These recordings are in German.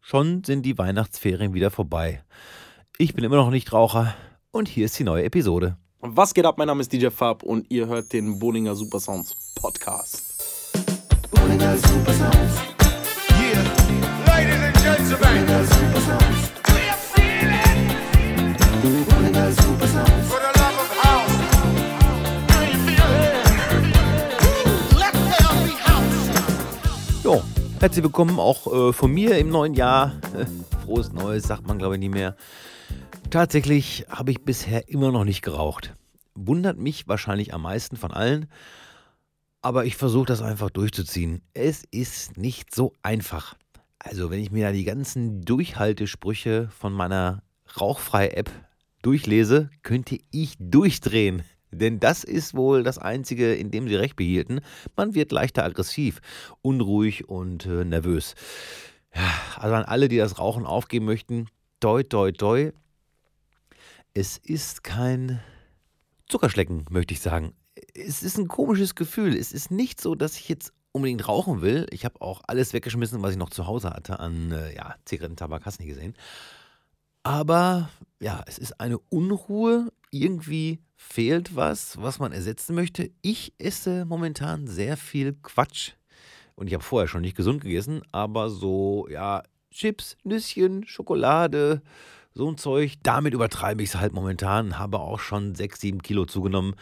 schon sind die Weihnachtsferien wieder vorbei. Ich bin immer noch nicht Raucher und hier ist die neue Episode. Was geht ab? Mein Name ist DJ Fab und ihr hört den Bohlinger Super Sounds Podcast. Bollinger Super Sounds. Yeah, ladies and gentlemen, Bollinger Super herzlich willkommen auch äh, von mir im neuen Jahr. Frohes Neues, sagt man glaube ich nie mehr. Tatsächlich habe ich bisher immer noch nicht geraucht. Wundert mich wahrscheinlich am meisten von allen. Aber ich versuche das einfach durchzuziehen. Es ist nicht so einfach. Also, wenn ich mir da die ganzen Durchhaltesprüche von meiner Rauchfrei-App durchlese, könnte ich durchdrehen. Denn das ist wohl das Einzige, in dem sie recht behielten. Man wird leichter aggressiv, unruhig und äh, nervös. Ja, also an alle, die das Rauchen aufgeben möchten, doi, doi, doi. Es ist kein Zuckerschlecken, möchte ich sagen. Es ist ein komisches Gefühl. Es ist nicht so, dass ich jetzt unbedingt rauchen will. Ich habe auch alles weggeschmissen, was ich noch zu Hause hatte an äh, ja, Zigaretten, Tabak, hast du nicht gesehen. Aber ja, es ist eine Unruhe. Irgendwie fehlt was, was man ersetzen möchte. Ich esse momentan sehr viel Quatsch. Und ich habe vorher schon nicht gesund gegessen, aber so, ja, Chips, Nüsschen, Schokolade, so ein Zeug. Damit übertreibe ich es halt momentan. Habe auch schon 6, 7 Kilo zugenommen.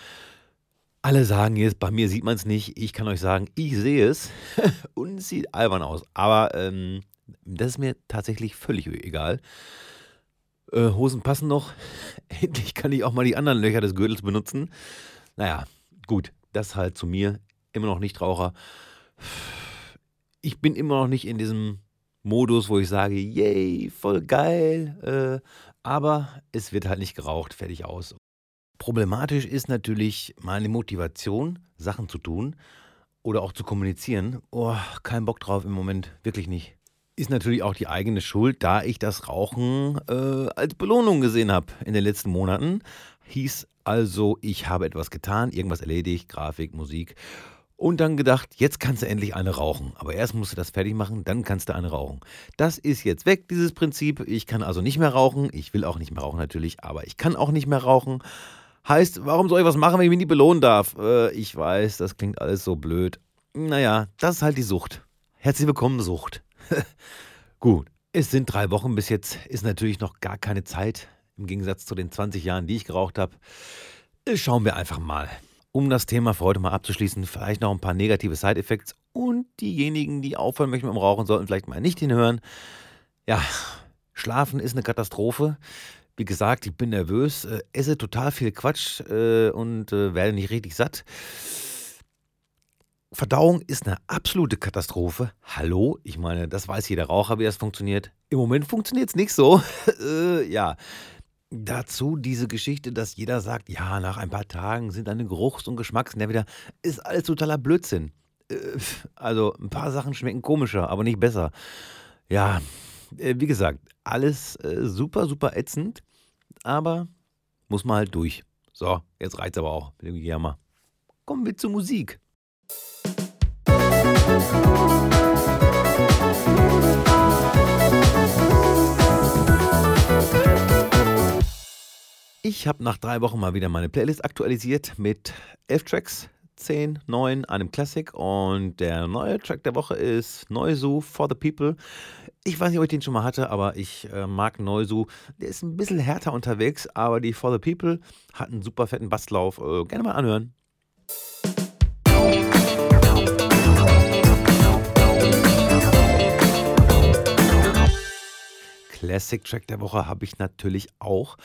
Alle sagen jetzt, bei mir sieht man es nicht. Ich kann euch sagen, ich sehe es. Und es sieht albern aus. Aber ähm, das ist mir tatsächlich völlig egal. Äh, Hosen passen noch. Endlich kann ich auch mal die anderen Löcher des Gürtels benutzen. Naja, gut. Das halt zu mir. Immer noch nicht Raucher. Ich bin immer noch nicht in diesem Modus, wo ich sage, yay, voll geil. Äh, aber es wird halt nicht geraucht. Fertig aus. Problematisch ist natürlich meine Motivation, Sachen zu tun oder auch zu kommunizieren. Oh, kein Bock drauf im Moment, wirklich nicht. Ist natürlich auch die eigene Schuld, da ich das Rauchen äh, als Belohnung gesehen habe in den letzten Monaten. Hieß also, ich habe etwas getan, irgendwas erledigt, Grafik, Musik. Und dann gedacht, jetzt kannst du endlich eine rauchen. Aber erst musst du das fertig machen, dann kannst du eine rauchen. Das ist jetzt weg, dieses Prinzip. Ich kann also nicht mehr rauchen. Ich will auch nicht mehr rauchen natürlich, aber ich kann auch nicht mehr rauchen. Heißt, warum soll ich was machen, wenn ich mich nicht belohnen darf? Äh, ich weiß, das klingt alles so blöd. Naja, das ist halt die Sucht. Herzlich willkommen, Sucht. Gut, es sind drei Wochen bis jetzt, ist natürlich noch gar keine Zeit, im Gegensatz zu den 20 Jahren, die ich geraucht habe. Äh, Schauen wir einfach mal. Um das Thema für heute mal abzuschließen, vielleicht noch ein paar negative Side-Effects und diejenigen, die aufhören möchten mit dem Rauchen, sollten vielleicht mal nicht hinhören. Ja, Schlafen ist eine Katastrophe. Wie gesagt, ich bin nervös, äh, esse total viel Quatsch äh, und äh, werde nicht richtig satt. Verdauung ist eine absolute Katastrophe. Hallo, ich meine, das weiß jeder Raucher, wie das funktioniert. Im Moment funktioniert es nicht so. äh, ja. Dazu diese Geschichte, dass jeder sagt, ja, nach ein paar Tagen sind deine Geruchs- und Geschmacksnerven wieder, ist alles totaler Blödsinn. Äh, also ein paar Sachen schmecken komischer, aber nicht besser. Ja, äh, wie gesagt, alles äh, super, super ätzend, aber muss man halt durch. So, jetzt reicht's aber auch mit dem Jammer. Kommen wir zur Musik. Ich habe nach drei Wochen mal wieder meine Playlist aktualisiert mit elf Tracks, 10, 9, einem Classic und der neue Track der Woche ist Noizu for the People. Ich weiß nicht, ob ich den schon mal hatte, aber ich äh, mag Noizu. Der ist ein bisschen härter unterwegs, aber die For the People hat einen super fetten Basslauf. Äh, gerne mal anhören. Classic Track der Woche habe ich natürlich auch.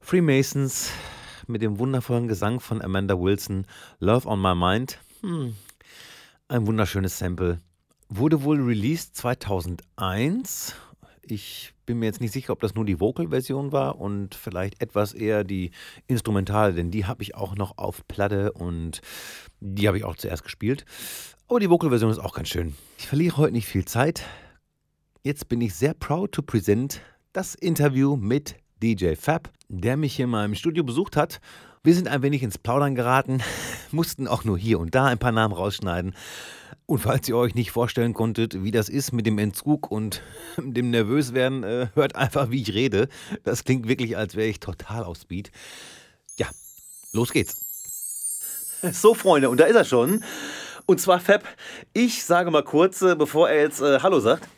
Freemasons mit dem wundervollen Gesang von Amanda Wilson, Love on My Mind. Hm, ein wunderschönes Sample. Wurde wohl released 2001. Ich bin mir jetzt nicht sicher, ob das nur die Vocal-Version war und vielleicht etwas eher die Instrumentale, denn die habe ich auch noch auf Platte und die habe ich auch zuerst gespielt. Aber die Vocal-Version ist auch ganz schön. Ich verliere heute nicht viel Zeit. Jetzt bin ich sehr proud to present das Interview mit DJ Fab, der mich hier mal im Studio besucht hat. Wir sind ein wenig ins Plaudern geraten, mussten auch nur hier und da ein paar Namen rausschneiden. Und falls ihr euch nicht vorstellen konntet, wie das ist mit dem Entzug und dem Nervöswerden, äh, hört einfach, wie ich rede. Das klingt wirklich, als wäre ich total auf Speed. Ja, los geht's. So, Freunde, und da ist er schon. Und zwar Fab, ich sage mal kurz, äh, bevor er jetzt äh, Hallo sagt,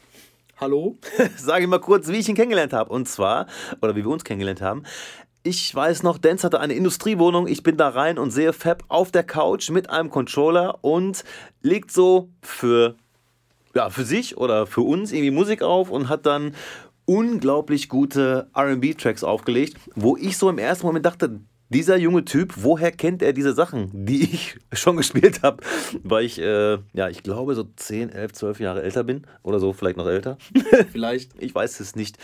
Hallo? sage ich mal kurz, wie ich ihn kennengelernt habe. Und zwar, oder wie wir uns kennengelernt haben. Ich weiß noch, Dance hatte eine Industriewohnung. Ich bin da rein und sehe Fab auf der Couch mit einem Controller und legt so für, ja, für sich oder für uns irgendwie Musik auf und hat dann unglaublich gute RB-Tracks aufgelegt, wo ich so im ersten Moment dachte, dieser junge Typ, woher kennt er diese Sachen, die ich schon gespielt habe? Weil ich, äh, ja, ich glaube, so 10, 11, 12 Jahre älter bin oder so, vielleicht noch älter. Vielleicht. Ich weiß es nicht.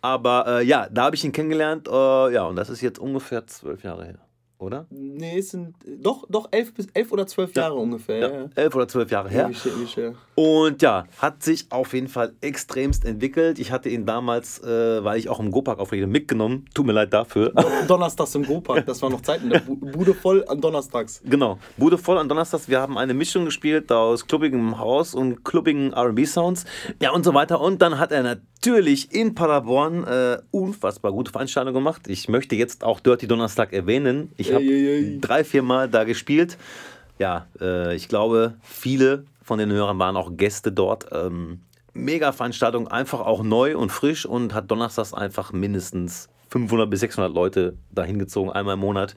Aber äh, ja, da habe ich ihn kennengelernt. Äh, ja, und das ist jetzt ungefähr zwölf Jahre her, oder? Nee, es sind doch, doch elf bis elf oder zwölf Jahre ungefähr. Ja, ja. Elf oder zwölf Jahre her. Ewig, ewig, ja. Und ja, hat sich auf jeden Fall extremst entwickelt. Ich hatte ihn damals, äh, weil ich auch im Go-Park auflege, mitgenommen. Tut mir leid dafür. Donnerstags im Go-Park, das war noch Zeiten. Bude voll an Donnerstags. Genau, Bude voll an Donnerstags. Wir haben eine Mischung gespielt aus klubbigem Haus und klubbigen RB-Sounds. Ja, und so weiter. Und dann hat er natürlich in Paderborn äh, unfassbar gute Veranstaltungen gemacht. Ich möchte jetzt auch Dirty Donnerstag erwähnen. Ich habe drei, vier Mal da gespielt. Ja, äh, ich glaube, viele von den Hörern waren auch Gäste dort. Ähm, mega Veranstaltung, einfach auch neu und frisch und hat Donnerstags einfach mindestens 500 bis 600 Leute dahin gezogen, einmal im Monat.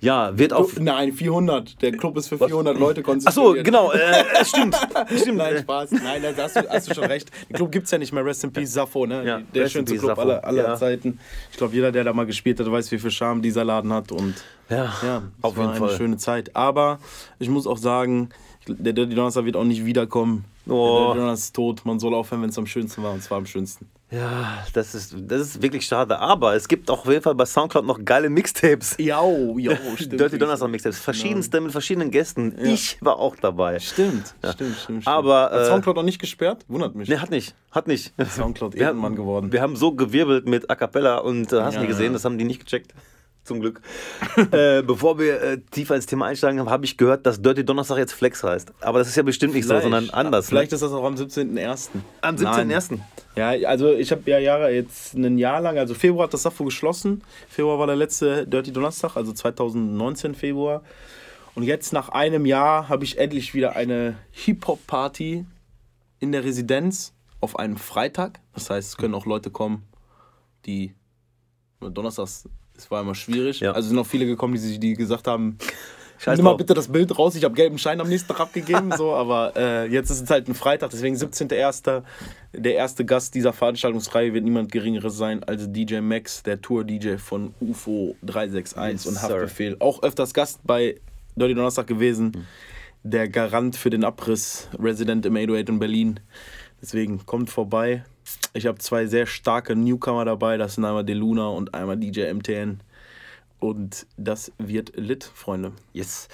Ja, wird auf. Nein, 400. Der Club ist für 400 Leute Achso, konzipiert. genau, äh, stimmt. stimmt. Nein, Spaß. Nein, da hast du, hast du schon recht. Den Club gibt es ja nicht mehr. Rest in Peace, Sappho, ne? Ja, der Rest schönste Club Sappho. aller, aller Ja. Zeiten. Ich glaube, jeder, der da mal gespielt hat, weiß, wie viel Charme dieser Laden hat. Und Ja, ja, auf war jeden eine Fall. schöne Zeit. Aber ich muss auch sagen, der Dirty Donnerstag wird auch nicht wiederkommen. Oh. Der Dirty Donnerstag ist tot. Man soll aufhören, wenn es am schönsten war. Und zwar am schönsten. Ja, das ist, das ist wirklich schade. Aber es gibt auch auf jeden Fall bei Soundcloud noch geile Mixtapes. Ja, ja, stimmt. Dirty Donnerstag Mixtapes. Verschiedenste mit verschiedenen Gästen. Ich war auch dabei. Stimmt, stimmt, stimmt, stimmt. Aber, Hat äh, Soundcloud auch nicht gesperrt? Wundert mich. Ne, hat nicht. Hat nicht. Soundcloud Ehrenmann geworden. Wir haben so gewirbelt mit A Cappella und äh, hast Ja, nie gesehen, ja. das haben die nicht gecheckt. Zum Glück. äh, bevor wir äh, tiefer ins Thema einsteigen, habe ich gehört, dass Dirty Donnerstag jetzt Flex heißt. Aber das ist ja bestimmt nicht so, sondern anders. Vielleicht ne? ist das auch am 17.01. am Nein. 17.01. Ja, also ich habe ja Jahre jetzt ein Jahr lang, also Februar hat das Sappho geschlossen. Februar war der letzte Dirty Donnerstag, also 2019 Februar. Und jetzt nach einem Jahr habe ich endlich wieder eine Hip-Hop-Party in der Residenz auf einem Freitag. Das heißt, es können auch Leute kommen, die Donnerstags, es war immer schwierig. Ja. Also sind auch viele gekommen, die, die gesagt haben, Scheiß Nimm mal bitte das Bild raus, ich habe gelben Schein am nächsten Tag abgegeben, so, aber äh, jetzt ist es halt ein Freitag, deswegen 17.01. Der erste Gast dieser Veranstaltungsreihe wird niemand Geringeres sein als DJ Max, der Tour-DJ von UFO 361 und Yes, Haftbefehl. Auch öfters Gast bei Dirty Donnerstag gewesen. Der Garant für den Abriss, Resident im 808 in Berlin. Deswegen kommt vorbei. Ich habe zwei sehr starke Newcomer dabei, das sind einmal Deluna und einmal DJ MTN. Und das wird lit, Freunde. Yes.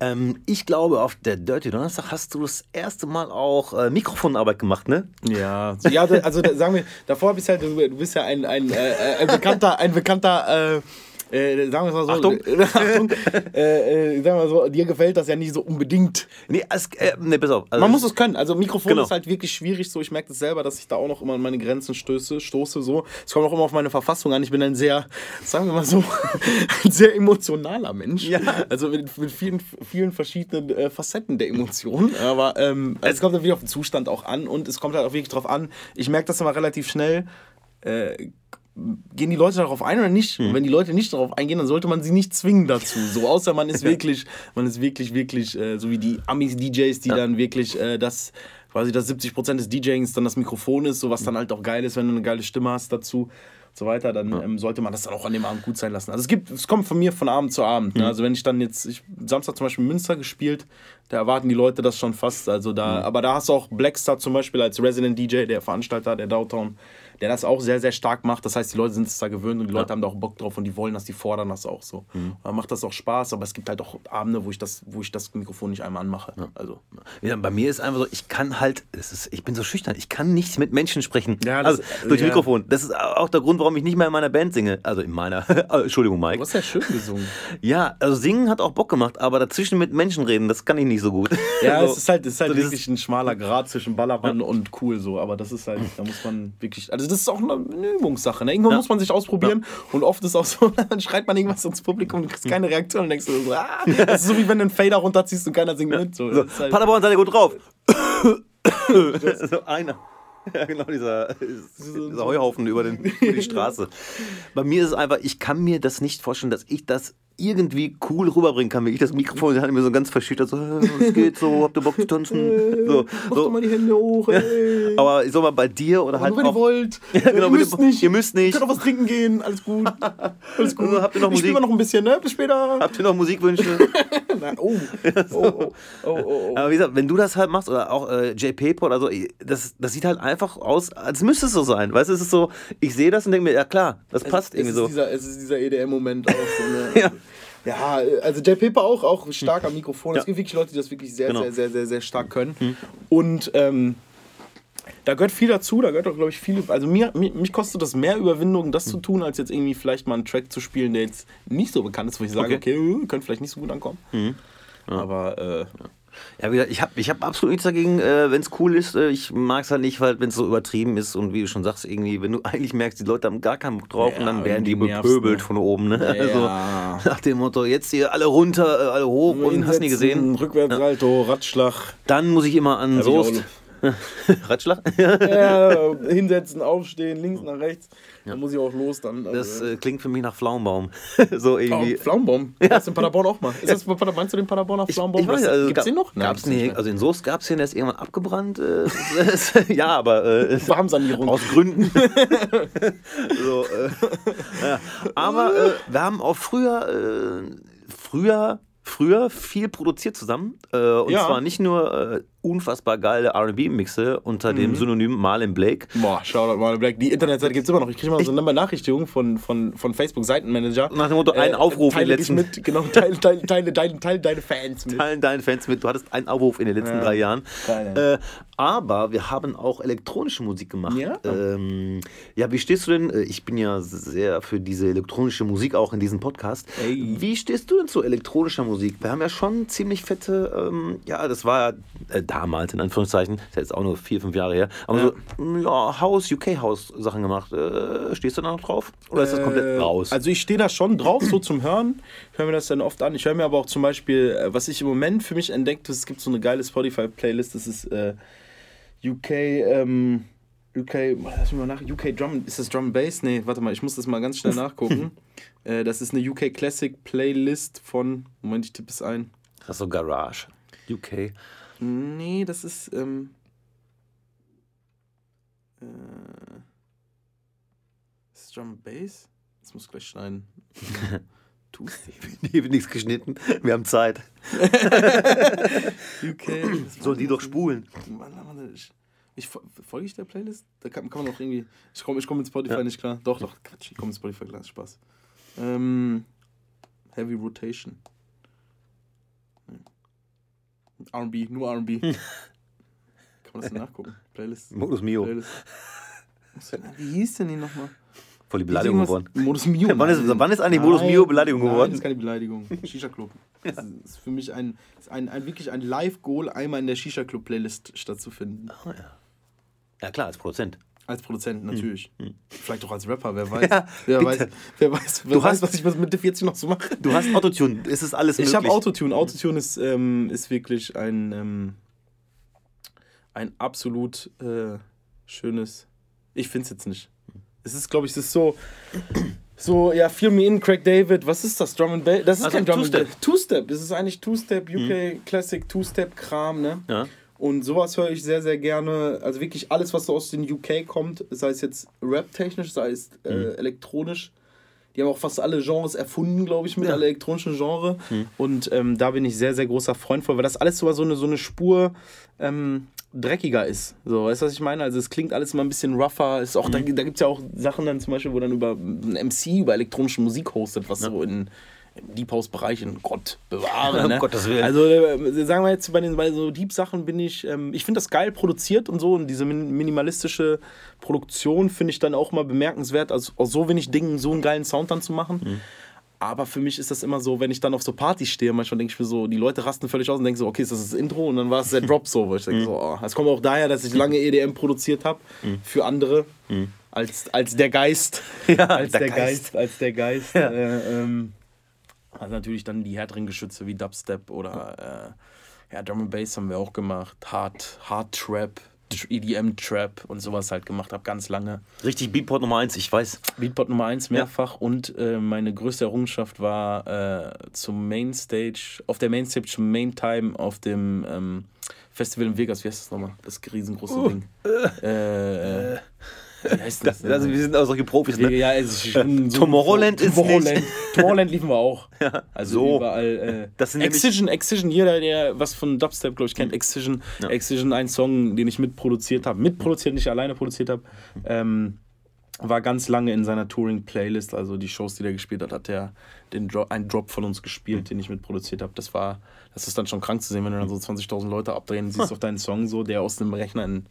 Ähm, ich glaube, auf der Dirty Donnerstag hast du das erste Mal auch äh, Mikrofonarbeit gemacht, ne? Ja, ja also da, sagen wir, davor bist halt, du, du bist ja ein, ein, äh, ein bekannter, ein bekannter, äh, äh, sagen wir mal so, Achtung. Achtung äh, äh, sagen wir so, dir gefällt das ja nicht so unbedingt. Nee, es, äh, nee pass auf. Also, Man muss es können. Also Mikrofon Genau. ist halt wirklich schwierig. So, ich merke das selber, dass ich da auch noch immer an meine Grenzen stöße, stoße. So, es kommt auch immer auf meine Verfassung an. Ich bin ein sehr, sagen wir mal so, ein sehr emotionaler Mensch. Ja. Also mit, mit vielen, vielen verschiedenen äh, Facetten der Emotionen. Aber ähm, es kommt dann wieder auf den Zustand auch an und es kommt halt auch wirklich drauf an. Ich merke das immer relativ schnell. Äh, gehen die Leute darauf ein oder nicht? Und wenn die Leute nicht darauf eingehen, dann sollte man sie nicht zwingen dazu. So, außer man ist wirklich, man ist wirklich, wirklich, äh, so wie die Amis-DJs, die dann wirklich äh, das, quasi das 70% des DJings dann das Mikrofon ist, so was dann halt auch geil ist, wenn du eine geile Stimme hast dazu und so weiter, dann ähm, sollte man das dann auch an dem Abend gut sein lassen. Also es gibt, es kommt von mir von Abend zu Abend. Ne? Also wenn ich dann jetzt, ich Samstag zum Beispiel in Münster gespielt, da erwarten die Leute das schon fast. Also da, aber da hast du auch Blackstar zum Beispiel als Resident DJ, der Veranstalter der Downtown, der das auch sehr, sehr stark macht. Das heißt, die Leute sind es da gewöhnt und die Leute haben da auch Bock drauf und die wollen das, die fordern das auch so. Da macht das auch Spaß, aber es gibt halt auch Abende, wo ich das, wo ich das Mikrofon nicht einmal anmache. Also. Ja, bei mir ist einfach so, ich kann halt, es ist, ich bin so schüchtern, ich kann nicht mit Menschen sprechen. Ja, das- also durch ja. Mikrofon. Das ist auch der Grund, warum ich nicht mehr in meiner Band singe. Also in meiner. Entschuldigung, Mike. Du hast ja schön gesungen. Ja, also singen hat auch Bock gemacht, aber dazwischen mit Menschen reden, das kann ich nicht so gut. Ja, so, es ist halt, es ist halt so wirklich ein schmaler Grad zwischen Ballermann und cool so, aber das ist halt, da muss man wirklich, also das ist auch eine, Übungssache, ne? Irgendwann Ja. muss man sich ausprobieren und oft ist auch so, dann schreit man irgendwas ins Publikum und kriegst keine Reaktion und denkst du so, ah, das ist so wie wenn du einen Fader runterziehst und keiner singt mit. So, So, halt, Paderborn seid ihr gut drauf. so einer. Ja, genau, dieser, dieser Heuhaufen über, den, über die Straße. Bei mir ist es einfach, ich kann mir das nicht vorstellen, dass ich das irgendwie cool rüberbringen kann. Wenn ich das Mikrofon der Hand mir so ganz verschüttert, so, "Äh, was geht so, habt ihr Bock zu tanzen? So, mach doch so. mal die Hände hoch, ey. Aber ich sag mal, bei dir oder halt Nur wenn ihr wollt. Ja, genau, ihr müsst nicht. ihr müsst nicht. Könnt auch was trinken gehen, alles gut. Alles gut. Also, habt ihr noch ich spiele Musik? noch ein bisschen, ne? Bis später. habt ihr noch Musikwünsche? Nein, oh. Oh, oh, oh, oh, oh. Aber wie gesagt, wenn du das halt machst oder auch äh, J. Paper oder so, das, das sieht halt einfach aus, als müsste es so sein. Weißt du, es ist so, ich sehe das und denke mir, ja klar, das passt es irgendwie so. Dieser, es ist dieser EDM-Moment auch so, ne? Ja. Ja, also Jay Pepper auch, auch stark am Mikrofon. Es Ja. gibt wirklich Leute, die das wirklich sehr, Genau. sehr, sehr, sehr, sehr stark können. Und ähm, da gehört viel dazu, da gehört auch, glaube ich, viel. Also mir, mich kostet das mehr Überwindung, das zu tun, als jetzt irgendwie vielleicht mal einen Track zu spielen, der jetzt nicht so bekannt ist, wo ich sage, okay, Okay. äh, könnte vielleicht nicht so gut ankommen. Aber äh, Ja, wie gesagt, ich habe ich hab absolut nichts dagegen, äh, wenn es cool ist. Äh, ich mag es halt nicht, weil wenn es so übertrieben ist und wie du schon sagst, irgendwie, wenn du eigentlich merkst, die Leute haben gar keinen Bock drauf Ja, und dann werden die bepöbelt ne? von oben. Ne? Ja. Also nach dem Motto, jetzt hier alle runter, äh, alle hoch und hast nie gesehen. Rückwärtssalto, Radschlag. Dann muss ich immer an Soest. Ratschlag? Ja, hinsetzen, aufstehen, links nach rechts. Dann muss ich auch los dann. Das Also, äh, klingt für mich nach Pflaumenbaum. so Oh, irgendwie. Pflaumenbaum. Ja. Das in Paderborn auch mal. Ist das, meinst du den Paderborner Pflaumenbaum? Ich weiß, also Gibt's den noch? Gab's gibt's nicht also in Soest gab es den, der ist irgendwann abgebrannt. Äh, ja, aber äh, Warmsanierung. aus Gründen. so, äh, ja. Aber äh, wir haben auch früher, äh, früher, früher viel produziert zusammen. Äh, und Ja. zwar nicht nur unfassbar geile RB-Mixe unter Mhm. dem Synonym Marlin Blake. Boah, Shoutout Marlon Black. Die Internetseite gibt es immer noch. Ich kriege mal so eine Benachrichtigung von, von, von Facebook-Seitenmanager. Nach dem Motto, ein Aufruf in den letzten- mit, genau, teile, teile, teile, teile, teile deine Fans mit. Teilen deinen Fans mit. Du hattest einen Aufruf in den letzten Ja. drei Jahren. Äh, aber wir haben auch elektronische Musik gemacht. Ja? Ähm, ja, wie stehst du denn? äh, Ich bin ja sehr für diese elektronische Musik auch in diesem Podcast. Ey. Wie stehst du denn zu elektronischer Musik? Wir haben ja schon ziemlich fette, ähm, ja, das war ja äh, damals in Anführungszeichen, ist ja jetzt auch nur vier, fünf Jahre her, aber Ja. so, mm, ja, House, UK House Sachen gemacht. Äh, stehst du da noch drauf? Oder ist das komplett Äh, raus? Also ich stehe da schon drauf, so zum Hören. Ich höre mir das dann oft an. Ich höre mir aber auch zum Beispiel, äh, was ich im Moment für mich entdeckt habe, es gibt so eine geile Spotify-Playlist, das ist äh, UK, ähm, UK, lass mich mal nach, UK Drum, ist das Drum Bass? Nee, warte mal, ich muss das mal ganz schnell nachgucken. äh, das ist eine UK Classic Playlist von, Moment, ich tippe es ein. das ist so Garage. UK. Nee, das ist, ähm, äh, ist Drum Bass? Das muss ich gleich schneiden. Tuesday. Hier wird nichts geschnitten. Wir haben Zeit. UK. Sollen die doch spulen? Mann, ich, ich fol- folge ich der Playlist? Da kann, kann man auch irgendwie. Ich komme ich komm mit Spotify Ja. nicht klar. Doch, doch, Quatsch, ich komme mit Spotify klar. Spaß. Ähm, Heavy Rotation. RB, nur RB. kann man das denn nachgucken? Playlist. Modus Mio. Playlist. Wie hieß denn die nochmal? Voll die Beleidigung geworden. Modus Mio. Wann ist- nein. wann ist eigentlich Modus Mio Beleidigung nein, geworden? Das ist keine Beleidigung. Shisha Club. Das ist, ist für mich ein, ist ein, ein wirklich ein Live-Goal, einmal in der Shisha Club Playlist stattzufinden. Ja klar, als Produzent. Als Produzent natürlich. Vielleicht auch als Rapper, wer weiß. Ja, wer, bitte. weiß wer weiß, wer Du weiß hast- was ich mit Mitte 40 noch so mache. Du hast Autotune, es ist alles möglich. Ich habe Autotune. Autotune ist, ähm, ist wirklich ein, ähm, ein absolut äh, schönes. Ich finde es jetzt nicht. Es ist, glaube ich, es ist so. So, ja, Feel Me In, Craig David, was ist das? Drum and Bass? Das ist Also kein Drum and Two-Step. Bass. Two-Step, das ist eigentlich Two-Step, UK Classic Two-Step-Kram, ne? Ja. Und sowas höre ich sehr, sehr gerne. Also wirklich alles, was so aus den UK kommt, sei es jetzt rap-technisch, sei es äh, Mhm. elektronisch. Die haben auch fast alle Genres erfunden, glaube ich, mit Ja. alle elektronischen Genres. Mhm. Und ähm, da bin ich sehr, sehr großer Freund von, weil das alles so so eine, so eine Spur ähm, dreckiger ist. So, weißt du, was ich meine? Also es klingt alles immer ein bisschen rougher. Ist auch, Da, Mhm. da gibt es ja auch Sachen dann zum Beispiel, wo dann über ein MC über elektronische Musik hostet, was so in im Deep House Bereich in Gott bewahre. Um Ne? Gottes Willen. Also äh, sagen wir jetzt bei den bei so Deep Sachen bin ich, ähm, ich finde das geil produziert und so und diese min minimalistische Produktion finde ich dann auch mal bemerkenswert, also aus so wenig Dingen so einen geilen Sound dann zu machen. Aber für mich ist das immer so, wenn ich dann auf so Partys stehe, manchmal denke ich mir so, die Leute rasten völlig aus und denken so, okay, ist das das Intro? Und dann war es der Drop so, wo ich denke so, oh. Es kommt auch daher, dass ich lange EDM produziert habe für andere, als, als der Geist. als der der, Geist. Geist. Als der Geist. Äh, ähm, also natürlich dann die härteren Geschütze wie Dubstep oder äh, ja, Drum and Bass haben wir auch gemacht. Hard, Hard Trap, Tr- EDM Trap und sowas halt gemacht habe, ganz lange. Richtig Beatport Nummer 1, ich weiß. Beatport Nummer 1 mehrfach und äh, meine größte Errungenschaft war äh, zum Mainstage, auf der Mainstage zum Maintime auf dem ähm, Festival in Vegas, wie heißt das nochmal? Das riesengroße Ding. Äh, äh, wie heißt das? Also wir sind auch solche Profis, ne? Ja, also ich bin so Tomorrowland ist Tomorrowland. nicht- Tomorrowland liefen wir auch. also so. überall. Äh, Das sind Excision, Excision, jeder, der was von Dubstep, glaube ich, kennt, Excision. Excision, ein Song, den ich mitproduziert habe. Mitproduziert, nicht alleine produziert habe. Ähm, war ganz lange in seiner Touring-Playlist, also die Shows, die der gespielt hat, hat er den Dro einen Drop von uns gespielt, den ich mitproduziert habe. Das war, das ist dann schon krank zu sehen, wenn du dann so 20.000 Leute abdrehen siehst auf deinen Song, so, der aus dem Rechner in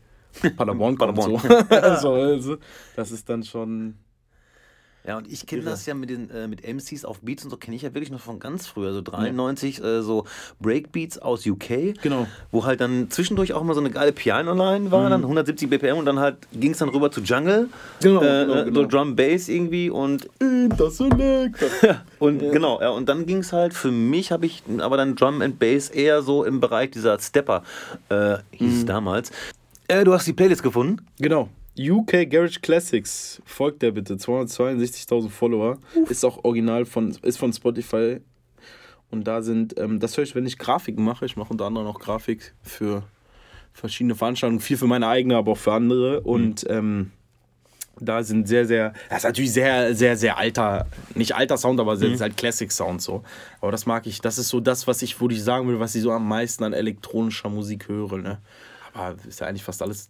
Paderborn kommt. So. also, also, das ist dann schon. Ja, und ich kenne das ja mit den äh, mit MCs auf Beats und so kenne ich ja wirklich noch von ganz früher, so 93, äh, so Breakbeats aus UK. Genau. Wo halt dann zwischendurch auch mal so eine geile Piano-Line war, dann 170 BPM und dann halt ging es dann rüber zu Jungle. Genau, äh, genau, äh, genau. So Drum Bass irgendwie und Das Select. und genau, ja, und dann ging es halt, für mich habe ich aber dann Drum and Bass eher so im Bereich dieser Stepper, äh, hieß es damals. Äh, du hast die Playlist gefunden? Genau. UK Garage Classics. Folgt der bitte. 262.000 Follower. Ist auch original von, ist von Spotify. Und da sind, ähm, das höre ich, wenn ich Grafiken mache. Ich mache unter anderem auch Grafik für verschiedene Veranstaltungen. Viel für meine eigene, aber auch für andere. Und ähm, da sind sehr, sehr, das ist natürlich sehr, sehr, sehr alter, nicht alter Sound, aber sehr, ist halt Classic Sound so. Aber das mag ich, das ist so das, was ich, wo ich sagen will, was ich so am meisten an elektronischer Musik höre. Ne? Aber ist ja eigentlich fast alles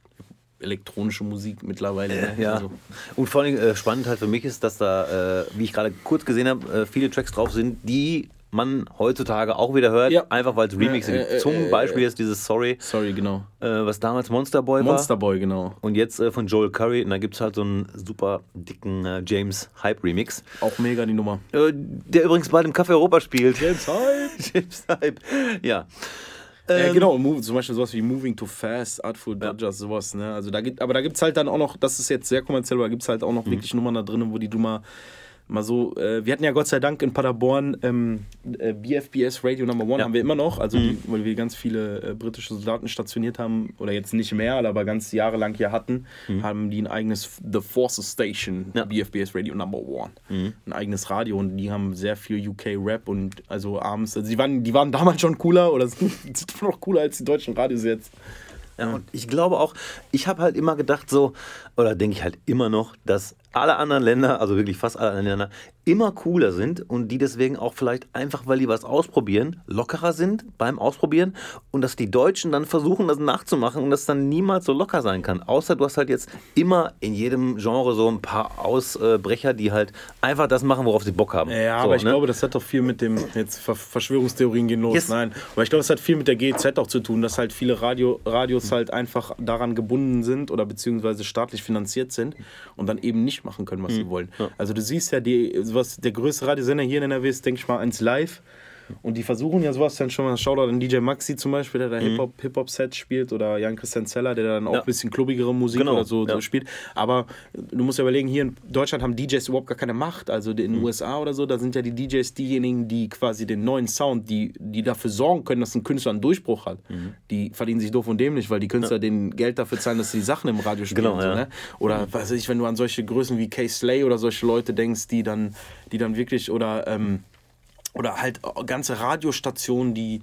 elektronische Musik mittlerweile. Ne? Ja. Also, Und vor allem äh, spannend halt für mich ist, dass da, äh, wie ich gerade kurz gesehen habe, äh, viele Tracks drauf sind, die man heutzutage auch wieder hört, Ja. einfach weil es Remix Äh, sind. äh, Zum äh, Beispiel jetzt dieses Sorry, sorry, genau. äh, was damals Monster Boy war. Monster Boy, genau. Und jetzt äh, von Joel Curry. Und da gibt es halt so einen super dicken äh, James Hype Remix. Auch mega die Nummer. Äh, der übrigens bald im Café Europa spielt. James Hype. James Hype. Ja. Äh, Ähm, genau, move, zum Beispiel sowas wie Moving Too Fast, Artful Dodgers, sowas. Ne? Also da gibt, aber da gibt es halt dann auch noch, das ist jetzt sehr kommerziell, aber da gibt es halt auch noch Mhm. wirklich Nummern da drin, wo die du mal, so, äh, wir hatten ja Gott sei Dank in Paderborn ähm, äh, BFBS Radio Number One Ja. Mhm. haben wir immer noch, also die, weil wir ganz viele äh, britische Soldaten stationiert haben, oder jetzt nicht mehr, aber ganz jahrelang hier hatten, haben die ein eigenes The Forces Station, Mhm. Ja. Mhm. BFBS Radio Number One, ein eigenes Radio und die haben sehr viel UK Rap und also abends, also die waren, die waren damals schon cooler oder sind sind noch cooler als die deutschen Radios jetzt. Ja, und ich glaube auch, ich habe halt immer gedacht so, oder denke ich halt immer noch, dass alle anderen Länder, also wirklich fast alle anderen Länder, immer cooler sind und die deswegen auch vielleicht einfach, weil die was ausprobieren, lockerer sind beim Ausprobieren und dass die Deutschen dann versuchen, das nachzumachen und das dann niemals so locker sein kann. Außer du hast halt jetzt immer in jedem Genre so ein paar Ausbrecher, die halt einfach das machen, worauf sie Bock haben. Ja, so, aber ich ne? glaube, das hat doch viel mit dem, jetzt Ver Verschwörungstheorien gehen los, Yes. nein. Aber ich glaube, es hat viel mit der GEZ auch zu tun, dass halt viele Radio, Radios halt einfach daran gebunden sind oder beziehungsweise staatlich finanziert sind und dann eben nicht machen können, was sie wollen. Also du siehst ja, die, was, der größte Radiosender hier in NRW ist, denke ich mal, eins live. Und die versuchen ja sowas dann schon mal, Shoutout an DJ Maxi zum Beispiel, der da Hip-Hop- Hip-Hop-Set spielt oder Jan-Christian Zeller, der dann auch Ja. ein bisschen klubbigere Musik Genau, oder so, so ja. spielt. Aber du musst ja überlegen, hier in Deutschland haben DJs überhaupt gar keine Macht. Also in Mhm. den USA oder so, da sind ja die DJs diejenigen, die quasi den neuen Sound, die, die dafür sorgen können, dass ein Künstler einen Durchbruch hat. Mhm. Die verdienen sich doof und dämlich, weil die Künstler denen Geld dafür zahlen, dass sie die Sachen im Radio spielen. Genau, so, ja. ne? Oder was weiß ich, wenn du an solche Größen wie Kay Slay oder solche Leute denkst, die dann, die dann wirklich oder ähm, oder halt ganze Radiostationen, die,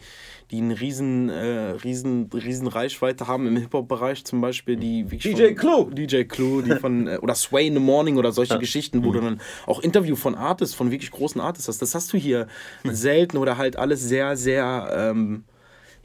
die eine riesen, äh, riesen, riesen Reichweite haben im Hip-Hop-Bereich zum Beispiel, die DJ Clue. DJ Clue, die von, äh, oder Sway in the Morning oder solche Geschichten, wo du dann auch Interview von Artists, von wirklich großen Artists hast. Das hast du hier selten oder halt alles sehr, sehr, ähm,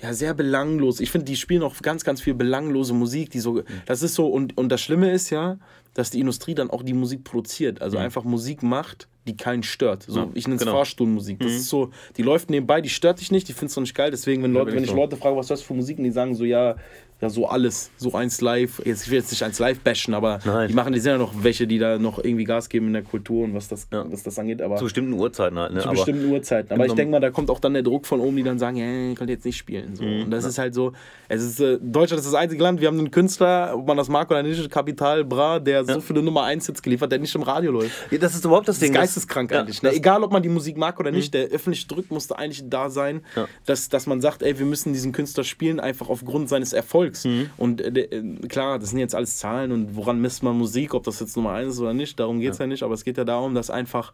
ja, sehr belanglos. Ich finde, die spielen auch ganz, ganz viel belanglose Musik, die so, das ist so, und, und das Schlimme ist ja, dass die Industrie dann auch die Musik produziert. Also einfach Musik macht, die keinen stört. So, Ja, ich nenne es genau. Fahrstuhlmusik. Das ist so, die läuft nebenbei, die stört dich nicht, die findest du nicht geil. Deswegen, wenn, Leute, bin wenn ich ich so. Leute frage, was hörst du für Musik, und die sagen so, ja, ja, so alles, so eins live. Jetzt, ich will jetzt nicht eins live bashen, aber Nein. die machen, die sind ja noch welche, die da noch irgendwie Gas geben in der Kultur und was das, Ja. was das angeht. Aber Zu bestimmten Uhrzeiten halt, ne? zu Aber bestimmten Uhrzeiten. Aber ich denke mal, da kommt auch dann der Druck von oben, die dann sagen, ja, ich kann jetzt nicht spielen. So. Mhm, und das ist halt so, es ist, äh, Deutschland ist das einzige Land, wir haben einen Künstler, ob man das mag oder nicht, Kapital Bra, der so viele Nummer 1 Hits geliefert, der nicht im Radio läuft. ja, das ist überhaupt das Das ist Ding. geisteskrank ja, eigentlich. Ne? Egal, ob man die Musik mag oder nicht, der öffentliche Druck musste eigentlich da sein, Ja. dass, dass man sagt, ey, wir müssen diesen Künstler spielen, einfach aufgrund seines Erfolgs. Mhm. Und äh, äh, klar, das sind jetzt alles Zahlen und woran misst man Musik, ob das jetzt Nummer eins ist oder nicht, darum geht es ja. nicht, aber es geht ja darum, dass einfach,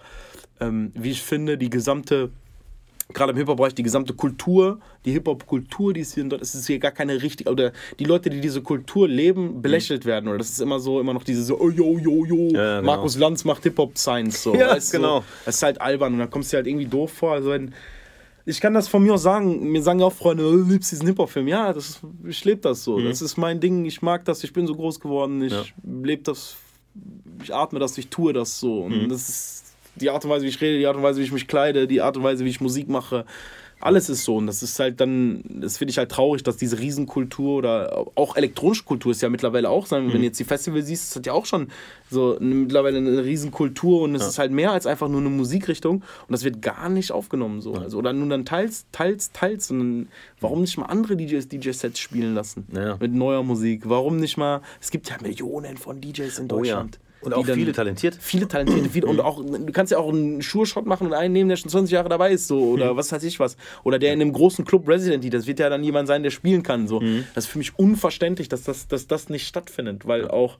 ähm, wie ich finde, die gesamte gerade im Hip-Hop-Bereich die gesamte Kultur, die Hip-Hop-Kultur, die ist hier in Deutschland, es ist hier gar keine richtige, oder die Leute, die diese Kultur leben, belächelt werden. Oder das ist immer so, immer noch diese so, oh, yo, yo, yo, Ja, genau. Markus Lanz macht Hip-Hop-Science. So, Ja, weißt genau. So, das ist halt albern und dann kommst du dir halt irgendwie doof vor. Also wenn, ich kann das von mir aus sagen, mir sagen ja auch Freunde, oh, du liebst diesen Hip-Hop-Film. Ja, das ist, ich lebe das so. Das ist mein Ding, ich mag das, ich bin so groß geworden, ich Ja. lebe das, ich atme das, ich tue das so. Und das ist die Art und Weise, wie ich rede, die Art und Weise, wie ich mich kleide, die Art und Weise, wie ich Musik mache. Alles ist so und das ist halt dann, das finde ich halt traurig, dass diese Riesenkultur oder auch elektronische Kultur ist ja mittlerweile auch, sagen, wenn du jetzt die Festivals siehst, das hat ja auch schon so eine, mittlerweile eine Riesenkultur und es ist halt mehr als einfach nur eine Musikrichtung und das wird gar nicht aufgenommen so. Also, oder nur dann teils, teils, teils und dann, warum nicht mal andere DJs DJ-Sets spielen lassen Ja. mit neuer Musik? Warum nicht mal, es gibt ja Millionen von DJs in Oh ja. Deutschland. Und auch viele talentiert. viele talentierte, viele und auch du kannst ja auch einen Schuhshot machen und einen nehmen, der schon 20 Jahre dabei ist, so oder was weiß ich was, oder der in einem großen Club Resident, das wird ja dann jemand sein, der spielen kann, so. Das ist für mich unverständlich, dass das, dass das nicht stattfindet, weil auch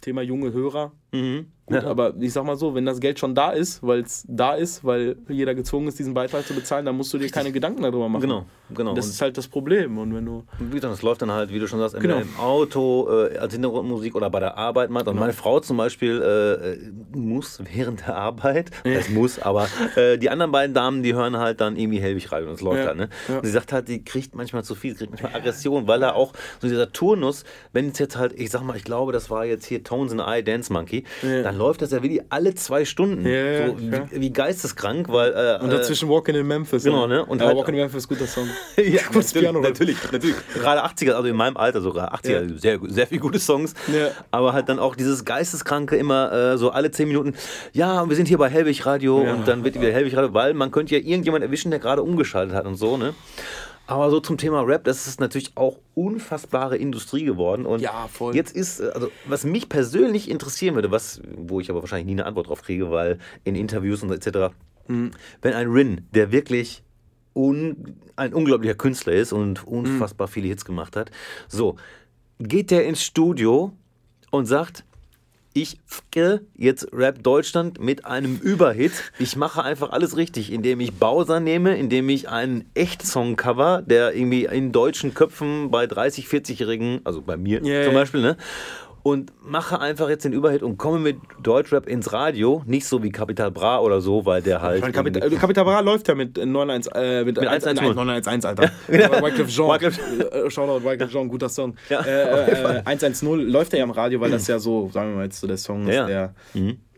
Thema junge Hörer. Gut, Ja. aber ich sag mal so, wenn das Geld schon da ist, weil es da ist, weil jeder gezwungen ist, diesen Beitrag zu bezahlen, dann musst du dir keine Gedanken darüber machen. Genau, genau. Das Und- ist halt das Problem. Und wenn du. Wie gesagt, das läuft dann halt, wie du schon sagst, Genau. im Auto, äh, als Hintergrundmusik oder bei der Arbeit mal. Und meine Frau zum Beispiel äh, äh, muss während der Arbeit, es muss, aber äh, die anderen beiden Damen, die hören halt dann irgendwie Helwig Radio und es läuft Ja. halt. Ne? Ja. Und sie sagt halt, die kriegt manchmal zu viel, sie kriegt manchmal Aggression, weil er auch so dieser Turnus, wenn es jetzt halt, ich sag mal, ich glaube, das war jetzt hier Tones in the Eye, Dance Monkey, Ja. dann läuft das ja wirklich alle zwei Stunden. Ja, ja, so wie, wie geisteskrank, weil. Äh, Und dazwischen Walking in Memphis. genau, ne? Und ja, halt- Walking in Memphis, guter Song. ja, Gutes natürlich, Piano. natürlich, natürlich. Gerade 80er, also in meinem Alter sogar, 80er, Ja. sehr, sehr viele gute Songs. Ja. Aber halt dann auch dieses Geisteskranke immer äh, so alle 10 Minuten, ja, wir sind hier bei Helwig Radio und dann wird wieder Helwig Radio, weil man könnte ja irgendjemand erwischen, der gerade umgeschaltet hat und so, ne? Aber so zum Thema Rap, das ist natürlich auch unfassbare Industrie geworden. Und Ja, voll. jetzt ist, äh, also was mich persönlich interessieren würde, was, wo ich aber wahrscheinlich nie eine Antwort drauf kriege, weil in Interviews und etc., Mhm. wenn ein Rin, der wirklich un, ein unglaublicher Künstler ist und unfassbar viele Hits gemacht hat, so, geht der ins Studio und sagt, ich ficke jetzt Rap Deutschland mit einem Überhit. Ich mache einfach alles richtig, indem ich Bowser nehme, indem ich einen Echtsong cover, der irgendwie in deutschen Köpfen bei 30, 40-Jährigen, also bei mir Ja, zum. Beispiel, ne? Und mache einfach jetzt den Überhit und komme mit Deutschrap ins Radio. Nicht so wie Capital Bra oder so, weil der halt. Meine, Capital, irgendwie- äh, Capital Bra läuft ja mit 911, äh, mit, 110. 911, Alter. Wycliffe Jean. Wycliffe- Äh, Shoutout Wycliffe Jean, guter Song. Ja. Äh, äh, 110 läuft ja im Radio, weil das ja so, sagen wir mal jetzt so der Song ist, Ja. der,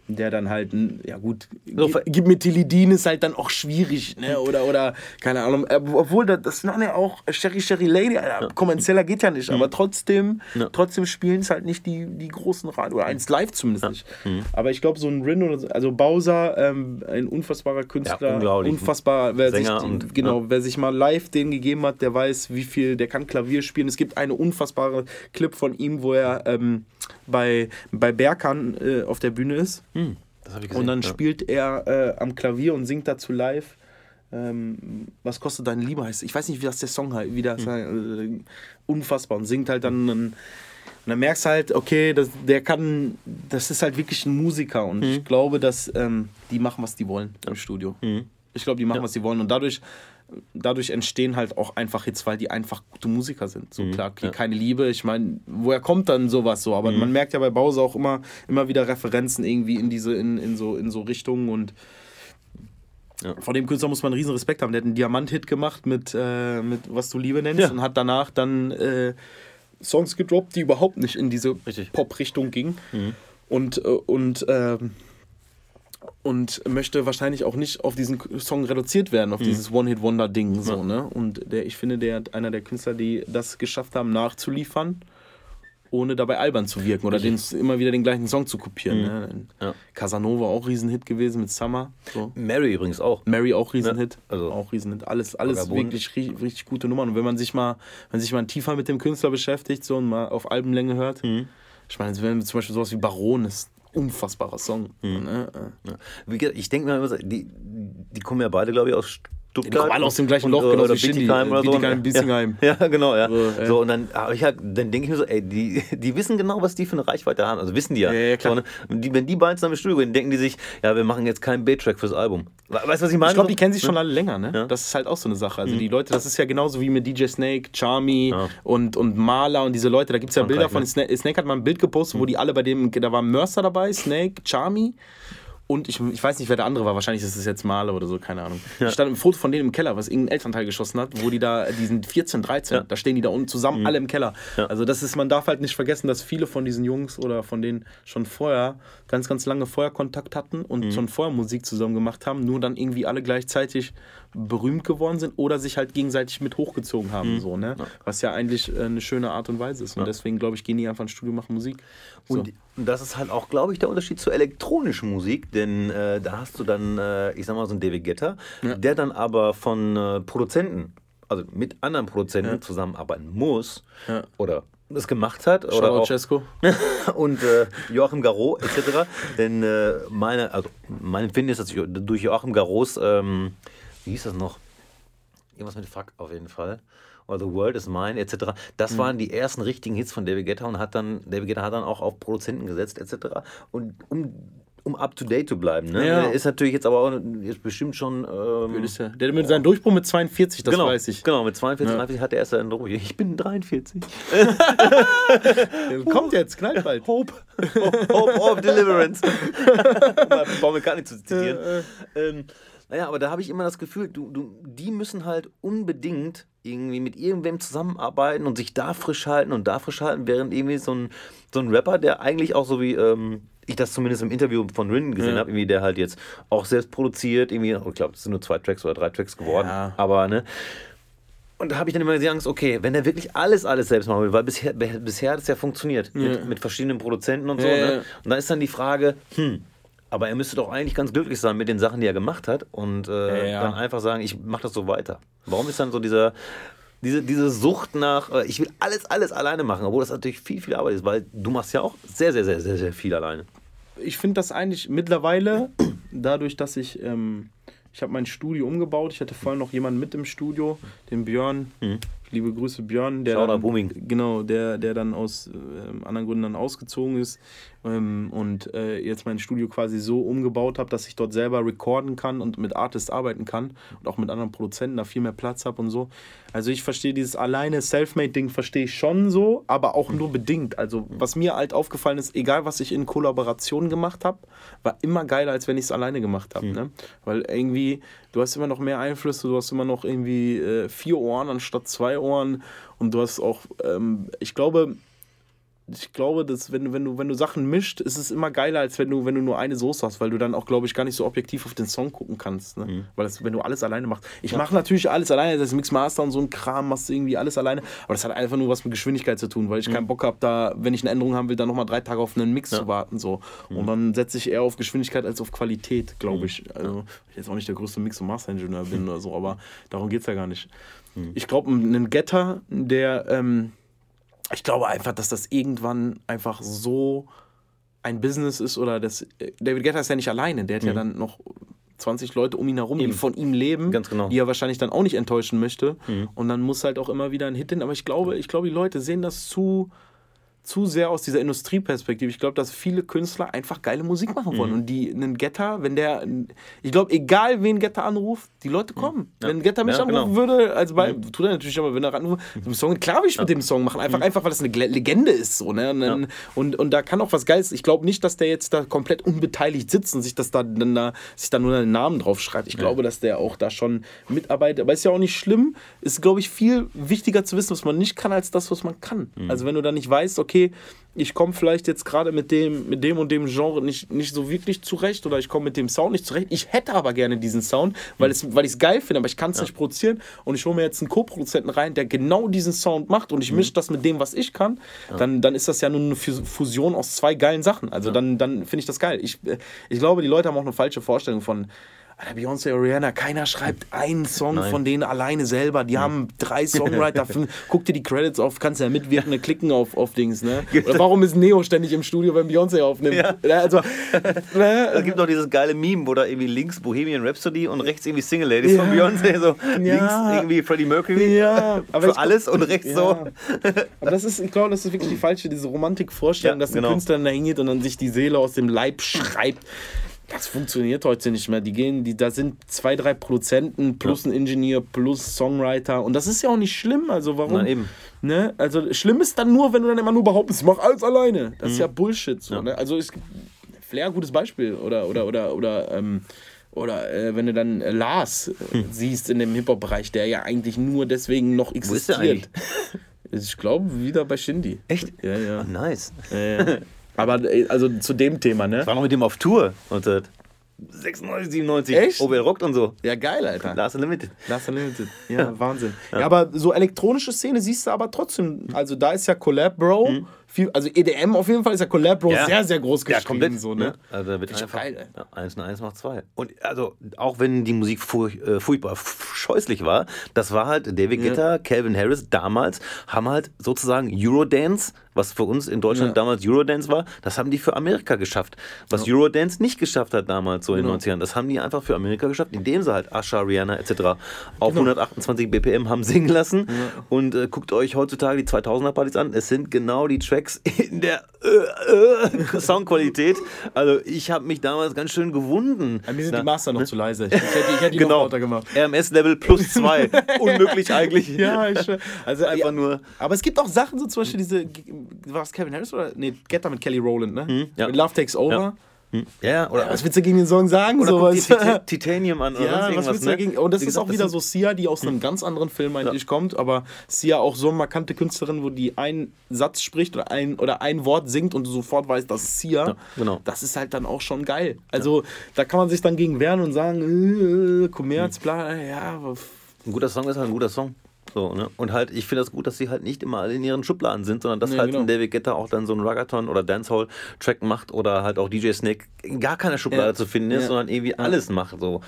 der dann halt, ja gut, So, gib, mir Tilidin ist halt dann auch schwierig, ne? Oder, oder, keine Ahnung, äh, obwohl das, waren ja auch Sherry Sherry Lady, Alter, kommerzieller geht ja nicht, aber trotzdem, Ja. trotzdem spielen es halt nicht die, die großen Radio, oder eins live zumindest nicht. Aber ich glaube, so ein Rin oder so, also Bowser, ähm, ein unfassbarer Künstler, unfassbar, wer sich, Sänger die- und- genau, ja. wer sich mal live den gegeben hat, der weiß, wie viel, der kann Klavier spielen. Es gibt eine unfassbare Clip von ihm, wo er ähm, bei, bei Berkan äh, auf der Bühne ist. Das hab ich Und dann ja. spielt er äh, am Klavier und singt dazu live. Ähm, was kostet deine Liebe heißt. Ich weiß nicht, wie das der Song heißt. Wie das, äh, unfassbar. Und singt halt dann. dann und dann merkst du halt, okay, das, der kann, das ist halt wirklich ein Musiker. Und ich glaube, dass ähm, die machen, was die wollen im Studio. Ich glaube, die machen, was die wollen. Und dadurch, dadurch entstehen halt auch einfach Hits, weil die einfach gute Musiker sind. So klar, okay, keine Liebe. Ich meine, woher kommt dann sowas so? Aber man merkt ja bei Bowser auch immer, immer wieder Referenzen irgendwie in diese, in, in so, in so Richtungen und Ja. vor dem Künstler muss man einen riesen Respekt haben. Der hat einen Diamant-Hit gemacht mit, äh, mit Was du Liebe nennst Ja. und hat danach dann äh, Songs gedroppt, die überhaupt nicht in diese. Pop-Richtung gingen. Und, äh, und, ähm, und möchte wahrscheinlich auch nicht auf diesen Song reduziert werden, auf dieses One-Hit-Wonder-Ding. So, ne? Und der, ich finde, der einer der Künstler, die das geschafft haben, nachzuliefern, ohne dabei albern zu wirken oder den, immer wieder den gleichen Song zu kopieren. Ne? Ja. Casanova auch Riesenhit gewesen mit Summer. So. Mary übrigens auch. Mary auch Riesenhit. Ja, also- auch Riesenhit. Alles, alles wirklich ri- richtig gute Nummern. Und wenn man sich mal, wenn sich mal tiefer mit dem Künstler beschäftigt so und mal auf Albenlänge hört, Mhm. ich meine, wenn zum Beispiel sowas wie Baron ist, unfassbarer Song. Mhm. Ne? Ja. Ich denke mir immer, die, die kommen ja beide, glaube ich, aus Stuttgart. Die kommen alle aus dem gleichen Und, Loch, äh, genauso oder wie Bietigheim oder so. Bietigheim, Bissingheim. Ja, ja, genau, ja. So, äh. So, und dann, halt, dann denke ich mir so, ey, die, die wissen genau, was die für eine Reichweite haben. Also wissen die ja. Ja, ja, klar. So, ne? Und die, wenn die beiden zusammen im Studio gehen, denken die sich, ja, wir machen jetzt keinen B-Track fürs Album. We- Weißt du, was ich meine? Ich glaube, die kennen sich schon alle länger, ne? Ja. Mhm. Das ist halt auch so eine Sache. Also die Leute, das ist ja genauso wie mit DJ Snake, Charmy Ja. und, und Maler und diese Leute. Da gibt es ja Bilder von ne? Snake. Snake hat mal ein Bild gepostet, wo die alle bei dem, da war Mercer dabei, Snake, Charmy. Und ich, ich weiß nicht, wer der andere war. Wahrscheinlich ist es jetzt Maler oder so, keine Ahnung. Da stand ein Foto von denen im Keller, was irgendein Elternteil geschossen hat, wo die da, die sind 14, 13, da stehen die da unten zusammen, alle im Keller. Also das ist, man darf halt nicht vergessen, dass viele von diesen Jungs oder von denen schon vorher ganz, ganz lange vorher Kontakt hatten und schon vorher Musik zusammen gemacht haben, nur dann irgendwie alle gleichzeitig berühmt geworden sind oder sich halt gegenseitig mit hochgezogen haben, so, ne? Was ja eigentlich äh, eine schöne Art und Weise ist. Und deswegen, glaube ich, gehen die einfach ins Studio, machen Musik. So. Und das ist halt auch, glaube ich, der Unterschied zur elektronischen Musik, denn äh, da hast du dann, äh, ich sag mal, so einen David Guetta, der dann aber von äh, Produzenten, also mit anderen Produzenten zusammenarbeiten muss Ja. oder das gemacht hat oder auch, Cesco. und äh, Joachim Garraud etc. Denn äh, meine, also mein Empfinden ist, dass ich durch Joachim Garraus, ähm, wie hieß das noch? Irgendwas mit Fuck auf jeden Fall. Oder The World is Mine etc. Das waren die ersten richtigen Hits von David Guetta und hat dann, David Guetta hat dann auch auf Produzenten gesetzt etc. Und um, um up to date zu bleiben. Ne? Ja. Ist natürlich jetzt aber auch jetzt bestimmt schon. Ähm, Ist der, mit seinem Durchbruch mit 42, das genau, weiß ich. Genau, mit 42, 43 hat er erst einen Druck. Ich bin 43. Kommt jetzt, knallt bald. Hope. Hope of Deliverance. um Paul McCartney zu zitieren. ähm, naja, aber da habe ich immer das Gefühl, du, du, die müssen halt unbedingt irgendwie mit irgendwem zusammenarbeiten und sich da frisch halten und da frisch halten, während irgendwie so ein, so ein Rapper, der eigentlich auch so wie ähm, ich das zumindest im Interview von Rin gesehen Ja. habe, irgendwie der halt jetzt auch selbst produziert, irgendwie, ich glaube, es sind nur zwei Tracks oder drei Tracks geworden, Ja. aber ne, und da habe ich dann immer die Angst, okay, wenn er wirklich alles, alles selbst machen will, weil bisher, bisher hat es ja funktioniert mit, mit verschiedenen Produzenten und so. Ja, ja. Ne? Und dann ist dann die Frage, hm, aber er müsste doch eigentlich ganz glücklich sein mit den Sachen, die er gemacht hat und äh, Ja, ja. dann einfach sagen, ich mache das so weiter. Warum ist dann so dieser, diese, diese Sucht nach, äh, ich will alles, alles alleine machen, obwohl das natürlich viel, viel Arbeit ist, weil du machst ja auch sehr, sehr, sehr, sehr, sehr viel alleine. ich finde das eigentlich mittlerweile, dadurch, dass ich, ähm, ich habe mein Studio umgebaut. Ich hatte vorher noch jemanden mit im Studio, den Björn. Liebe Grüße Björn, der dann, Booming. genau, der, der dann aus ähm, anderen Gründen dann ausgezogen ist ähm, und äh, jetzt mein Studio quasi so umgebaut habe, dass ich dort selber recorden kann und mit Artists arbeiten kann und auch mit anderen Produzenten da viel mehr Platz habe und so. Also ich verstehe dieses alleine Selfmade-Ding verstehe ich schon so, aber auch nur bedingt. Also was mir halt aufgefallen ist, egal was ich in Kollaboration gemacht habe, war immer geiler, als wenn ich es alleine gemacht habe. Ne? Weil irgendwie, du hast immer noch mehr Einflüsse, du hast immer noch irgendwie äh, vier Ohren anstatt zwei Ohren und du hast auch, ähm, ich glaube, ich glaube, dass wenn, wenn, du, wenn du Sachen mischt, ist es immer geiler, als wenn du, wenn du nur eine Soße hast, weil du dann auch, glaube ich, gar nicht so objektiv auf den Song gucken kannst. Ne? Weil das, wenn du alles alleine machst. Ich mache natürlich alles alleine, das Mixmaster und so ein Kram, machst du irgendwie alles alleine. Aber das hat einfach nur was mit Geschwindigkeit zu tun, weil ich keinen Bock habe, da, wenn ich eine Änderung haben will, dann nochmal drei Tage auf einen Mix zu warten. So. Und dann setze ich eher auf Geschwindigkeit als auf Qualität, glaube ich. Also, ich jetzt auch nicht der größte Mix- und Master-Ingenieur bin oder so, aber darum geht es ja gar nicht. Ich glaube, ein Getter, der. Ähm, ich glaube einfach, dass das irgendwann einfach so ein Business ist oder das. äh, David Guetta ist ja nicht alleine, der hat ja dann noch 20 Leute um ihn herum, die Eben. von ihm leben, Ganz genau. die er wahrscheinlich dann auch nicht enttäuschen möchte. Und dann muss halt auch immer wieder ein Hit hin. Aber ich glaube, ich glaube, die Leute sehen das zu, zu sehr aus dieser Industrieperspektive. Ich glaube, dass viele Künstler einfach geile Musik machen wollen. Und die einen Getter, wenn der, ich glaube, egal wen Getter anruft, die Leute kommen. Wenn Getter mich Ja, anrufen genau. würde, also bei, tut er natürlich, aber wenn er anruft, einen Song, klar will ich mit dem Song machen. Einfach, einfach weil das eine Legende ist. So, ne? und, dann, und, und da kann auch was Geiles. Ich glaube nicht, dass der jetzt da komplett unbeteiligt sitzt und sich das da, dann da, sich da nur einen Namen drauf schreibt. Ich glaube, dass der auch da schon mitarbeitet. Aber ist ja auch nicht schlimm. Ist, glaube ich, viel wichtiger zu wissen, was man nicht kann, als das, was man kann. Also wenn du dann nicht weißt, okay, ich komme vielleicht jetzt gerade mit dem, mit dem und dem Genre nicht, nicht so wirklich zurecht oder ich komme mit dem Sound nicht zurecht. Ich hätte aber gerne diesen Sound, weil, es, weil ich es geil finde, aber ich kann es nicht produzieren und ich hole mir jetzt einen Co-Produzenten rein, der genau diesen Sound macht und ich mische das mit dem, was ich kann, dann, dann ist das ja nur eine Fus- Fusion aus zwei geilen Sachen. Also dann, dann finde ich das geil. Ich, äh, ich glaube, die Leute haben auch eine falsche Vorstellung von Alter, Beyoncé oder Rihanna, keiner schreibt einen Song von denen alleine selber. Die haben drei Songwriter. Guck dir die Credits auf, kannst ja mitwirken, ne, klicken auf, auf Dings, ne? Oder warum ist Neo ständig im Studio, wenn Beyoncé aufnimmt? Ja. Also, Es ne? gibt noch dieses geile Meme, wo da irgendwie links Bohemian Rhapsody und rechts irgendwie Single Ladies von Ja. Beyoncé. So Ja. links irgendwie Freddie Mercury Ja, aber für alles und rechts Ja. so. Aber das ist, ich glaube, das ist wirklich die falsche, diese Romantikvorstellung, dass ein genau. Künstler da hingeht und dann sich die Seele aus dem Leib schreibt. Das funktioniert heute nicht mehr. Die gehen, die, da sind zwei, drei Produzenten plus ein Ingenieur plus Songwriter. Und das ist ja auch nicht schlimm. Also warum? Na, eben. Ne? Also schlimm ist dann nur, wenn du dann immer nur behauptest, ich mach alles alleine. Das Mhm. ist ja Bullshit. So, Ne? Also es gibt Flair, gutes Beispiel. Oder, oder, oder, oder, ähm, oder äh, wenn du dann äh, Lars äh, siehst in dem Hip-Hop-Bereich, der ja eigentlich nur deswegen noch Hm. Wo ist der existiert. Ich glaube, wieder bei Shindy. Echt? Ja, ja. Oh, nice. ja, ja. Aber äh, also zu dem Thema, ne? War noch mit dem auf Tour. Und, äh, 96, 97. Echt? OBL rockt und so. Ja, geil, Alter. Last Unlimited. Last Unlimited. Ja, Wahnsinn. Ja. aber so elektronische Szene siehst du aber trotzdem. Also da ist ja Collab Bro. Viel, also EDM auf jeden Fall ist ja Collab Bro Mhm. Ja. sehr, sehr groß Ja, geschrieben. komplett. So, ne? Also da wird einfach geil, ja, eins und eins macht zwei. Und also auch wenn die Musik furch, äh, furchtbar scheußlich war, das war halt David Guetta, Calvin Harris damals haben halt sozusagen Eurodance, was für uns in Deutschland Ja. damals Eurodance war, das haben die für Amerika geschafft. Was Eurodance nicht geschafft hat damals so in den Genau. 90ern, das haben die einfach für Amerika geschafft, indem sie halt Asha, Rihanna etc. auf Genau. 128 BPM haben singen lassen. Und äh, guckt euch heutzutage die 2000er Partys an. Es sind genau die Tracks in der äh, äh, Soundqualität. Also ich habe mich damals ganz schön gewunden. Mir sind Na, die Master noch zu leise. Ich hätte, ich hätte die noch Genau. lauter gemacht. RMS-Level plus zwei. Unmöglich eigentlich. Ja, ich. Also Einfach ja, nur. Aber es gibt auch Sachen, so zum Beispiel diese, war es Kevin Harris oder? Nee, Getter mit Kelly Rowland, ne? Mhm, ja. Mit Love Takes Over. Ja. Ja, oder, Was willst du gegen den Song sagen? oder so guck dir was? Tita- Titanium an oder Ja, irgendwas. willst du Ne? dagegen? Und das Wie ist gesagt, auch wieder so Sia, die aus einem ganz anderen Film eigentlich kommt, aber Sia auch so eine markante Künstlerin, wo die einen Satz spricht oder ein, oder ein Wort singt und du sofort weißt, das ist Sia. Ja, genau. Das ist halt dann auch schon geil. Also da kann man sich dann gegen wehren und sagen, äh, Kommerz, bla, ja, Ein guter Song ist halt ein guter Song. So, ne? Und halt, ich finde das gut, dass sie halt nicht immer alle in ihren Schubladen sind, sondern dass Ja, halt genau. ein David Guetta auch dann so einen Ruggathon oder Dancehall-Track macht oder halt auch DJ Snake gar keiner Schublade Ja. zu finden ist, Ja. sondern irgendwie alles macht. So.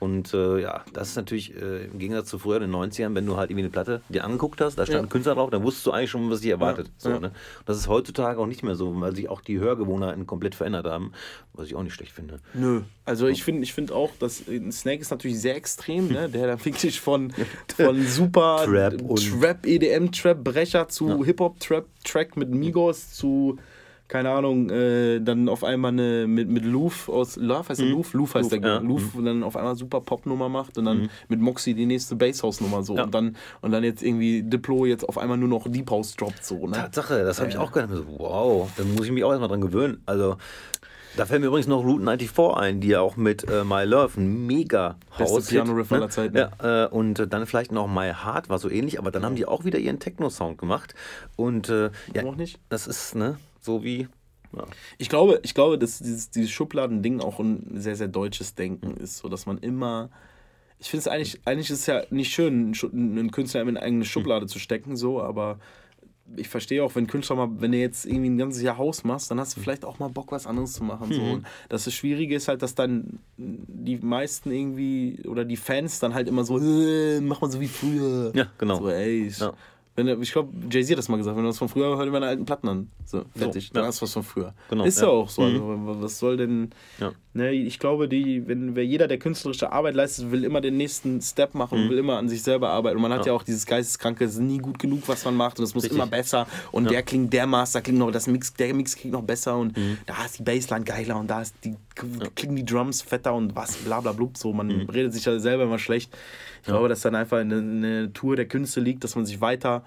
Und äh, ja, das ist natürlich äh, im Gegensatz zu früher in den 90ern, wenn du halt irgendwie eine Platte dir angeguckt hast, da stand Ja. ein Künstler drauf, dann wusstest du eigentlich schon, was dich erwartet. So, ja. ne? Das ist heutzutage auch nicht mehr so, weil sich auch die Hörgewohnheiten komplett verändert haben, was ich auch nicht schlecht finde. Nö. Also ich finde ich find auch, dass Snake ist natürlich sehr extrem, ne? der da wirklich von, von super Trap und- Trap, EDM, Trap, Brecher zu Hip-Hop, Trap, Track mit Migos zu, keine Ahnung, äh, dann auf einmal eine mit, mit Loof aus, Love heißt der Loof? Loof heißt Loof, der, ja. Loof, und dann auf einmal super Pop-Nummer macht und dann mit Moxie die nächste Basshouse-Nummer so Ja. und dann und dann jetzt irgendwie Diplo jetzt auf einmal nur noch Deep House droppt so, ne? Tatsache, das habe ich Ja. auch gedacht. So, wow, da muss ich mich auch erstmal dran gewöhnen. Also, da fällt mir übrigens noch Route 94 ein, die ja auch mit äh, My Love ein mega House Piano-Riff aller Zeiten. Ja, äh, und dann vielleicht noch My Heart war so ähnlich, aber dann haben die auch wieder ihren Techno-Sound gemacht. Und äh, ja, Noch nicht? das ist ne, so wie. Ja. Ich glaube, ich glaube, dass dieses, dieses Schubladending auch ein sehr, sehr deutsches Denken ist, so dass man immer. Ich finde es eigentlich, eigentlich ist es ja nicht schön, einen Künstler in eine eigene Schublade zu stecken, so, aber ich verstehe auch, wenn Künstler mal, wenn du jetzt irgendwie ein ganzes Jahr Haus machst, dann hast du vielleicht auch mal Bock, was anderes zu machen. So. Und das Schwierige ist halt, dass dann die meisten irgendwie oder die Fans dann halt immer so, äh, mach mal so wie früher. Ja, genau. So, ey, ich, Ja. Wenn, ich glaube, Jay-Z hat das mal gesagt, wenn du das von früher hört, meine alten Platten an. So, fertig. Dann ja. hast du was von früher. Genau, ist ja, ja. auch so. Also, was soll denn. Ja. Ne, ich glaube, die, wenn wer jeder, der künstlerische Arbeit leistet, will immer den nächsten Step machen, will immer an sich selber arbeiten. Und man hat ja, auch dieses Geisteskranke, es ist nie gut genug, was man macht und es muss Richtig. immer besser. Und der klingt, der Master klingt noch, das Mix, der Mix klingt noch besser und da ist die Bassline geiler und da ist die, klingen die Drums fetter und was, bla bla blub. So, man redet sich ja selber immer schlecht. Ich glaube, dass dann einfach eine, eine Tour der Künste liegt, dass man sich weiter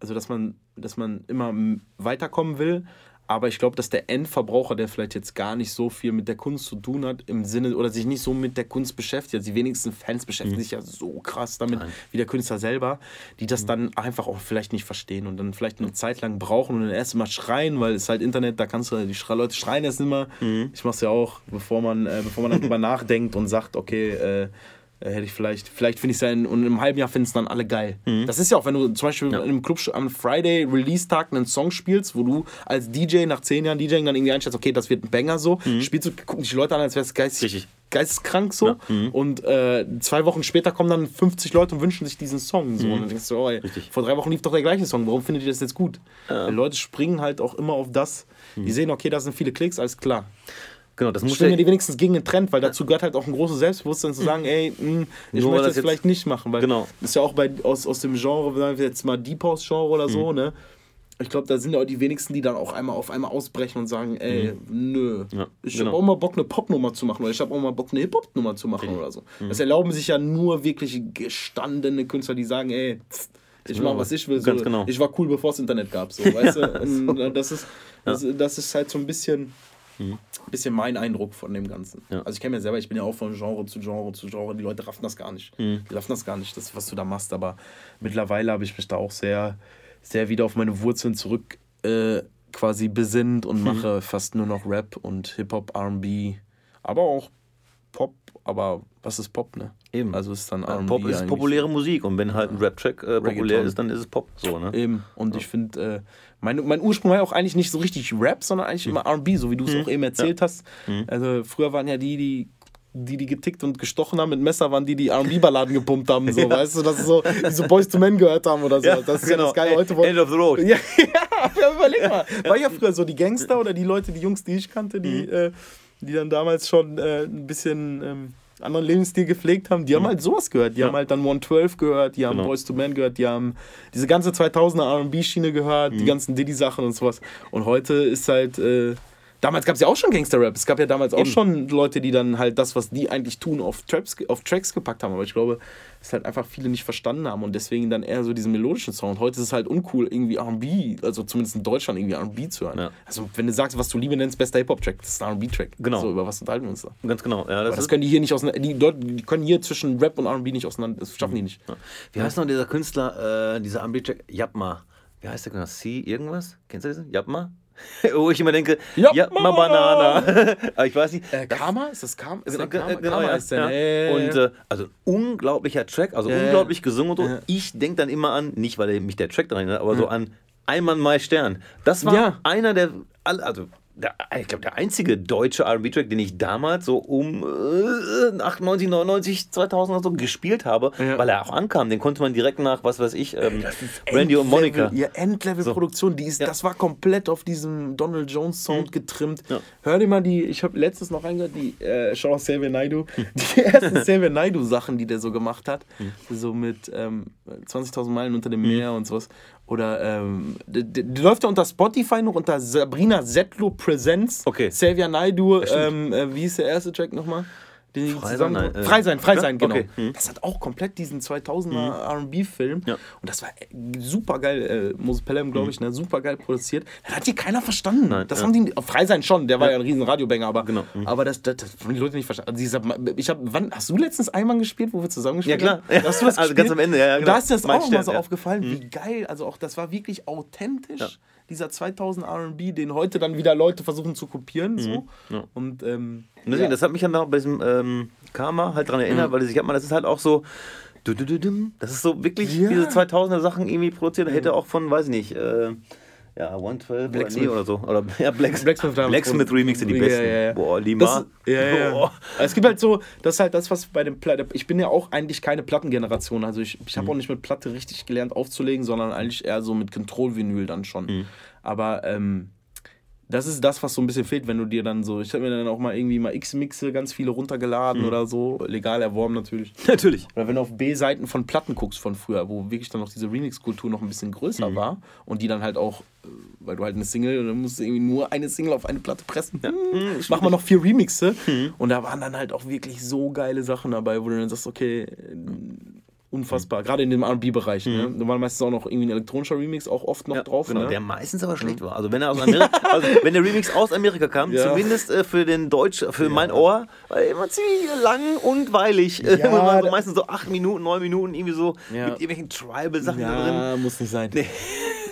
also dass man, dass man immer weiterkommen will. Aber ich glaube, dass der Endverbraucher, der vielleicht jetzt gar nicht so viel mit der Kunst zu tun hat, im Sinne oder sich nicht so mit der Kunst beschäftigt, also die wenigsten Fans beschäftigen sich ja so krass damit wie der Künstler selber, die das dann einfach auch vielleicht nicht verstehen und dann vielleicht eine Zeit lang brauchen und dann erst mal schreien, weil es halt Internet, da kannst du, die Schre Leute schreien erst immer. Ich mach's ja auch, bevor man, äh, bevor man dann drüber nachdenkt und sagt, okay, äh, hätte ich vielleicht, vielleicht finde ich es ja in, und im halben Jahr finden es dann alle geil. Das ist ja auch, wenn du zum Beispiel in einem Club am Friday Release-Tag einen Song spielst, wo du als DJ nach zehn Jahren DJing dann irgendwie einschätzt, okay, das wird ein Banger so, spielst du, gucken dich die Leute an, als wäre es geistig, geisteskrank so. Und äh, zwei Wochen später kommen dann 50 Leute und wünschen sich diesen Song. So. Und dann denkst du, oh, ey, vor drei Wochen lief doch der gleiche Song, warum findet ihr das jetzt gut? Die Leute springen halt auch immer auf das, die sehen, okay, da sind viele Klicks, alles klar. Genau, das muss Schwimmen ja, die wenigstens gegen den Trend, weil dazu gehört halt auch ein großes Selbstbewusstsein zu sagen, ey, mh, ich Nur möchte das das vielleicht nicht machen, weil Genau. das ist ja auch bei, aus, aus dem Genre, sagen wir jetzt mal Deep House Genre oder Mhm. so, ne? Ich glaube, da sind ja auch die wenigsten, die dann auch einmal auf einmal ausbrechen und sagen, ey, nö, Mhm. Ja, ich genau. habe auch mal Bock, eine Popnummer zu machen oder ich habe auch mal Bock, eine Hip-Hop-Nummer zu machen oder so. Mhm. Das erlauben sich ja nur wirklich gestandene Künstler, die sagen, ey, pff, ich mache, was ich will. So. Genau. Ich war cool, bevor es Internet gab. So, weißt du? Und das, ist, das, das ist halt so ein bisschen, bisschen mein Eindruck von dem Ganzen. Ja. Also ich kenne mir selber, ich bin ja auch von Genre zu Genre zu Genre. Die Leute raffen das gar nicht. Die raffen das gar nicht, das, was du da machst. Aber mittlerweile habe ich mich da auch sehr, sehr wieder auf meine Wurzeln zurück äh, quasi besinnt und mache fast nur noch Rap und Hip-Hop, RB, aber auch Pop. Aber was ist Pop, ne? Eben. Also ist dann Ja, RB. Pop ist populäre Musik und wenn halt ein Rap-Track äh, populär ist, dann ist es Pop. So, ne? Eben. Und ich finde, äh, mein, mein Ursprung war ja auch eigentlich nicht so richtig Rap, sondern eigentlich immer RB, so wie du es auch eben erzählt hast. Also früher waren ja die, die. Die, die getickt und gestochen haben mit Messer, waren die, die RB-Balladen gepumpt haben. So, weißt du, das ist so, die so Boys to Men gehört haben oder so. das ist ja das Geile. Heute wollen- End of the road. ja, ja, überleg mal. War ja früher so die Gangster oder die Leute, die Jungs, die ich kannte, die, äh, die dann damals schon äh, ein bisschen ähm, anderen Lebensstil gepflegt haben, die haben halt sowas gehört. Die haben halt dann 112 gehört, die haben Genau. Boys to Men gehört, die haben diese ganze 2000er RB-Schiene gehört, die ganzen Diddy-Sachen und sowas. Und heute ist halt. Äh, Damals gab es ja auch schon Gangster-Rap. Es gab ja damals auch schon Leute, die dann halt das, was die eigentlich tun, auf, Traps, auf Tracks gepackt haben. Aber ich glaube, es halt einfach viele nicht verstanden haben und deswegen dann eher so diesen melodischen Sound. Heute ist es halt uncool, irgendwie RB, also zumindest in Deutschland irgendwie RB zu hören. Ja. Also, wenn du sagst, was du Liebe nennst, bester Hip-Hop-Track, das ist ein RB-Track. Genau. So, über was unterhalten wir uns da? Ganz genau. Ja, das das können die hier nicht auseinander. Die, Leute, die können hier zwischen Rap und RB nicht auseinander. Das schaffen die nicht. wie heißt noch dieser Künstler, äh, dieser Ambi-Track? Yapma. Wie heißt der genau? C irgendwas? Kennst du diesen? Yapma? Wo ich immer denke, Yapma Yapma Banana. Aber ich weiß nicht. Äh, Karma? Ist das Karma? Ist Genau, das Karma? genau, Karma ja, ist der, ja. Und äh, also unglaublicher Track, also Ja, ja. unglaublich gesungen und so. Ja. Ich denke dann immer an, nicht weil mich der Track daran erinnert, aber so an Einmann Mai Stern. Das war Ja. einer der, also der, ich glaube, der einzige deutsche RB-Track, den ich damals so um äh, 98, 99, 2000 oder so gespielt habe, Ja. weil er auch ankam. Den konnte man direkt nach, was weiß ich, ähm, Randy und Monica. Ja, Endlevel-Produktion, die ist, Ja. das war komplett auf diesem Donald Jones Sound getrimmt. Ja. Hör dir mal die, ich habe letztens noch reingehört, die äh, Schau Xavier Naidu, die ersten Xavier Naidu Sachen, die der so gemacht hat, so mit ähm, 20.000 Meilen unter dem Meer und sowas. Oder ähm, die, läuft ja unter Spotify noch unter Sabrina Settler Presents. Okay. Xavier Naidu, ähm, äh, wie hieß der erste Track nochmal? Den Frei zusammen- sein, äh, frei sein, frei ja? sein, genau. Okay. Hm. Das hat auch komplett diesen 2000er RB-Film. Ja. Und das war super geil. Äh, Moses Pelham, glaube ich, ne, super geil produziert. Das hat hier keiner verstanden. Nein, das ja. haben die. Frei sein schon, der war ja ein riesen Radiobanger, aber, Genau. Mhm. aber das, das, das haben die Leute nicht verstanden. Also dieser, ich hab, wann, hast du letztens einmal gespielt, wo wir zusammen gespielt Ja, klar. haben? Hast du das Also gespielt? ganz am Ende, ja, genau. Da ist dir das Mein auch mal Stern, so ja. Mhm. aufgefallen, wie geil. Also auch, das war wirklich authentisch. Dieser 2000 R&B, den heute dann wieder Leute versuchen zu kopieren. So. Mhm. Ja. Und ähm, Und deswegen, ja. das hat mich dann auch bei diesem ähm, Karma halt dran erinnert, weil ich hab mal, das ist halt auch so. Das ist so wirklich Ja. diese 2000er Sachen irgendwie produziert. Hätte auch von, weiß ich nicht, äh, Ja, 112 Blacksmith. oder, nee, oder so. Oder ja, Blacks, Blacksmith, Blacksmith, Remix sind die besten. ja, ja. Boah, Lima. Das, ja, ja, ja. Boah. Es gibt halt so, das ist halt das, was bei dem Platte. Ich bin ja auch eigentlich keine Plattengeneration. Also ich, ich habe Mhm. auch nicht mit Platte richtig gelernt aufzulegen, sondern eigentlich eher so mit Control-Vinyl dann schon. Mhm. Aber ähm, das ist das, was so ein bisschen fehlt, wenn du dir dann so. Ich habe mir dann auch mal irgendwie mal X-Mixe ganz viele runtergeladen oder so. Legal erworben natürlich. Natürlich. Oder wenn du auf B-Seiten von Platten guckst von früher, wo wirklich dann noch diese Remix-Kultur noch ein bisschen größer Mhm. war und die dann halt auch, äh, weil du halt eine Single, und dann musst du irgendwie nur eine Single auf eine Platte pressen. Hm, mach mal noch vier Remixe. Mhm. Und da waren dann halt auch wirklich so geile Sachen dabei, wo du dann sagst, okay, unfassbar. Gerade in dem RB-Bereich. Ne? Da war meistens auch noch irgendwie ein elektronischer Remix auch oft noch Mhm. Ja, drauf. genau, ne? der meistens aber schlecht war. Also wenn er aus Amerika, also wenn der Remix aus Amerika kam, Ja. zumindest äh, für den Deutsch, für mein Ohr, war er immer ziemlich lang und weilig. Ja, so meistens so acht Minuten, neun Minuten irgendwie so Ja. mit irgendwelchen Tribal-Sachen da drin. Ja, muss nicht sein.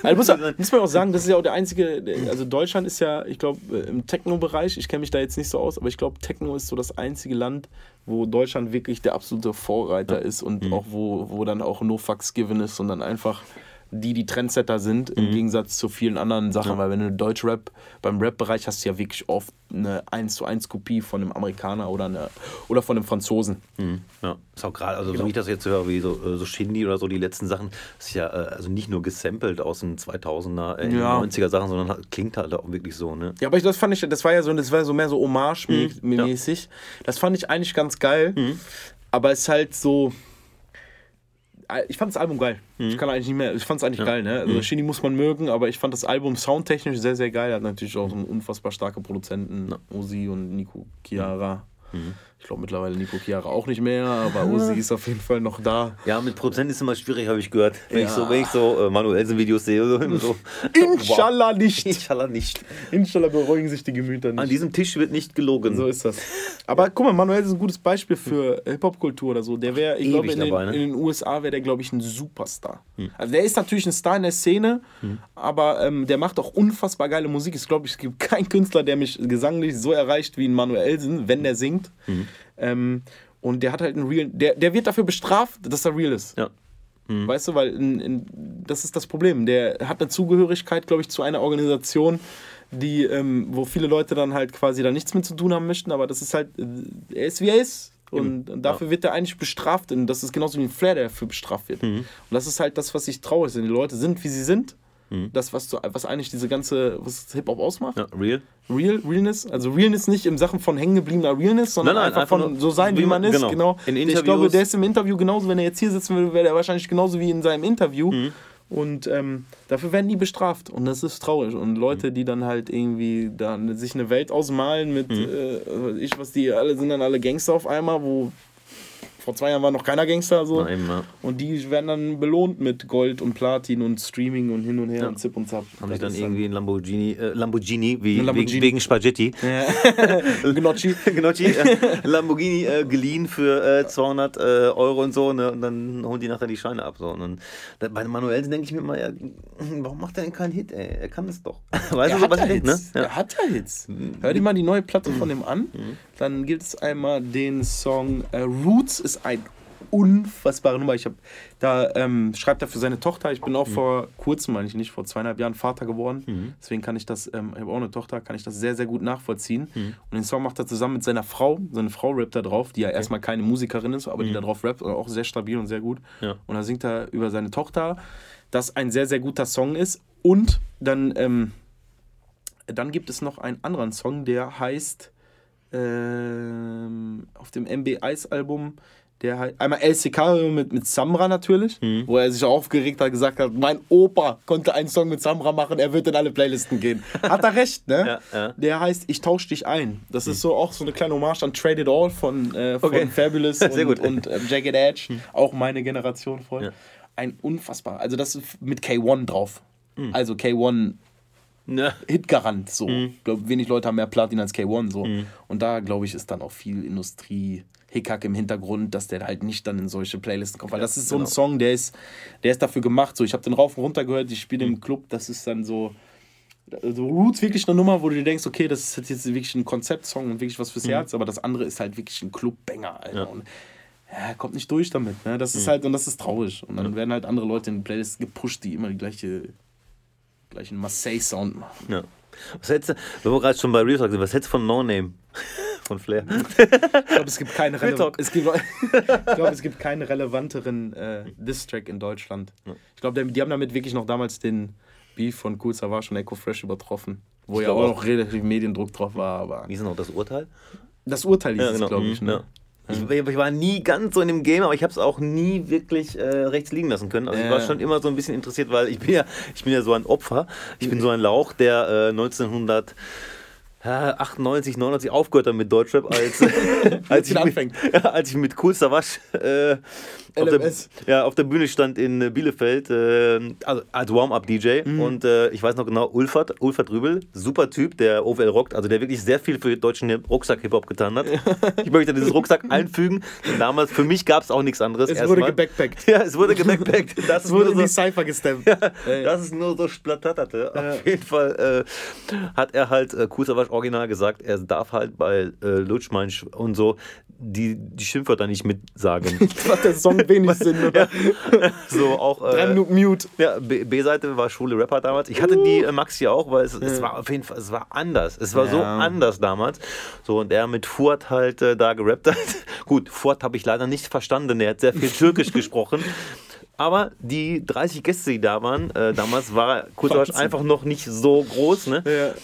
Also muss, man, muss man auch sagen, das ist ja auch der einzige, also Deutschland ist ja, ich glaube, im Techno-Bereich, ich kenne mich da jetzt nicht so aus, aber ich glaube, Techno ist so das einzige Land, wo Deutschland wirklich der absolute Vorreiter ist und auch wo, wo dann auch no fucks given ist und dann einfach die die Trendsetter sind, im Gegensatz zu vielen anderen Sachen, weil wenn du Deutschrap, beim Rap-Bereich hast du ja wirklich oft eine 1 zu 1 Kopie von einem Amerikaner oder, eine, oder von einem Franzosen. Ja, ist auch gerade, also Genau. so wie ich das jetzt höre, wie so, äh, so Shindy oder so, die letzten Sachen, ist ja äh, also nicht nur gesampelt aus den 2000er, äh, Ja. 90er Sachen, sondern halt, klingt halt auch wirklich so, ne? Ja, aber ich, das fand ich, das war ja so, das war so mehr so Hommage-mäßig. Das fand ich eigentlich ganz geil. Aber es ist halt so. Ich fand das Album geil. Ich kann eigentlich nicht mehr. Ich fand es eigentlich geil, ne? Also Shindy muss man mögen, aber ich fand das Album soundtechnisch sehr, sehr geil. Hat natürlich auch so unfassbar starke Produzenten, Uzi und Nico Chiara. Ich glaube mittlerweile Nico Chiara auch nicht mehr, aber Uzi ist auf jeden Fall noch da. Ja, mit Prozent ist immer schwierig, habe ich gehört. Wenn ich Ja. so, wenn ich so äh, Manuelsen-Videos sehe, so, immer so. Inshallah nicht. Inshallah nicht. Inshallah beruhigen sich die Gemüter nicht. An diesem Tisch wird nicht gelogen. So ist das. Aber guck mal, Manuel ist ein gutes Beispiel für Hip-Hop-Kultur oder so. Der wäre, ich glaube, in, ne? in den USA wäre der, glaube ich, ein Superstar. Also der ist natürlich ein Star in der Szene, aber ähm, der macht auch unfassbar geile Musik. Ich glaube, es gibt keinen Künstler, der mich gesanglich so erreicht wie ein Manuelsen, wenn der singt. Ähm, und der hat halt einen real, der, der wird dafür bestraft, dass er real ist. Ja. Weißt du, weil in, in, das ist das Problem. Der hat eine Zugehörigkeit, glaube ich, zu einer Organisation, die, ähm, wo viele Leute dann halt quasi da nichts mit zu tun haben möchten, aber das ist halt, äh, er ist wie er ist. Und, und dafür wird er eigentlich bestraft. Und das ist genauso wie ein Flair, der dafür bestraft wird. Und das ist halt das, was ich traurig finde. Die Leute sind, wie sie sind. Das, was, so, was eigentlich diese ganze, was Hip-Hop ausmacht. Ja, real. Real, Realness, also Realness nicht im Sachen von hängen gebliebener Realness, sondern Nein, nein, einfach, einfach von so sein, wie wie man man- ist. genau. Genau. In ich glaube, der ist im Interview genauso, wenn er jetzt hier sitzen würde, wäre er wahrscheinlich genauso wie in seinem Interview. Mhm. Und ähm, dafür werden die bestraft. Und das ist traurig. Und Leute, die dann halt irgendwie dann sich eine Welt ausmalen mit, Mhm. äh, ich was, die alle sind dann alle Gangster auf einmal, wo vor zwei Jahren war noch keiner Gangster. So. Na, eben, ja. Und die werden dann belohnt mit Gold und Platin und Streaming und hin und her und Zip und Zap. Haben sich dann irgendwie ein Lamborghini, äh, Lamborghini, wie, Lamborghini. Wegen, wegen Spaghetti. Gnocchi. Gnocchi, äh, Lamborghini äh, geliehen für äh, 200 äh, Euro und so, ne? Und dann holen die nachher die Scheine ab. So. Und dann, da, bei Manuelsen denke ich mir mal, ja, warum macht er denn keinen Hit, ey? Er kann das doch. Weißt Er du, hat was ja ich denke, ne? Hits. Er hat ja Hits. Hör dir mal die neue Platte von dem an. Dann gibt es einmal den Song äh, Roots ist ein unfassbare Nummer. Ich habe da ähm, schreibt er für seine Tochter. Ich bin auch vor kurzem, meine ich nicht, vor zweieinhalb Jahren Vater geworden. Deswegen kann ich das, ähm, ich habe auch eine Tochter, kann ich das sehr, sehr gut nachvollziehen. Und den Song macht er zusammen mit seiner Frau. Seine Frau rappt da drauf, die ja erstmal keine Musikerin ist, aber die da drauf rappt, auch sehr stabil und sehr gut. Ja. Und da singt er über seine Tochter, dass ein sehr, sehr guter Song ist. Und dann ähm, dann gibt es noch einen anderen Song, der heißt ähm, auf dem MB Ice Album, der heißt einmal El Sicario mit, mit Samra natürlich, Mhm. wo er sich aufgeregt hat, gesagt hat, mein Opa konnte einen Song mit Samra machen, er wird in alle Playlisten gehen. Hat er recht, ne? Ja, ja. Der heißt Ich tausch dich ein. Das ist so auch so eine kleine Hommage an Trade It All von, äh, von Okay. Fabulous und, und ähm, Jagged Edge, auch meine Generation voll. Ja. Ein unfassbar, also das ist mit K1 drauf. Also K1 Ne? Hitgarant so. Mhm. Ich glaube, wenig Leute haben mehr Platin als K1 so. Und da, glaube ich, ist dann auch viel Industrie. Hickhack im Hintergrund, dass der halt nicht dann in solche Playlisten kommt. Weil das ist so ein genau. Song, der ist, der ist dafür gemacht. So, ich habe den rauf und runter gehört, ich spiele im Club, das ist dann so. Also Roots wirklich eine Nummer, wo du dir denkst, okay, das ist jetzt wirklich ein Konzeptsong und wirklich was fürs Herz, aber das andere ist halt wirklich ein Clubbanger, Alter. Ja. Und ja, kommt nicht durch damit. Ne? Das ist halt, und das ist traurig. Und dann werden halt andere Leute in die Playlist gepusht, die immer die gleiche gleich einen Marseille-Sound machen. Ja. Was hättest du, wenn wir gerade schon bei Real Talk sind, was hättest du von No Name? Von Flair. Ich glaube, es gibt keinen rele es gibt, ich glaube, es gibt keinen relevanteren äh, Diss-Track in Deutschland. Ich glaube, die haben damit wirklich noch damals den Beef von Cool Savage und Echo Fresh übertroffen. Wo ja auch auch. noch relativ Mediendruck drauf war. Aber Wie ist noch das Urteil? das Urteil hieß es, glaube ich. Mhm, Ne? ja. Ich, ich war nie ganz so in dem Game, aber ich habe es auch nie wirklich äh, rechts liegen lassen können. Also ich war schon immer so ein bisschen interessiert, weil ich bin ja, ich bin ja so ein Opfer. Ich bin so ein Lauch, der äh, 1900 ja, 98, 99 aufgehört hat mit Deutschrap, als, als, ich mit, als ich mit Cool Savage äh, auf, der, ja, auf der Bühne stand in Bielefeld, äh, also als Warm-Up-DJ. Mhm. Und äh, ich weiß noch genau, Ulfert, Ulfert Rübel, super Typ, der OWL rockt, also der wirklich sehr viel für deutschen Rucksack-Hip-Hop getan hat. Ich möchte dieses Rucksack einfügen. Damals, für mich gab es auch nichts anderes. Es wurde gebackpackt. Ja, es wurde gebackpackt. Das Es wurde in die so, Cypher gestemmt. Ey. das ist nur so splatterte. Auf jeden Fall äh, hat er halt äh, Kusavasch original gesagt, er darf halt bei äh, Lutsch Meinsch und so die, die Schimpfwörter nicht mitsagen. Macht der Song wenig Sinn, oder? so auch. Drei Äh, Minuten Mute. ja, B-Seite war schwule Rapper damals. Ich hatte die äh, Maxi auch, weil es, es war auf jeden Fall, es war anders. Es war so Ja. anders damals. So, und er mit Fuad halt äh, da gerappt hat. Gut, Fuad habe ich leider nicht verstanden. Er hat sehr viel Türkisch gesprochen. Aber die 30 Gäste, die da waren, äh, damals war Wahnsinn. einfach noch nicht so groß. Ne? Ja.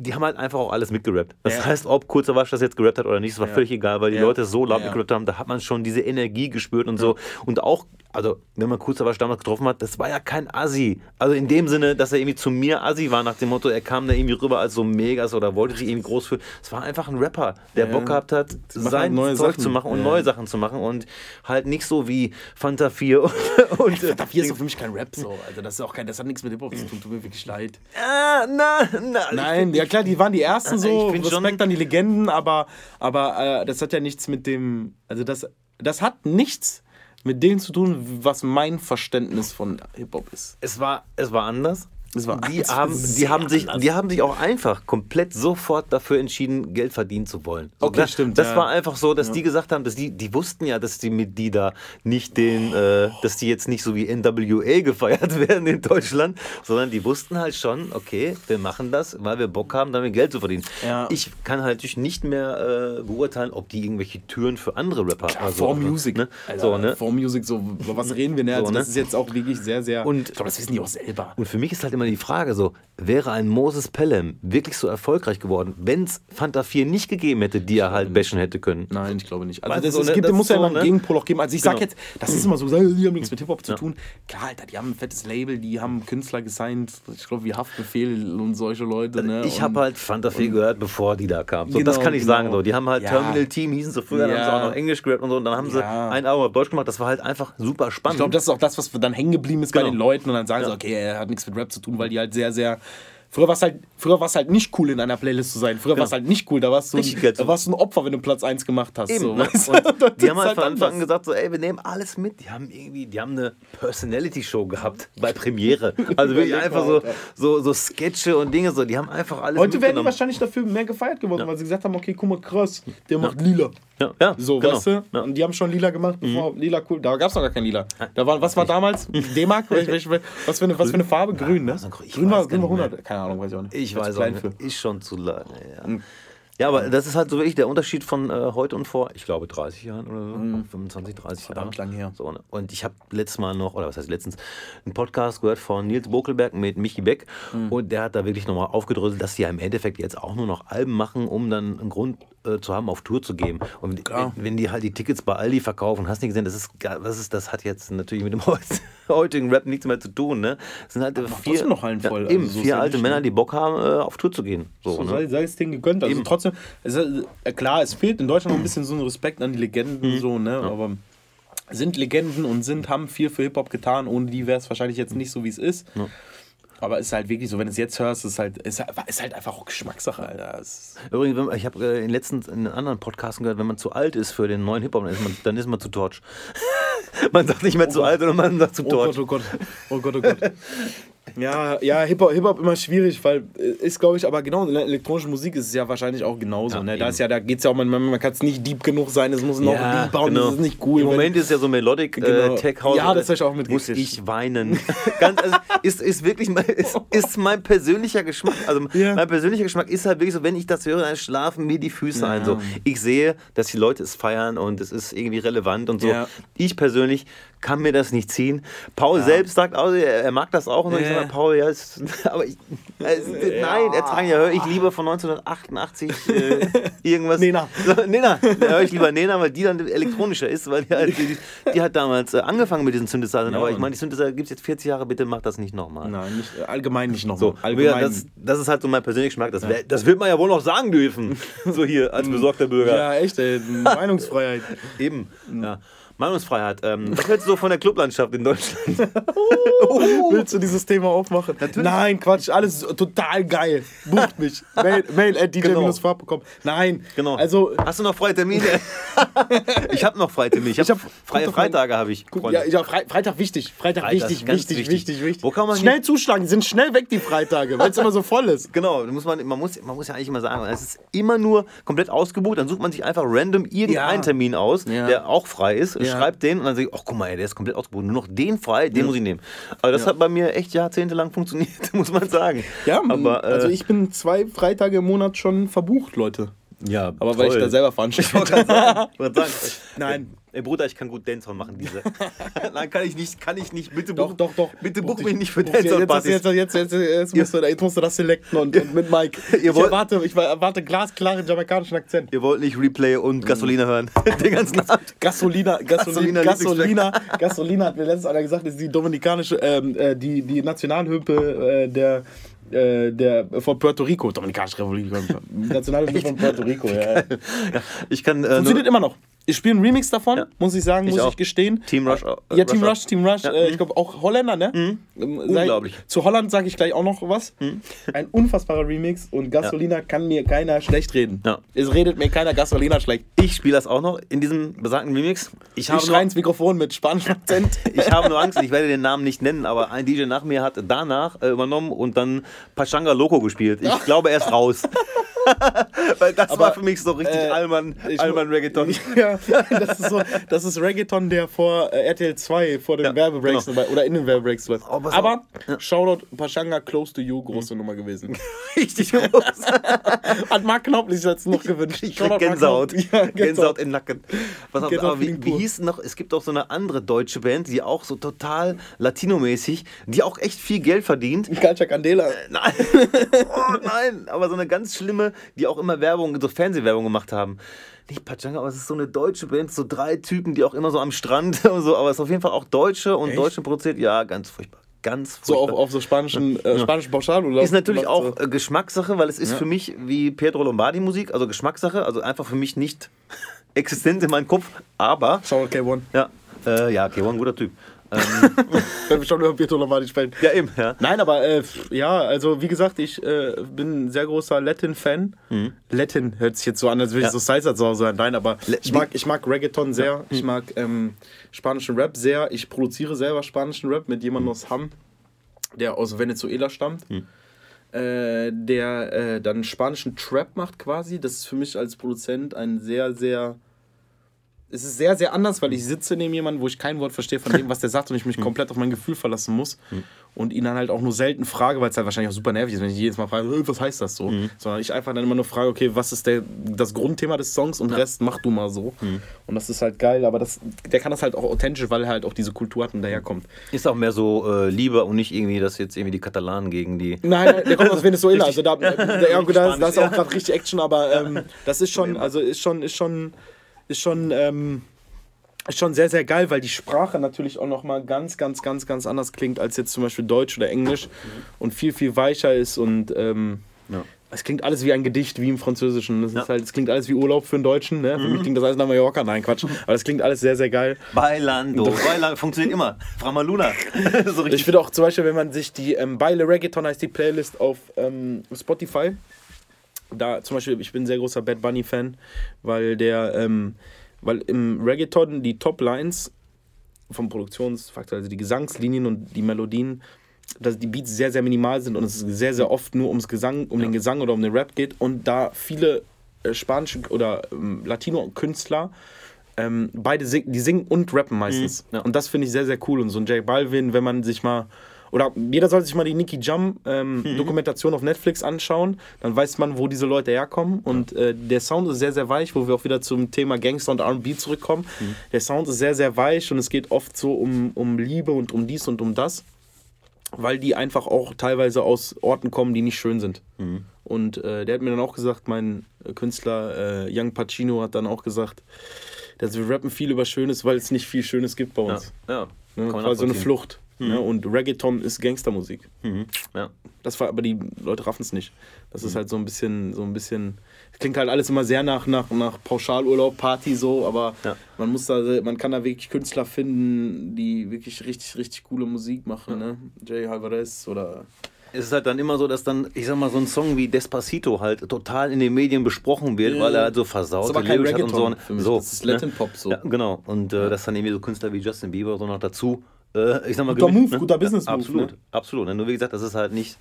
Die haben halt einfach auch alles mitgerappt. Das Ja. heißt, ob Kurzer Wasch das jetzt gerappt hat oder nicht, das war Ja. völlig egal, weil die Ja. Leute so laut Ja. mitgerappt haben, da hat man schon diese Energie gespürt und so. Und auch, also, wenn man Kurzer Wasch damals getroffen hat, das war ja kein Assi. Also in dem Sinne, dass er irgendwie zu mir Assi war, nach dem Motto, er kam da irgendwie rüber als so Megas oder wollte sich irgendwie groß fühlen. Es war einfach ein Rapper, der Ja. Bock gehabt hat, sein Zeug Sachen. zu machen und Ja. neue Sachen zu machen und halt nicht so wie Fanta 4 und. äh, Hier ist doch für mich kein Rap so. Also das ist auch kein, das hat nichts mit Hip-Hop zu tun, tut mir wirklich leid. Ah, na, na. Nein, ja klar, die waren die ersten Ich so, Respekt schon- an die Legenden, aber, aber äh, das hat ja nichts mit dem, also das, das hat nichts mit dem zu tun, was mein Verständnis von Hip-Hop ist. Es war, es war anders. Die, haben, die, haben sich, anders. die haben sich auch einfach komplett sofort dafür entschieden, Geld verdienen zu wollen. So, Okay, das, stimmt, Das ja. war einfach so, dass die gesagt haben, dass die, die wussten ja, dass die mit die da nicht den, äh, dass die jetzt nicht so wie NWA gefeiert werden in Deutschland, sondern die wussten halt schon, okay, wir machen das, weil wir Bock haben, damit Geld zu verdienen. Ja. Ich kann halt natürlich nicht mehr äh, beurteilen, ob die irgendwelche Türen für andere Rapper also, For Music. Ne? Alter, So, ne? For Music, so, was reden wir denn? Also So, ne? das ist jetzt auch wirklich sehr, sehr. Und- ich glaube, das wissen die auch selber. Und für mich ist halt immer die Frage so, wäre ein Moses Pelham wirklich so erfolgreich geworden, wenn es Fanta 4 nicht gegeben hätte, die er halt bashen hätte können? Nein, ich glaube nicht. Also Weißt das, so, es ne, gibt, das muss ja so, immer einen ne? Gegenpol auch geben. Also ich sag Genau. jetzt, das ist immer so, die haben nichts mit Hip-Hop zu tun. Klar, Alter, die haben ein fettes Label, die haben Künstler gesigned, ich glaube wie Haftbefehl und solche Leute. Ne? Ich habe halt Fanta 4 gehört, bevor die da kam. So, Genau, das kann ich genau. sagen. So. Die haben halt Ja. Terminal Team, hießen sie früher, dann haben sie Ja. auch noch Englisch gerappt und so. Und dann haben sie Ja. ein Album auf Deutsch gemacht. Das war halt einfach super spannend. Ich glaube, das ist auch das, was dann hängen geblieben ist bei Genau. den Leuten und dann sagen sie, okay, er hat nichts mit Rap zu tun, weil die halt sehr, sehr. Früher war es halt, früher war's halt nicht cool, in einer Playlist zu sein. Früher war es halt nicht cool. Da warst du, ein, geil. da warst du ein Opfer, wenn du Platz 1 gemacht hast. Eben, so, ne? die haben halt von Anfang an gesagt, so, ey, wir nehmen alles mit. Die haben irgendwie, die haben eine Personality-Show gehabt bei Premiere. Also wirklich einfach so, so, so Sketche und Dinge, so, die haben einfach alles Heute werden die wahrscheinlich dafür mehr gefeiert geworden, weil sie gesagt haben, okay, guck mal, krass, der macht lila. Ja, ja, So, genau. weißt du? Ja. Mhm. Und die haben schon lila gemacht, bevor lila cool. Da gab es noch gar kein lila. Da war, was war damals? D-Mark? Was, für eine, was für eine Farbe? Grün, ne? denn grün? War, grün war gar nicht 100. Keine Ahnung, weiß ich auch nicht. Ich weiß auch nicht. für. Ist schon zu lange. Ja. ja, aber das ist halt so wirklich der Unterschied von äh, heute und vor, ich glaube, 30 Jahren oder so. 25, 30 Jahre. Verdammt lang her. So, ne? Und ich habe letztes Mal noch, oder was heißt letztens, einen Podcast gehört von Nils Bokelberg mit Michi Beck. Und der hat da wirklich nochmal aufgedröselt, dass sie ja im Endeffekt jetzt auch nur noch Alben machen, um dann einen Grund äh, zu haben, auf Tour zu gehen. Und wenn, wenn die halt die Tickets bei Aldi verkaufen, hast du nicht gesehen, das ist, das ist, das hat jetzt natürlich mit dem heut- heutigen Rap nichts mehr zu tun. Ne? Es sind halt äh, vier, noch Hallen voll, Ja, eben, also so vier ja alte Männer, ne? die Bock haben, äh, auf Tour zu gehen. So, So, ne? sei, sei es denen gegönnt. Also Eben. trotzdem, es äh, klar, es fehlt in Deutschland noch ein bisschen so ein Respekt an die Legenden, Mhm. so, ne? Aber sind Legenden und sind, haben viel für Hip-Hop getan. Ohne die wäre es wahrscheinlich jetzt nicht so, wie es ist. Aber es ist halt wirklich so, wenn du es jetzt hörst, ist halt, ist, halt- ist halt einfach auch Geschmackssache, Alter. Übrigens, ich habe äh, in letzten in anderen Podcasten gehört, wenn man zu alt ist für den neuen Hip-Hop, dann ist man, dann ist man zu torch. man sagt nicht mehr zu alt, sondern man sagt zu oh torch. Gott, oh Gott, oh Gott, oh Gott. Ja, ja, Hip-Hop Hip -Hop immer schwierig, weil äh, ist, glaube ich, aber genau, in der elektronischen Musik ist es ja wahrscheinlich auch genauso. Ja, ne? Da ist ja, da geht's ja auch, man, man kann es nicht deep genug sein, es muss noch deep bauen, das ist nicht cool. Im Moment ist ja so Melodic Genau. äh, Tech House. Ja, das hab ich auch Muss mitgekriegt. ich weinen. Ganz, also, ist, ist wirklich mein, ist, ist mein persönlicher Geschmack. Also Ja. mein persönlicher Geschmack ist halt wirklich so, wenn ich das höre, dann schlafen mir die Füße ein. So. Ich sehe, dass die Leute es feiern und es ist irgendwie relevant und so. Ja. Ich persönlich kann mir das nicht ziehen. Paul selbst sagt auch, er, mag das auch. Und so. ich Ja. sage, Paul, ja, ist, aber ich, es, nein, er sagt ja, höre ich lieber von 1988 äh, irgendwas. Nena. So, Nena, da höre ich lieber Nena, weil die dann elektronischer ist, weil die, halt, die, die hat damals äh, angefangen mit diesen Synthesizern. aber ich meine, die Synthesizer gibt es jetzt 40 Jahre, bitte mach das nicht nochmal. Nein, nicht, äh, allgemein nicht nochmal. So, allgemein. das, das ist halt so mein persönlicher Geschmack. Das, wär, das wird man ja wohl noch sagen dürfen. So hier, als besorgter Bürger. ja, echt, ey, Meinungsfreiheit. Eben. Ja. Meinungsfreiheit. Ähm, was hältst du so von der Clublandschaft in Deutschland? Willst du dieses Thema aufmachen? Nein, Quatsch, alles total geil. Bucht mich. Mail, mail at dj-farb.com. Nein, Genau. Also, Hast du noch freie Termine? ich habe noch freie Termine. Ich, Ich hab freie guck. Freitage habe ich. Freunde. ja, ja Fre Freitag wichtig. Freitag, Freitag wichtig, ist ganz wichtig, wichtig. wichtig, wichtig. Wo kann man schnell zuschlagen, die sind schnell weg, die Freitage, weil es immer so voll ist. Genau, muss man, man, muss, man muss ja eigentlich immer sagen, es ist immer nur komplett ausgebucht, dann sucht man sich einfach random irgendeinen Ja. Termin aus, Ja. der auch frei ist, Ja. Schreibt den und dann sage ich, ach guck mal, ey, der ist komplett ausgebucht, nur noch den frei, den muss ich nehmen. Aber das hat bei mir echt jahrzehntelang funktioniert, muss man sagen. Ja, aber, äh, also ich bin zwei Freitage im Monat schon verbucht, Leute. Ja, Aber weil ich da selber veranstaltet sagen, Nein. Ey Bruder, ich kann gut Dancehall machen, diese. Nein, kann ich nicht, kann ich nicht. Bitte buch, doch, doch. Bitte buch Buch mich nicht für Dancehall-Partys. jetzt, jetzt, jetzt, jetzt, musst du, jetzt musst du das selecten und, und mit Mike. Ihr ich wollt- erwarte, ich erwarte glasklaren jamaikanischen Akzent. Ihr wollt nicht Replay und Gasolina hören. Den ganzen Abend. Gasolina, Gasolina, Gasolina, Gasolina, Gasolina hat mir letztens einer gesagt, ist die dominikanische, ähm, äh, die, die Nationalhymne äh, der, äh, der von Puerto Rico, Dominikanische Republik, Nationalhymne von Puerto Rico. Ja. Ja, ich kann. Äh, Funktioniert immer noch. Ich spiele einen Remix davon, Ja. muss ich sagen, Ich muss auch. ich gestehen. Team Rush. äh, Ja, Team. Rush, Team Rush. Ja, äh, mhm. ich glaube auch Holländer, ne? Ähm, sei- Unglaublich. Mhm. Zu Holland sage ich gleich auch noch was. Ein unfassbarer Remix und Gasolina kann mir keiner schlecht reden. Ja. Es redet mir keiner Gasolina schlecht. Ich spiele das auch noch in diesem besagten Remix. Ich Ich habe, schreie ins Mikrofon mit spanischem Akzent. ich habe nur Angst, ich werde den Namen nicht nennen, aber ein DJ nach mir hat danach äh, übernommen und dann Pachanga Loco gespielt. Ich glaube, er ist raus. Weil das war für mich so richtig äh, Alman, ich- Alman Reggaeton. ja, das ist, so, das ist Reggaeton, der vor äh, RTL 2 vor den Ja, Werbebreaks genau. oder in den Werbebreaks läuft. Oh, pass Aber Shoutout Pashanga Close to You, große Nummer gewesen. Richtig groß. Hat Mark Knopf sich jetzt noch gewünscht. Ich krieg Gänsehaut. Ja, Gänsehaut im Nacken. Was auf, Gänsehaut aber wie, wie hieß noch? Es gibt auch so eine andere deutsche Band, die auch so total Latino-mäßig, die auch echt viel Geld verdient. Calcia Candela. Nein, oh nein, aber so eine ganz schlimme, die auch immer Werbung, so Fernsehwerbung gemacht haben. Nicht Pachanga, aber es ist so eine deutsche Band, so drei Typen, die auch immer so am Strand und so, aber es ist auf jeden Fall auch Deutsche und Echt? Deutsche produziert, ja, ganz furchtbar. Ganz So auf, auf so spanischen, äh, spanischen Pauschal oder Ist natürlich auch so. äh, Geschmackssache, weil es ist Ja. für mich wie Pedro Lombardi Musik, also Geschmackssache, also einfach für mich nicht existent in meinem Kopf, aber Shoutout K1. ja, äh, ja, okay, war ein guter Typ. Ähm, Wenn wir schon über Pietro Lombardi sprechen. ja, eben, ja. Nein, aber äh, ja, also wie gesagt, ich äh, bin ein sehr großer Latin-Fan. Latin hört sich jetzt so an, als würde Mhm. Ja. ich so Salsa zu Hause sein. Nein, aber Le- ich mag, ich mag Reggaeton sehr. Ich mag ähm, spanischen Rap sehr. Ich produziere selber spanischen Rap mit jemandem aus Hamm, der aus Venezuela stammt. Äh, der äh, dann spanischen Trap macht quasi. Das ist für mich als Produzent ein sehr, sehr es ist sehr, sehr anders, weil ich sitze neben jemandem, wo ich kein Wort verstehe von dem, was der sagt und ich mich komplett auf mein Gefühl verlassen muss und ihn dann halt auch nur selten frage, weil es halt wahrscheinlich auch super nervig ist, wenn ich jedes Mal frage, "Äh, was heißt das so? Sondern ich einfach dann immer nur frage, okay, was ist der, das Grundthema des Songs und Rest mach du mal so. Und das ist halt geil, aber das, der kann das halt auch authentisch, weil er halt auch diese Kultur hat und daherkommt. Ist auch mehr so äh, Liebe und nicht irgendwie, dass jetzt irgendwie die Katalanen gegen die. Nein, nein, der kommt aus Venezuela, also da, ja, da, ist- da ist auch gerade richtig Action, aber ähm, das ist schon, also ist schon, ist schon, ist schon, ähm, ist schon sehr, sehr geil, weil die Sprache natürlich auch nochmal ganz, ganz, ganz, ganz anders klingt als jetzt zum Beispiel Deutsch oder Englisch und viel, viel weicher ist und ähm, Ja. es klingt alles wie ein Gedicht, wie im Französischen. Das Ja. ist halt, es klingt alles wie Urlaub für einen Deutschen. Ne? Für mich klingt das alles nach Mallorca. Nein, Quatsch. Aber das klingt alles sehr, sehr geil. Bailando. Bailando funktioniert immer. Framaluna. so Ich finde auch zum Beispiel, wenn man sich die ähm, Beile Reggaeton heißt die Playlist auf ähm, Spotify. Da zum Beispiel, ich bin ein sehr großer Bad Bunny Fan, weil der, ähm, weil im Reggaeton die Top Lines vom Produktionsfaktor, also die Gesangslinien und die Melodien dass die Beats sehr, sehr minimal sind und es sehr, sehr oft nur ums Gesang, um den Gesang oder um den Rap geht und da viele äh, spanische oder ähm, Latino-Künstler ähm, beide sing die singen und rappen meistens. Mhm, ja. Und das finde ich sehr, sehr cool. Und so ein J Balvin, wenn man sich mal. Oder jeder sollte sich mal die Nicky Jam ähm, Mhm. Dokumentation auf Netflix anschauen. Dann weiß man, wo diese Leute herkommen. Und äh, der Sound ist sehr, sehr weich, wo wir auch wieder zum Thema Gangster und RB zurückkommen. Mhm. Der Sound ist sehr, sehr weich und es geht oft so um, um Liebe und um dies und um das. Weil die einfach auch teilweise aus Orten kommen, die nicht schön sind. Mhm. Und äh, der hat mir dann auch gesagt, mein äh, Künstler äh, Young Pacino hat dann auch gesagt, dass wir rappen viel über Schönes, weil es nicht viel Schönes gibt bei Ja, uns. ja. Ne? Kann man Quasi so eine nachvollziehen. Flucht. Ne? Und Reggaeton ist Gangstermusik. Mhm. Ja. Das war, aber die Leute raffen es nicht. Das Mhm. ist halt so ein bisschen, so ein bisschen. Klingt halt alles immer sehr nach, nach, nach Pauschalurlaub, Party so, aber Ja. man muss da, man kann da wirklich Künstler finden, die wirklich richtig, richtig coole Musik machen. Ne? Jay Alvarez oder. Es ist halt dann immer so, dass dann, ich sag mal, so ein Song wie Despacito halt total in den Medien besprochen wird, Ja. weil er halt so versaut ist aber kein Lyrics hat und so. Reggaeton für mich. so Das ist Latin Pop so. Ja, genau. Und äh, dass dann irgendwie so Künstler wie Justin Bieber so noch dazu, äh, ich sag mal, Guter Move, guter Business-Move, Absolut, ne? absolut. Nur wie gesagt, das ist halt nicht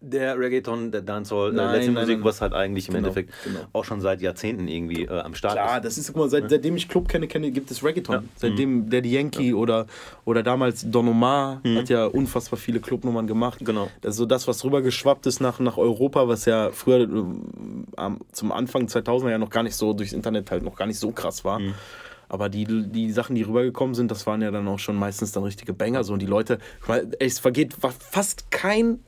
der Reggaeton, der Dancehall, äh, Nein, Latin nein, Musik, nein. was halt eigentlich im Genau, Endeffekt genau. auch schon seit Jahrzehnten irgendwie äh, am Start Klar, ist. das ist, guck mal, seit, seitdem ich Club kenne, kenne, gibt es Reggaeton. Ja. Mhm. Seitdem Daddy Yankee oder, oder damals Don Omar hat ja unfassbar viele Clubnummern gemacht. Mhm. Genau. Das ist so das, was rübergeschwappt ist nach, nach Europa, was ja früher äh, zum Anfang 2000er ja noch gar nicht so durchs Internet halt noch gar nicht so krass war. Mhm. Aber die, die Sachen, die rübergekommen sind, das waren ja dann auch schon meistens dann richtige Banger. So. Und die Leute, es vergeht fa- fast kein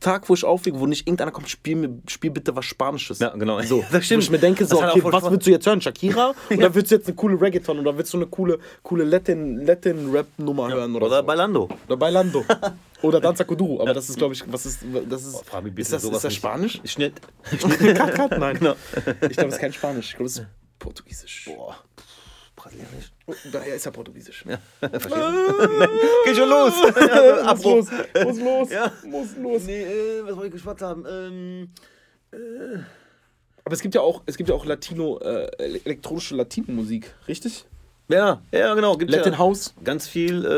Tag, wo ich auflege, wo nicht irgendeiner kommt, spiel, mir, spiel bitte was Spanisches. Ja, genau. So, Das stimmt. Wo ich mir denke, so, okay, was willst du jetzt hören? Shakira? Oder willst du jetzt eine coole Reggaeton? Oder willst du eine coole, coole Latin, Latin-Rap-Nummer hören? Oder, Oder so? Bailando. Oder Bailando. Oder Danza Kuduro. Aber das ist, glaube ich, was ist, das ist, mich bitte ist das, ist das nicht. Spanisch? Schnitt. Kat, nein. Genau. Ich glaube, es ist kein Spanisch. Ich glaube, es ist Portugiesisch. Boah. Brasilianisch. Daher ist ja Portugiesisch. Ja. Verstehst du? Geht schon los. Muss los, muss los, Ja. muss los. Nee, äh, was wollte ich geschwatzt haben? Ähm, Aber es gibt ja auch, es gibt ja auch Latino, äh, elektronische Latino-Musik, richtig? ja, ja, genau. Gibt Latin ja House. Ganz viel, äh,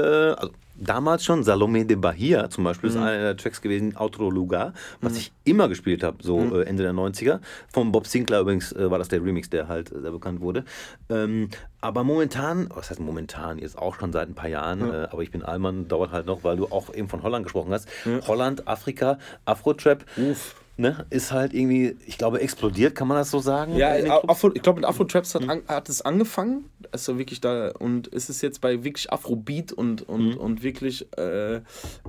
also damals schon, Salome de Bahia zum Beispiel ist einer der Tracks gewesen, Outro Lugar, was ich immer gespielt habe, so äh, Ende der 90er. Von Bob Sinclair übrigens äh, war das der Remix, der halt äh, sehr bekannt wurde. Ähm, aber momentan, was heißt momentan, jetzt auch schon seit ein paar Jahren, äh, aber ich bin Allmann, dauert halt noch, weil du auch eben von Holland gesprochen hast. Holland, Afrika, Afro-Trap. Uff. Ne, ist halt irgendwie, ich glaube, explodiert, kann man das so sagen? Ja, Afro, ich glaube, mit Afro-Traps hat, an, hat es angefangen. Also wirklich da und ist es jetzt bei wirklich Afrobeat und, und, und wirklich äh,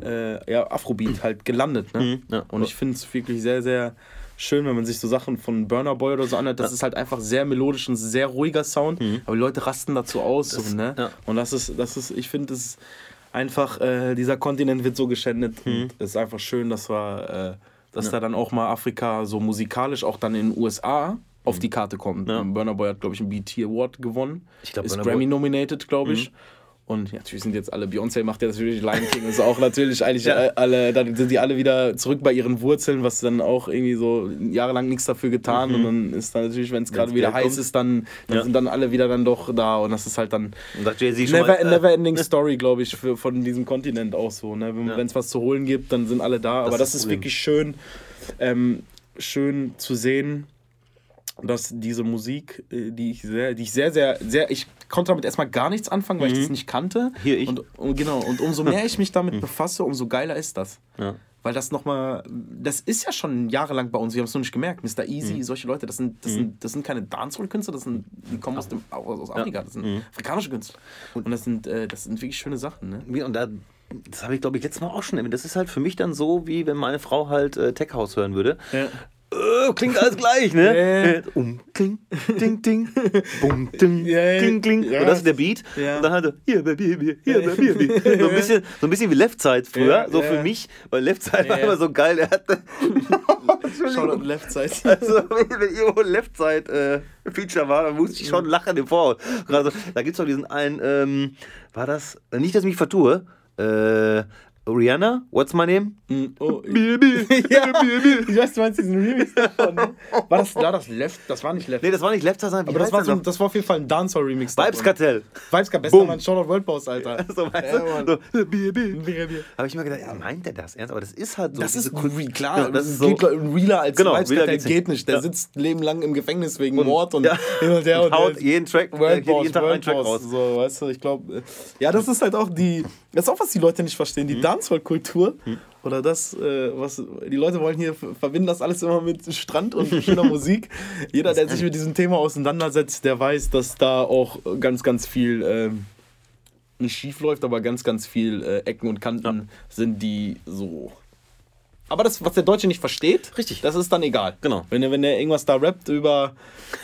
äh, ja, Afrobeat halt gelandet. Ne? ja. Und ich finde es wirklich sehr, sehr schön, wenn man sich so Sachen von Burner Boy oder so anhört. Das ist halt einfach sehr melodisch und sehr ruhiger Sound. Aber die Leute rasten dazu aus. so, ne? ja. Und das ist, das ist, ich finde es einfach, äh, dieser Kontinent wird so geschändet. Und es ist einfach schön, dass wir, dass da dann auch mal Afrika so musikalisch auch dann in den USA auf die Karte kommt. Burner Boy hat, glaube ich, einen BT Award gewonnen. Ich glaub, ist Burna Boy- Grammy nominated, glaube ich. Und ja, natürlich sind jetzt alle, Beyoncé macht ja natürlich Lion King, ist auch natürlich eigentlich äh, alle, dann sind die alle wieder zurück bei ihren Wurzeln, was dann auch irgendwie so jahrelang nichts dafür getan und dann ist dann natürlich, wenn es gerade wieder heiß kommt. ist, dann, dann Ja. sind dann alle wieder dann doch da und das ist halt dann never, äh, never ending story, glaube ich, für, von diesem Kontinent auch so. Ne? Wenn Ja. es was zu holen gibt, dann sind alle da. Aber ist das das ist wirklich schön, ähm, schön zu sehen, dass diese Musik, äh, die ich sehr, die ich sehr, sehr, sehr, ich konnte damit erstmal gar nichts anfangen, weil ich das nicht kannte. Mhm. Hier ich. Und, und genau, und umso mehr ich mich damit befasse, umso geiler ist das. Ja. Weil das nochmal, das ist ja schon jahrelang bei uns, wir haben es nur nicht gemerkt. Mr. Easy, solche Leute, das sind, das sind, das sind keine Dancehall-Künstler, das sind, die kommen aus, dem, aus Afrika, das sind afrikanische Künstler. Und das sind, äh, das sind wirklich schöne Sachen, ne? Und da, das habe ich, glaube ich, letztes Mal auch schon erwähnt. Das ist halt für mich dann so, wie wenn meine Frau halt äh, Tech House hören würde. Ja. Äh, klingt alles gleich, ne? Ja. Äh, Um, kling, ding, ding, bum, ding, Ja, kling, kling. Ja. Und das ist der Beat. Ja. Und dann halt so, hier, Baby, hier, hier, Baby, hier. So ein bisschen, so ein bisschen wie Left Side früher, so für mich, weil Left Side war immer so geil. Er hatte, Shoutout Left Side. also, wenn, irgendwo Left Side äh, Feature war, dann musste ich schon lachen im Vorhaus. Gerade so, da gibt es doch diesen einen, ähm, war das, nicht, dass ich mich vertue, äh, Rihanna, what's my name? Oh, ja, ich weiß, du meinst diesen Remix davon. ne? War das, war das Left? Das war nicht Left. Nee, das war nicht Lefter sein. aber das war, so, das war auf jeden Fall ein Dancehall-Remix. davon. Vibes-Kartell. Vibes-Kartell. Bester Boom. Mann, Shoutout World Boss, Alter. So, weißt Ja, du? So. Bier, Bier. Habe ich mir gedacht, ja, meint der das ernst? Aber das ist halt so. Das ist Kul- klar, Ja, das ist so. Realer als Genau, Vibes geht's geht nicht. Der Ja. sitzt Leben lang im Gefängnis wegen Mord und ja. hin und her Und und, haut jeden Track, äh, World jeden Boss, Tag einen Track raus. so, weißt du, ich glaube, ja, das ist halt auch die, das ist auch was die Leute nicht verstehen, Hm. Die Dancehall-Kultur oder das, äh, was, die Leute wollen hier verbinden das alles immer mit Strand und schöner Musik. Jeder, der sich mit diesem Thema auseinandersetzt, der weiß, dass da auch ganz, ganz viel ähm, nicht schief läuft, aber ganz, ganz viel äh, Ecken und Kanten sind, die so. Aber das, was der Deutsche nicht versteht, Richtig. das ist dann egal. Genau. Wenn er, wenn er irgendwas da rappt über,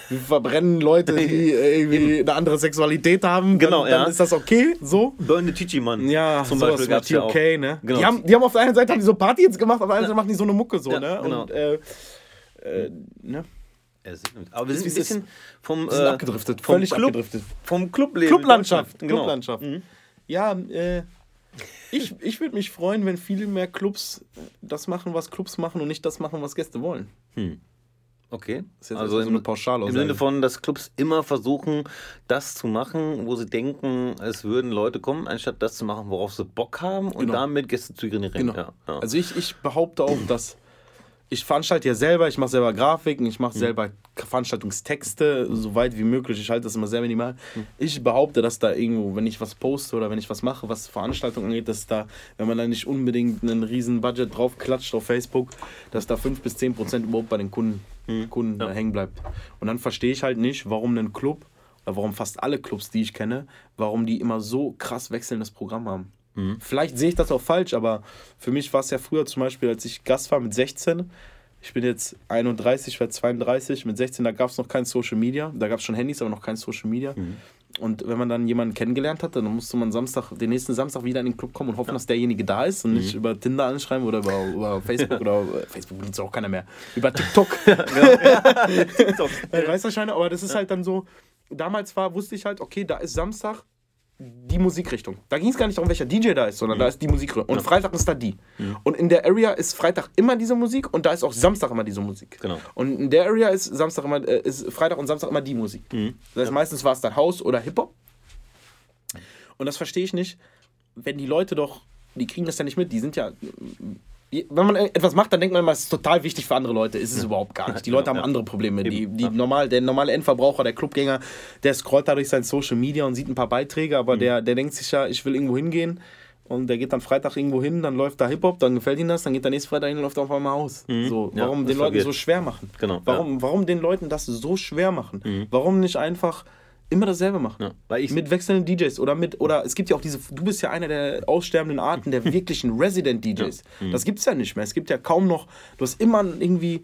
wir verbrennen Leute, die äh, irgendwie eine andere Sexualität haben, Genau, dann, dann ja. ist das okay, so. Burn the Chichi Mann. Ja, zum Beispiel mit gab es ja okay, ne? Genau. Die, haben, die haben auf der einen Seite haben die so Party jetzt gemacht, auf der anderen Seite machen die so eine Mucke so, Ja, ne? genau. Und, äh, äh, ne? Aber wir sind ein bisschen vom, äh, abgedriftet, vom völlig Club, abgedriftet. Vom Clubleben. Clublandschaft, Genau. Clublandschaft. Ja, äh, ich, ich würde mich freuen, wenn viel mehr Clubs das machen, was Clubs machen und nicht das machen, was Gäste wollen. Okay. ist jetzt also so im, eine Pauschalaussage. im Sinne von, dass Clubs immer versuchen, das zu machen, wo sie denken, es würden Leute kommen, anstatt das zu machen, worauf sie Bock haben und Genau. damit Gäste zu generieren. Genau. Ja, ja. Also ich, ich behaupte auch, dass ich veranstalte ja selber, ich mache selber Grafiken, ich Mhm. mache selber Veranstaltungstexte, so weit wie möglich. Ich halte das immer sehr minimal. Mhm. Ich behaupte, dass da irgendwo, wenn ich was poste oder wenn ich was mache, was Veranstaltungen angeht, dass da, wenn man da nicht unbedingt einen riesen Budget drauf klatscht auf Facebook, dass da 5 bis 10 Prozent überhaupt bei den Kunden, Mhm. Kunden da hängen bleibt. Und dann verstehe ich halt nicht, warum ein Club, oder warum fast alle Clubs, die ich kenne, warum die immer so krass wechselndes Programm haben. Vielleicht sehe ich das auch falsch, aber für mich war es ja früher zum Beispiel, als ich Gast war mit 16. Ich bin jetzt 31, werde 32. Mit 16, da gab es noch kein Social Media. Da gab es schon Handys, aber noch kein Social Media. Und wenn man dann jemanden kennengelernt hatte, dann musste man Samstag, den nächsten Samstag wieder in den Club kommen und hoffen, dass derjenige da ist und nicht über Tinder anschreiben oder über, über Facebook oder äh, Facebook benutzt auch keiner mehr. Über TikTok. Äh, Weißt du aber das ist halt dann so, damals war, wusste ich halt, okay, da ist Samstag die Musikrichtung. Da ging es gar nicht darum, welcher DJ da ist, sondern da ist die Musikrichtung. Und Freitag ist da die. Und in der Area ist Freitag immer diese Musik und da ist auch Samstag immer diese Musik. Genau. Und in der Area ist Samstag immer, äh, ist Freitag und Samstag immer die Musik. Das heißt, meistens war es dann House oder Hip-Hop. Und das verstehe ich nicht, wenn die Leute doch, die kriegen das ja nicht mit, die sind ja. Wenn man etwas macht, dann denkt man immer, es ist total wichtig für andere Leute. Ist es überhaupt gar nicht. Die Leute haben ja. andere Probleme. Die, die ja. normal, der normale Endverbraucher, der Clubgänger, der scrollt da durch sein Social Media und sieht ein paar Beiträge, aber der, der denkt sich ja, ich will irgendwo hingehen. Und der geht dann Freitag irgendwo hin, dann läuft da Hip-Hop, dann gefällt ihm das, dann geht der nächste Freitag hin und läuft auf einmal aus. So, Ja, warum das den Leuten verwirrt. so schwer machen? Genau, Warum, warum den Leuten das so schwer machen? Warum nicht einfach immer dasselbe machen? Ja, weil ich- mit wechselnden DJs oder mit, oder es gibt ja auch diese, du bist ja einer der aussterbenden Arten der wirklichen Resident DJs. Das gibt's ja nicht mehr. Es gibt ja kaum noch, du hast immer irgendwie,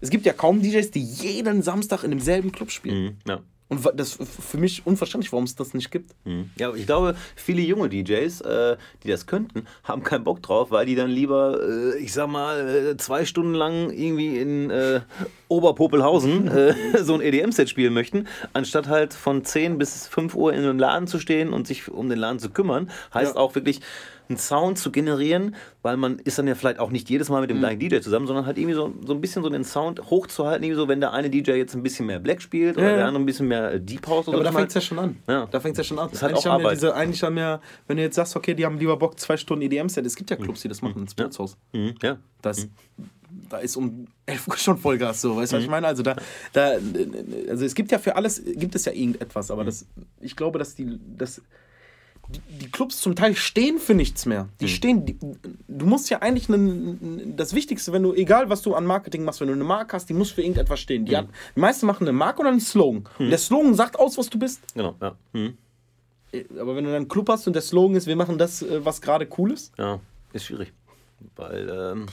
es gibt ja kaum DJs, die jeden Samstag in demselben Club spielen. Mhm, ja. Und das ist für mich unverständlich, warum es das nicht gibt. Mhm. Ja, ich glaube, viele junge DJs, äh, die das könnten, haben keinen Bock drauf, weil die dann lieber, äh, ich sag mal, äh, zwei Stunden lang irgendwie in äh, Oberpopelhausen äh, so ein EDM-Set spielen möchten, anstatt halt von 10 bis 5 Uhr in einem Laden zu stehen und sich um den Laden zu kümmern. Heißt Ja. auch wirklich einen Sound zu generieren, weil man ist dann ja vielleicht auch nicht jedes Mal Mhm. mit dem gleichen DJ zusammen, sondern halt irgendwie so, so ein bisschen so den Sound hochzuhalten, irgendwie so, wenn der eine DJ jetzt ein bisschen mehr Black spielt oder Ja, ja. der andere ein bisschen mehr äh, Deep House oder Aber da dass man fängt es ja schon an. Ja. Da fängt es ja schon an. ist halt eigentlich, auch haben ja Arbeit. diese, eigentlich haben ja, wenn du jetzt sagst, okay, die haben lieber Bock, zwei Stunden EDM-Set, es gibt ja Clubs, die das machen ins Bootshaus. Mhm, ja. Das, Da ist um 11 Uhr schon Vollgas so, weißt du, was ich meine? Also da, da, also es gibt ja für alles, gibt es ja irgendetwas, aber das, ich glaube, dass die, dass die, Clubs zum Teil stehen für nichts mehr. Die stehen, die, du musst ja eigentlich einen, das Wichtigste, wenn du, egal was du an Marketing machst, wenn du eine Marke hast, die muss für irgendetwas stehen. Die, hat, die meisten machen eine Marke oder einen Slogan. Und der Slogan sagt aus, was du bist. Genau, ja. Mhm. Aber wenn du dann einen Club hast und der Slogan ist, wir machen das, äh, was gerade cool ist, Ja, ist schwierig. Weil, ähm,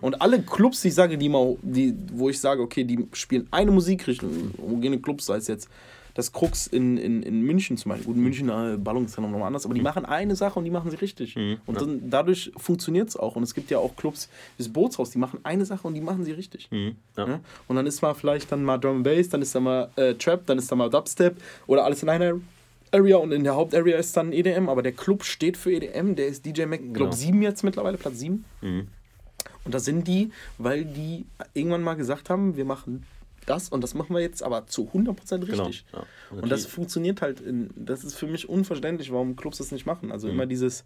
Und alle Clubs, die ich sage, die mal, die, wo ich sage, okay, die spielen eine Musikrichtung, homogene Clubs, sei es jetzt das Krux in, in, in München zum Beispiel. Gut, München, äh, Ballung ist ja nochmal anders, aber die machen eine Sache und die machen sie richtig. und dann, dadurch funktioniert es auch. Und es gibt ja auch Clubs, wie das Bootshaus, die machen eine Sache und die machen sie richtig. ja. Ja? Und dann ist mal vielleicht dann mal Drum Bass, dann ist da mal äh, Trap, dann ist da mal Dubstep oder alles in einer Hauptarea und in der Hauptarea ist dann EDM, aber der Club steht für EDM, der ist DJ Mac, Genau. glaube 7 jetzt mittlerweile, Platz 7. Mhm. Und da sind die, weil die irgendwann mal gesagt haben, wir machen das und das machen wir jetzt aber zu 100% richtig. Genau, ja. Und das funktioniert halt, in, das ist für mich unverständlich, warum Clubs das nicht machen. Mhm. Also immer dieses,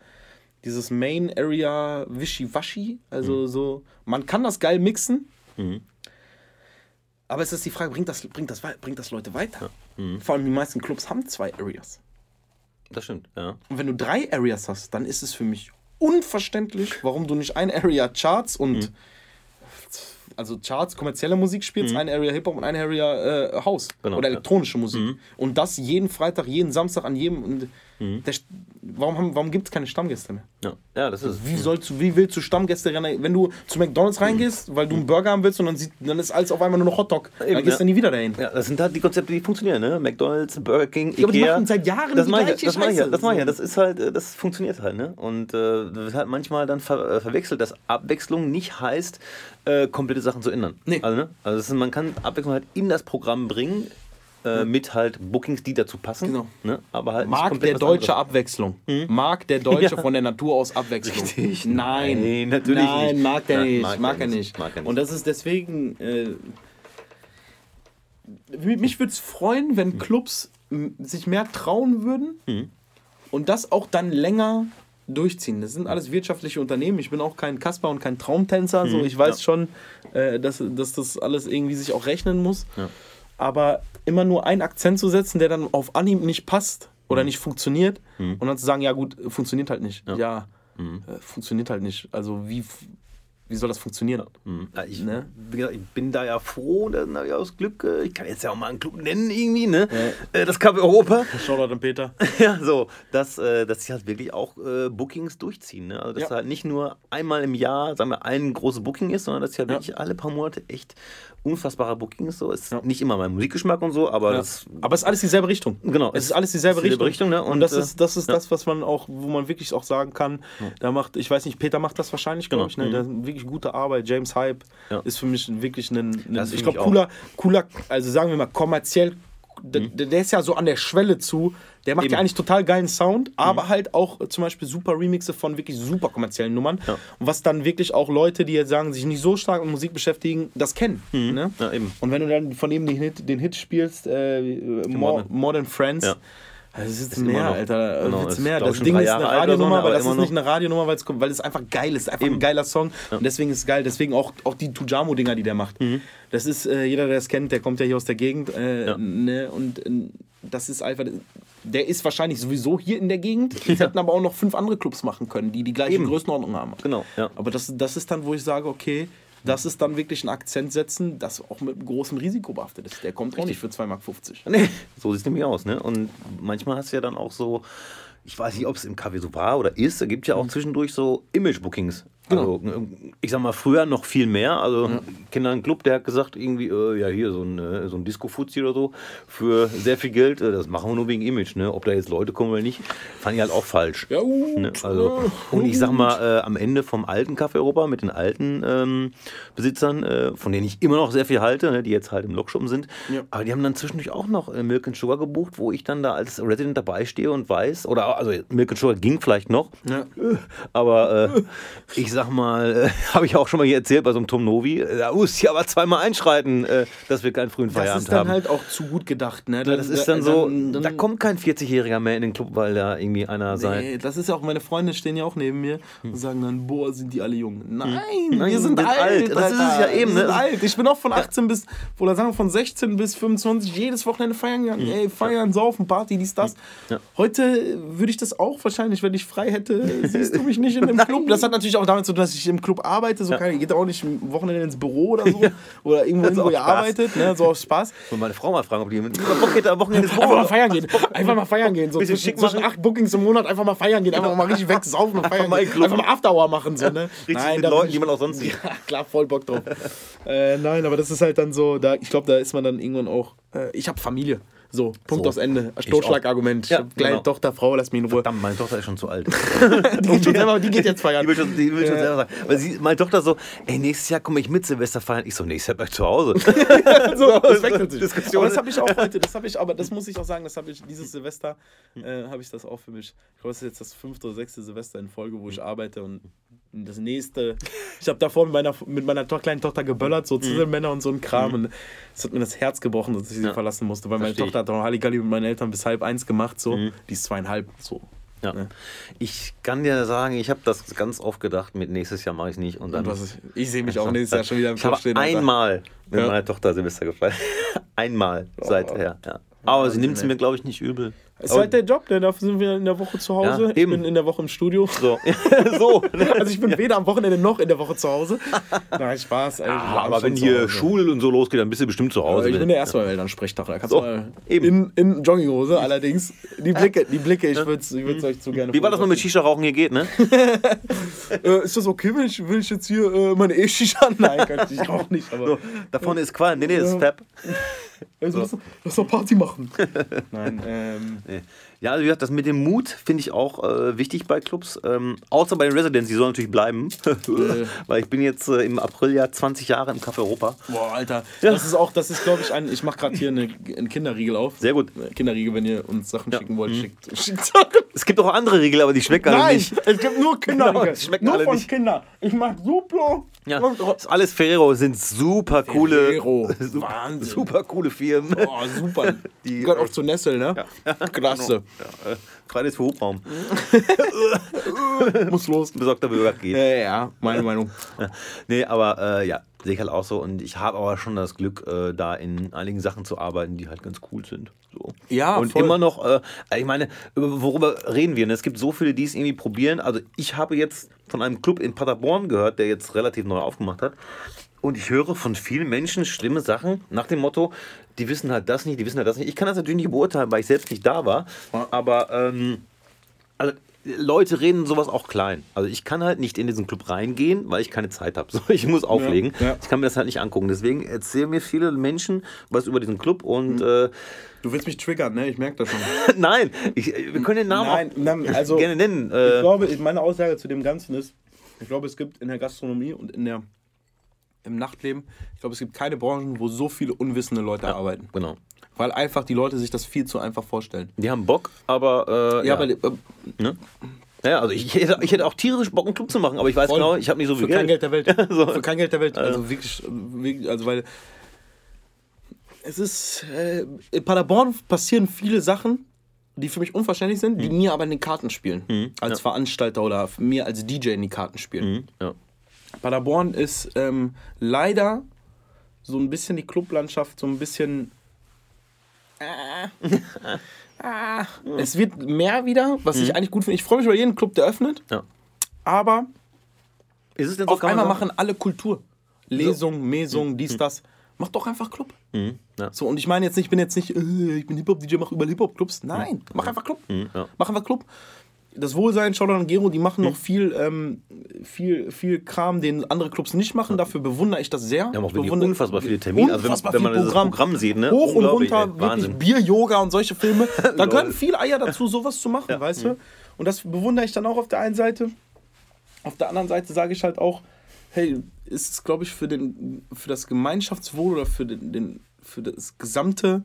dieses Main Area Wischiwaschi, also Mhm. so, man kann das geil mixen, aber es ist die Frage, bringt das, bringt das, bringt das Leute weiter? Mhm. Vor allem die meisten Clubs haben zwei Areas. Das stimmt, ja. Und wenn du drei Areas hast, dann ist es für mich unverständlich, warum du nicht ein Area Charts und Mhm. Also Charts, kommerzielle Musik spielst, eine Area Hip-Hop und eine Area äh, House Genau, oder ja. elektronische Musik. Und das jeden Freitag, jeden Samstag an jedem. Und der, St- warum haben, warum gibt es keine Stammgäste mehr? Ja, ja das ist. Wie, sollst wie willst du Stammgäste rein- Wenn du zu McDonalds reingehst, weil du einen Burger haben willst und dann, sieht, dann ist alles auf einmal nur noch Hotdog. Dann Eben, gehst ja. du nie wieder dahin. Ja, das sind halt die Konzepte, die funktionieren, ne? McDonalds, Burger King, Ja, aber die Ikea. machen seit Jahren das die meine ich, gleiche das ich, ja, Scheiße. das meine ich, ja. Das ist halt, äh, das funktioniert halt, ne? Und äh, wird halt manchmal dann ver äh, verwechselt, dass Abwechslung nicht heißt, äh, komplette Sachen zu ändern. Nee. Also, ne? also ist, man kann Abwechslung halt in das Programm bringen, äh, mit halt Bookings, die dazu passen. Genau. Ne? Aber halt nicht Mag der Deutsche anderes. Abwechslung? Mag der Deutsche Ja. von der Natur aus Abwechslung? Richtig. Nein. Nein, natürlich Nein, nicht. mag der Nein, nicht. mag Mag, er nicht. nicht. Mag er nicht. Und das ist deswegen. Äh, mich würde es freuen, wenn Clubs m, sich mehr trauen würden Mhm. und das auch dann länger durchziehen. Das sind alles wirtschaftliche Unternehmen. Ich bin auch kein Kasper und kein Traumtänzer. So, ich weiß Mhm. ja. schon, äh, dass, dass das alles irgendwie sich auch rechnen muss. Ja. Aber immer nur einen Akzent zu setzen, der dann auf Anhieb nicht passt Mhm. oder nicht funktioniert und dann zu sagen, ja gut, funktioniert halt nicht. Ja, Mhm. äh, funktioniert halt nicht. Also wie, wie soll das funktionieren? Mhm. Ja, ich, Ne? gesagt, ich bin da ja froh, dann habe ich aus Glück, äh, ich kann jetzt ja auch mal einen Club nennen irgendwie, ne? Äh, Das Café Europa. Shoutout an Peter. Ja, so, dass, äh, dass sie halt wirklich auch Bookings durchziehen. Ne? Also, dass Ja. halt nicht nur einmal im Jahr, sagen wir, ein großes Booking ist, sondern dass sie halt wirklich alle paar Monate echt unfassbare Bookings so. Ist nicht immer mein Musikgeschmack und so, aber das. Aber es ist alles dieselbe Richtung. Genau, Es ist alles dieselbe dieselbe Richtung. Richtung, ne? Und, Und, das äh, ist, das, ist ja. das, was man auch, wo man wirklich auch sagen kann, da macht, ich weiß nicht, Peter macht das wahrscheinlich, glaube Genau. ich, ne? Hat wirklich gute Arbeit. James Hype Ja. ist für mich wirklich ein, ein ich glaube, cooler, cooler, also sagen wir mal, kommerziell, der, der ist ja so an der Schwelle zu, der macht Mhm. Eben. Mhm. ja eigentlich total geilen Sound, aber halt auch zum Beispiel super Remixe von wirklich super kommerziellen Nummern. Ja. Und was dann wirklich auch Leute, die jetzt sagen, sich nicht so stark mit Musik beschäftigen, das kennen. Ne? Mhm. Ja, eben. Und wenn du dann von ihm den Hit, den Hit spielst, äh, More, Modern. Modern Friends, Ja. Also es ist, immer mehr, noch- Alter. genau, Witz ist, mehr. Das Ding ist Jahre eine Radionummer, aber aber das ist nicht eine Radionummer, weil es, weil es einfach geil ist. Einfach Eben. ein geiler Song. Und deswegen ist es geil. Deswegen auch, auch die Tujamo-Dinger, die der macht. Mhm. Das ist, äh, jeder, der es kennt, der kommt ja hier aus der Gegend. Äh, Ja. ne? Und äh, das ist einfach. Der ist wahrscheinlich sowieso hier in der Gegend. Es hätten aber auch noch fünf andere Clubs machen können, die die gleiche Eben. Größenordnung haben. Genau, ja. Aber das, das ist dann, wo ich sage, okay, das ist dann wirklich ein Akzent setzen, das auch mit großem Risiko behaftet ist. Der kommt auch nicht für 2,50 Mark. Nee, so sieht es nämlich aus. Ne? Und manchmal hast du ja dann auch so, ich weiß nicht, ob es im Café so war oder ist, da gibt es ja auch zwischendurch so Image-Bookings. Also, ich sag mal, früher noch viel mehr. Also, ich kenne da einen Club, der hat gesagt, irgendwie, äh, ja, hier so ein, äh, so ein Disco-Fuzzi oder so, für sehr viel Geld, äh, das machen wir nur wegen Image, ne? Ob da jetzt Leute kommen oder nicht, fand ich halt auch falsch. Ja, gut. Ne? Also, und ich sag mal, äh, am Ende vom alten Café Europa mit den alten ähm, Besitzern, äh, von denen ich immer noch sehr viel halte, ne, die jetzt halt im Lokschuppen sind, Ja. aber die haben dann zwischendurch auch noch äh, Milk and Sugar gebucht, wo ich dann da als Resident dabei stehe und weiß, oder also Milk and Sugar ging vielleicht noch, Ja. aber äh, ich sag mal, äh, habe ich auch schon mal hier erzählt bei so einem Tom Novi, äh, da muss ich aber zweimal einschreiten, äh, dass wir keinen frühen Das Feierabend ist dann haben. halt auch zu gut gedacht. Ne? das ist dann so, dann- da kommt kein 40-Jähriger mehr in den Club, weil da irgendwie einer sein. Nee, das ist ja auch, meine Freunde stehen ja auch neben mir und sagen dann, boah, sind die alle jung. Nein, Nein, wir sind wir sind alt. alt. Das ist es ja eben, ne? alt. Ich bin auch von 18 bis, oder sagen wir von 16 bis 25 jedes Wochenende feiern gegangen. Ey, feiern, saufen, Party, dies, das. Ja. Heute würde ich das auch wahrscheinlich, wenn ich frei hätte, siehst du mich nicht in einem Club. Das hat natürlich auch damit zu tun, dass ich im Club arbeite. So keine, geht auch nicht am Wochenende ins Büro oder so. Oder irgendwo, Das ist hin, wo auch ihr Spaß. arbeitet. Ne? So aus Spaß. Und meine Frau mal fragen, ob die mit Bock hätte am Wochenende ins Einfach mal Büro. feiern gehen. Einfach mal feiern gehen. So Bisschen zwischen, schick zwischen machen. acht Bookings im Monat einfach mal feiern gehen. Einfach mal richtig wegsaufen und feiern mal gehen. Einfach mal Afterhour machen. So, ne? Richtig mit da bin Leuten, die man auch sonst sieht. Ja, klar, voll Bock drauf. äh, nein, aber das ist halt dann so, da, ich glaube, da ist man dann irgendwann auch, äh, ich habe Familie. So, Punkt So. aufs Ende. Totschlagargument. Ja, kleine genau. Tochter, Frau, lass mich in Ruhe. Verdammt, meine Tochter ist schon zu alt. Die geht, schon selber, die geht jetzt feiern. Die will schon, die will schon Ja. selber sagen. Weil sie, meine Tochter so, ey, nächstes Jahr komme ich mit Silvester feiern. Ich so, nächstes Jahr bleib ich zu Hause. so, das wechselt sich. Diskussion. Aber das habe ich auch heute, das habe ich, aber das muss ich auch sagen, das habe ich dieses Silvester, äh, habe ich das auch für mich. Ich glaube, das ist jetzt das fünfte oder sechste Silvester in Folge, wo ich arbeite und das nächste. Ich habe davor mit meiner, mit meiner to kleinen Tochter geböllert, so Zisselmänner und so ein Kram. Und es hat mir das Herz gebrochen, dass ich sie Ja. verlassen musste, weil meine Versteh. Mhm. Tochter hat auch Halligalli mit meinen Eltern bis halb eins gemacht, so. Die ist zweieinhalb, so. Ja. Ne? Ich kann dir sagen, ich habe das ganz oft gedacht, mit nächstes Jahr mache ich es nicht. Und dann, Und ist, ich sehe mich auch nächstes Jahr schon wieder im ich habe Kopf stehen. Einmal mit Ja. meiner Tochter Silvester gefeiert. einmal Oh. seither. Ja. Aber sie nimmt es mir, glaube ich, nicht übel. Ist halt der Job, ne? dafür sind wir in der Woche zu Hause. Ja, ich eben. bin in der Woche im Studio. So. so. Also ich bin weder am Wochenende noch in der Woche zu Hause. Nein, Spaß. Ey, Ah, aber wenn hier. Schule und so losgeht, dann bist du bestimmt zu Aber Hause. ich bin der erste Mal Elternsprechtag. Da kannst So, du mal eben. in, in Jogginghose allerdings. Die Blicke, die Blicke ich würde es ich würd's euch zu gerne Wie war das mal mit Shisha-Rauchen hier geht, ne? äh, Ist das okay, wenn ich, wenn ich jetzt hier äh, meine E-Shisha... Nein, kann ich auch nicht. Aber So, da vorne ist Qualm. Nee, nee, das ist Fab. also, lass, lass doch Party machen. Nein, ähm... Yeah. Ja, also wie gesagt, das mit dem Mut finde ich auch äh, wichtig bei Clubs. Ähm, außer bei den Residents, die sollen natürlich bleiben. Weil ich bin jetzt äh, im April ja 20 Jahre im Café Europa. Boah, Alter. Ja. Das ist auch, das ist glaube ich ein... Ich mache gerade hier eine, einen Kinderriegel auf. Sehr gut. Kinderriegel, wenn ihr uns Sachen schicken wollt, Mhm. schickt, schickt Sachen. Es gibt auch andere Riegel, aber die schmecken alle Nein, nicht. es gibt nur Kinderriegel. Genau, schmecken nur alle von nicht. Kindern. Ich mag Duplo. Ja, Und- ist alles Ferrero, sind super coole, Ferrero. super, super coole Firmen. Oh, super. Die- gehört auch zu Nestle, ne? Klasse. Ja, äh, Fridays für Hubraum. Muss los. Besorgter Bürger geht. Ja, ja, meine Meinung. Nee, aber äh, ja, sehe ich halt auch so. Und ich habe aber schon das Glück, äh, da in einigen Sachen zu arbeiten, die halt ganz cool sind. So. Ja, Und voll. immer noch, äh, ich meine, über- worüber reden wir? Ne? Es gibt so viele, die es irgendwie probieren. Also ich habe jetzt von einem Club in Paderborn gehört, der jetzt relativ neu aufgemacht hat. Und ich höre von vielen Menschen schlimme Sachen nach dem Motto, die wissen halt das nicht, die wissen halt das nicht. Ich kann das natürlich nicht beurteilen, weil ich selbst nicht da war. Aber ähm, also Leute reden sowas auch klein. Also ich kann halt nicht in diesen Club reingehen, weil ich keine Zeit habe. So, ich muss auflegen. ja. Ich kann mir das halt nicht angucken. Deswegen erzählen mir viele Menschen was über diesen Club Hm. und äh, Du willst mich triggern, ne? Ich merke das schon. nein, ich, wir können den Namen Nein, nein, also gerne nennen. ich Äh, glaube, meine Aussage zu dem Ganzen ist, ich glaube, es gibt in der Gastronomie und in der im Nachtleben, ich glaube, es gibt keine Branchen, wo so viele unwissende Leute arbeiten. genau. Weil einfach die Leute sich das viel zu einfach vorstellen. Die haben Bock, aber äh, Ja, ja, aber äh, ne? ja, also ich hätte, ich hätte auch tierisch Bock, einen Club zu machen, aber ich weiß Voll. genau, ich habe nicht so viel für kein Geld Geld. der Welt. so. Für kein Geld der Welt. Also wirklich, wirklich, also weil es ist äh, in Paderborn passieren viele Sachen, die für mich unverständlich sind, die mir aber in den Karten spielen. als ja. Veranstalter oder mir als DJ in die Karten spielen. Mhm, ja. Paderborn ist ähm, leider so ein bisschen die Clublandschaft, so ein bisschen. Äh, ah, es wird mehr wieder, was ich eigentlich gut finde. Ich freue mich über jeden Club, der öffnet, Ja. aber so? auf einmal machen alle Kultur. Lesung, Mesung, dies, das. Mach doch einfach Club. Mhm, ja. So, und ich meine jetzt nicht, ich bin jetzt nicht, äh, ich bin Hip-Hop-DJ, mach überall Hip-Hop-Clubs. Nein, mach einfach Club. Mhm, ja. Mach einfach Club. Das Wohlsein, Shoutout und Gero, die machen noch viel, ähm, viel, viel Kram, den andere Clubs nicht machen. Dafür bewundere ich das sehr. Die haben auch Ich wirklich unfassbar viele Termine. Also wenn, Unfassbar wenn man viel das Programm sieht, ne? Hoch und runter, ey. wirklich Wahnsinn. Bier, Yoga und solche Filme. Da gehören viel Eier dazu, sowas zu machen, weißt du? Und das bewundere ich dann auch auf der einen Seite. Auf der anderen Seite sage ich halt auch, hey, ist es, glaube ich, für, den, für das Gemeinschaftswohl oder für, den, den, für das gesamte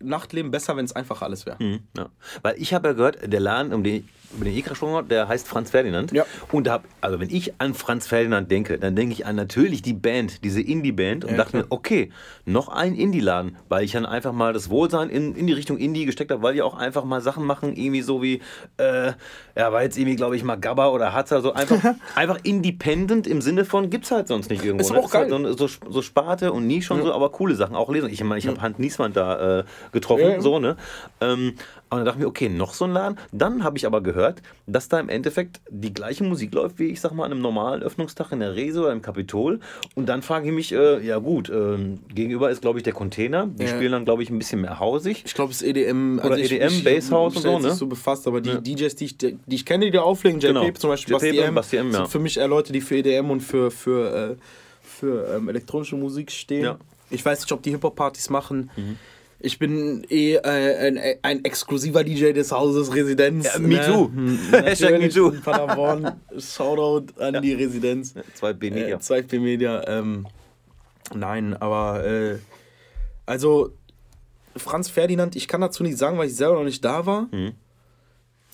Nachtleben besser, wenn es einfach alles wäre. Mhm, ja. Weil ich habe ja gehört, der Laden, um den, über den ich gerade gesprochen habe, der heißt Franz Ferdinand. Ja. Und da hab, also wenn ich an Franz Ferdinand denke, dann denke ich an natürlich die Band, diese Indie-Band und Ja, dachte klar. mir, okay, noch ein Indie-Laden, weil ich dann einfach mal das Wohlsein in, in die Richtung Indie gesteckt habe, weil die auch einfach mal Sachen machen, irgendwie so wie, äh, ja, war jetzt irgendwie, glaube ich, mal Gabba oder Hatza, so einfach, einfach independent im Sinne von, gibt's halt sonst nicht irgendwo. Ist ne? auch halt geil. so, so, so Sparte und Nische und so, aber coole Sachen, auch Lesung. Ich meine, ich habe Hand Niesmann da äh, getroffen, Ja, ja. so, ne? Ähm, aber dann dachte ich mir, okay, noch so ein Laden. Dann habe ich aber gehört, dass da im Endeffekt die gleiche Musik läuft, wie ich sag mal, an einem normalen Öffnungstag in der Rese oder im Kapitol. Und dann frage ich mich, äh, ja gut, ähm, gegenüber ist, glaube ich, der Container. Die Ja. spielen dann, glaube ich, ein bisschen mehr hausig. Ich glaube, es ist EDM. Oder ich, EDM, ich, Basshouse und so, ne? so befasst, aber die DJs, die ich, die ich kenne, die da auflegen, JP Genau. zum Beispiel, JP Basti M, Basti M, ja. sind für mich eher Leute, die für EDM und für, für, äh, für ähm, elektronische Musik stehen. Ja. Mhm. Ich weiß nicht, ob die Hip-Hop-Partys machen. Ich bin eh äh, ein, ein exklusiver DJ des Hauses Residenz. Ja, me too. Hm, Hashtag me too. Paderborn. Shoutout an die Residenz. 2B Media. Äh, 2P Media. Ähm, nein, aber äh, also Franz Ferdinand, ich kann dazu nicht sagen, weil ich selber noch nicht da war.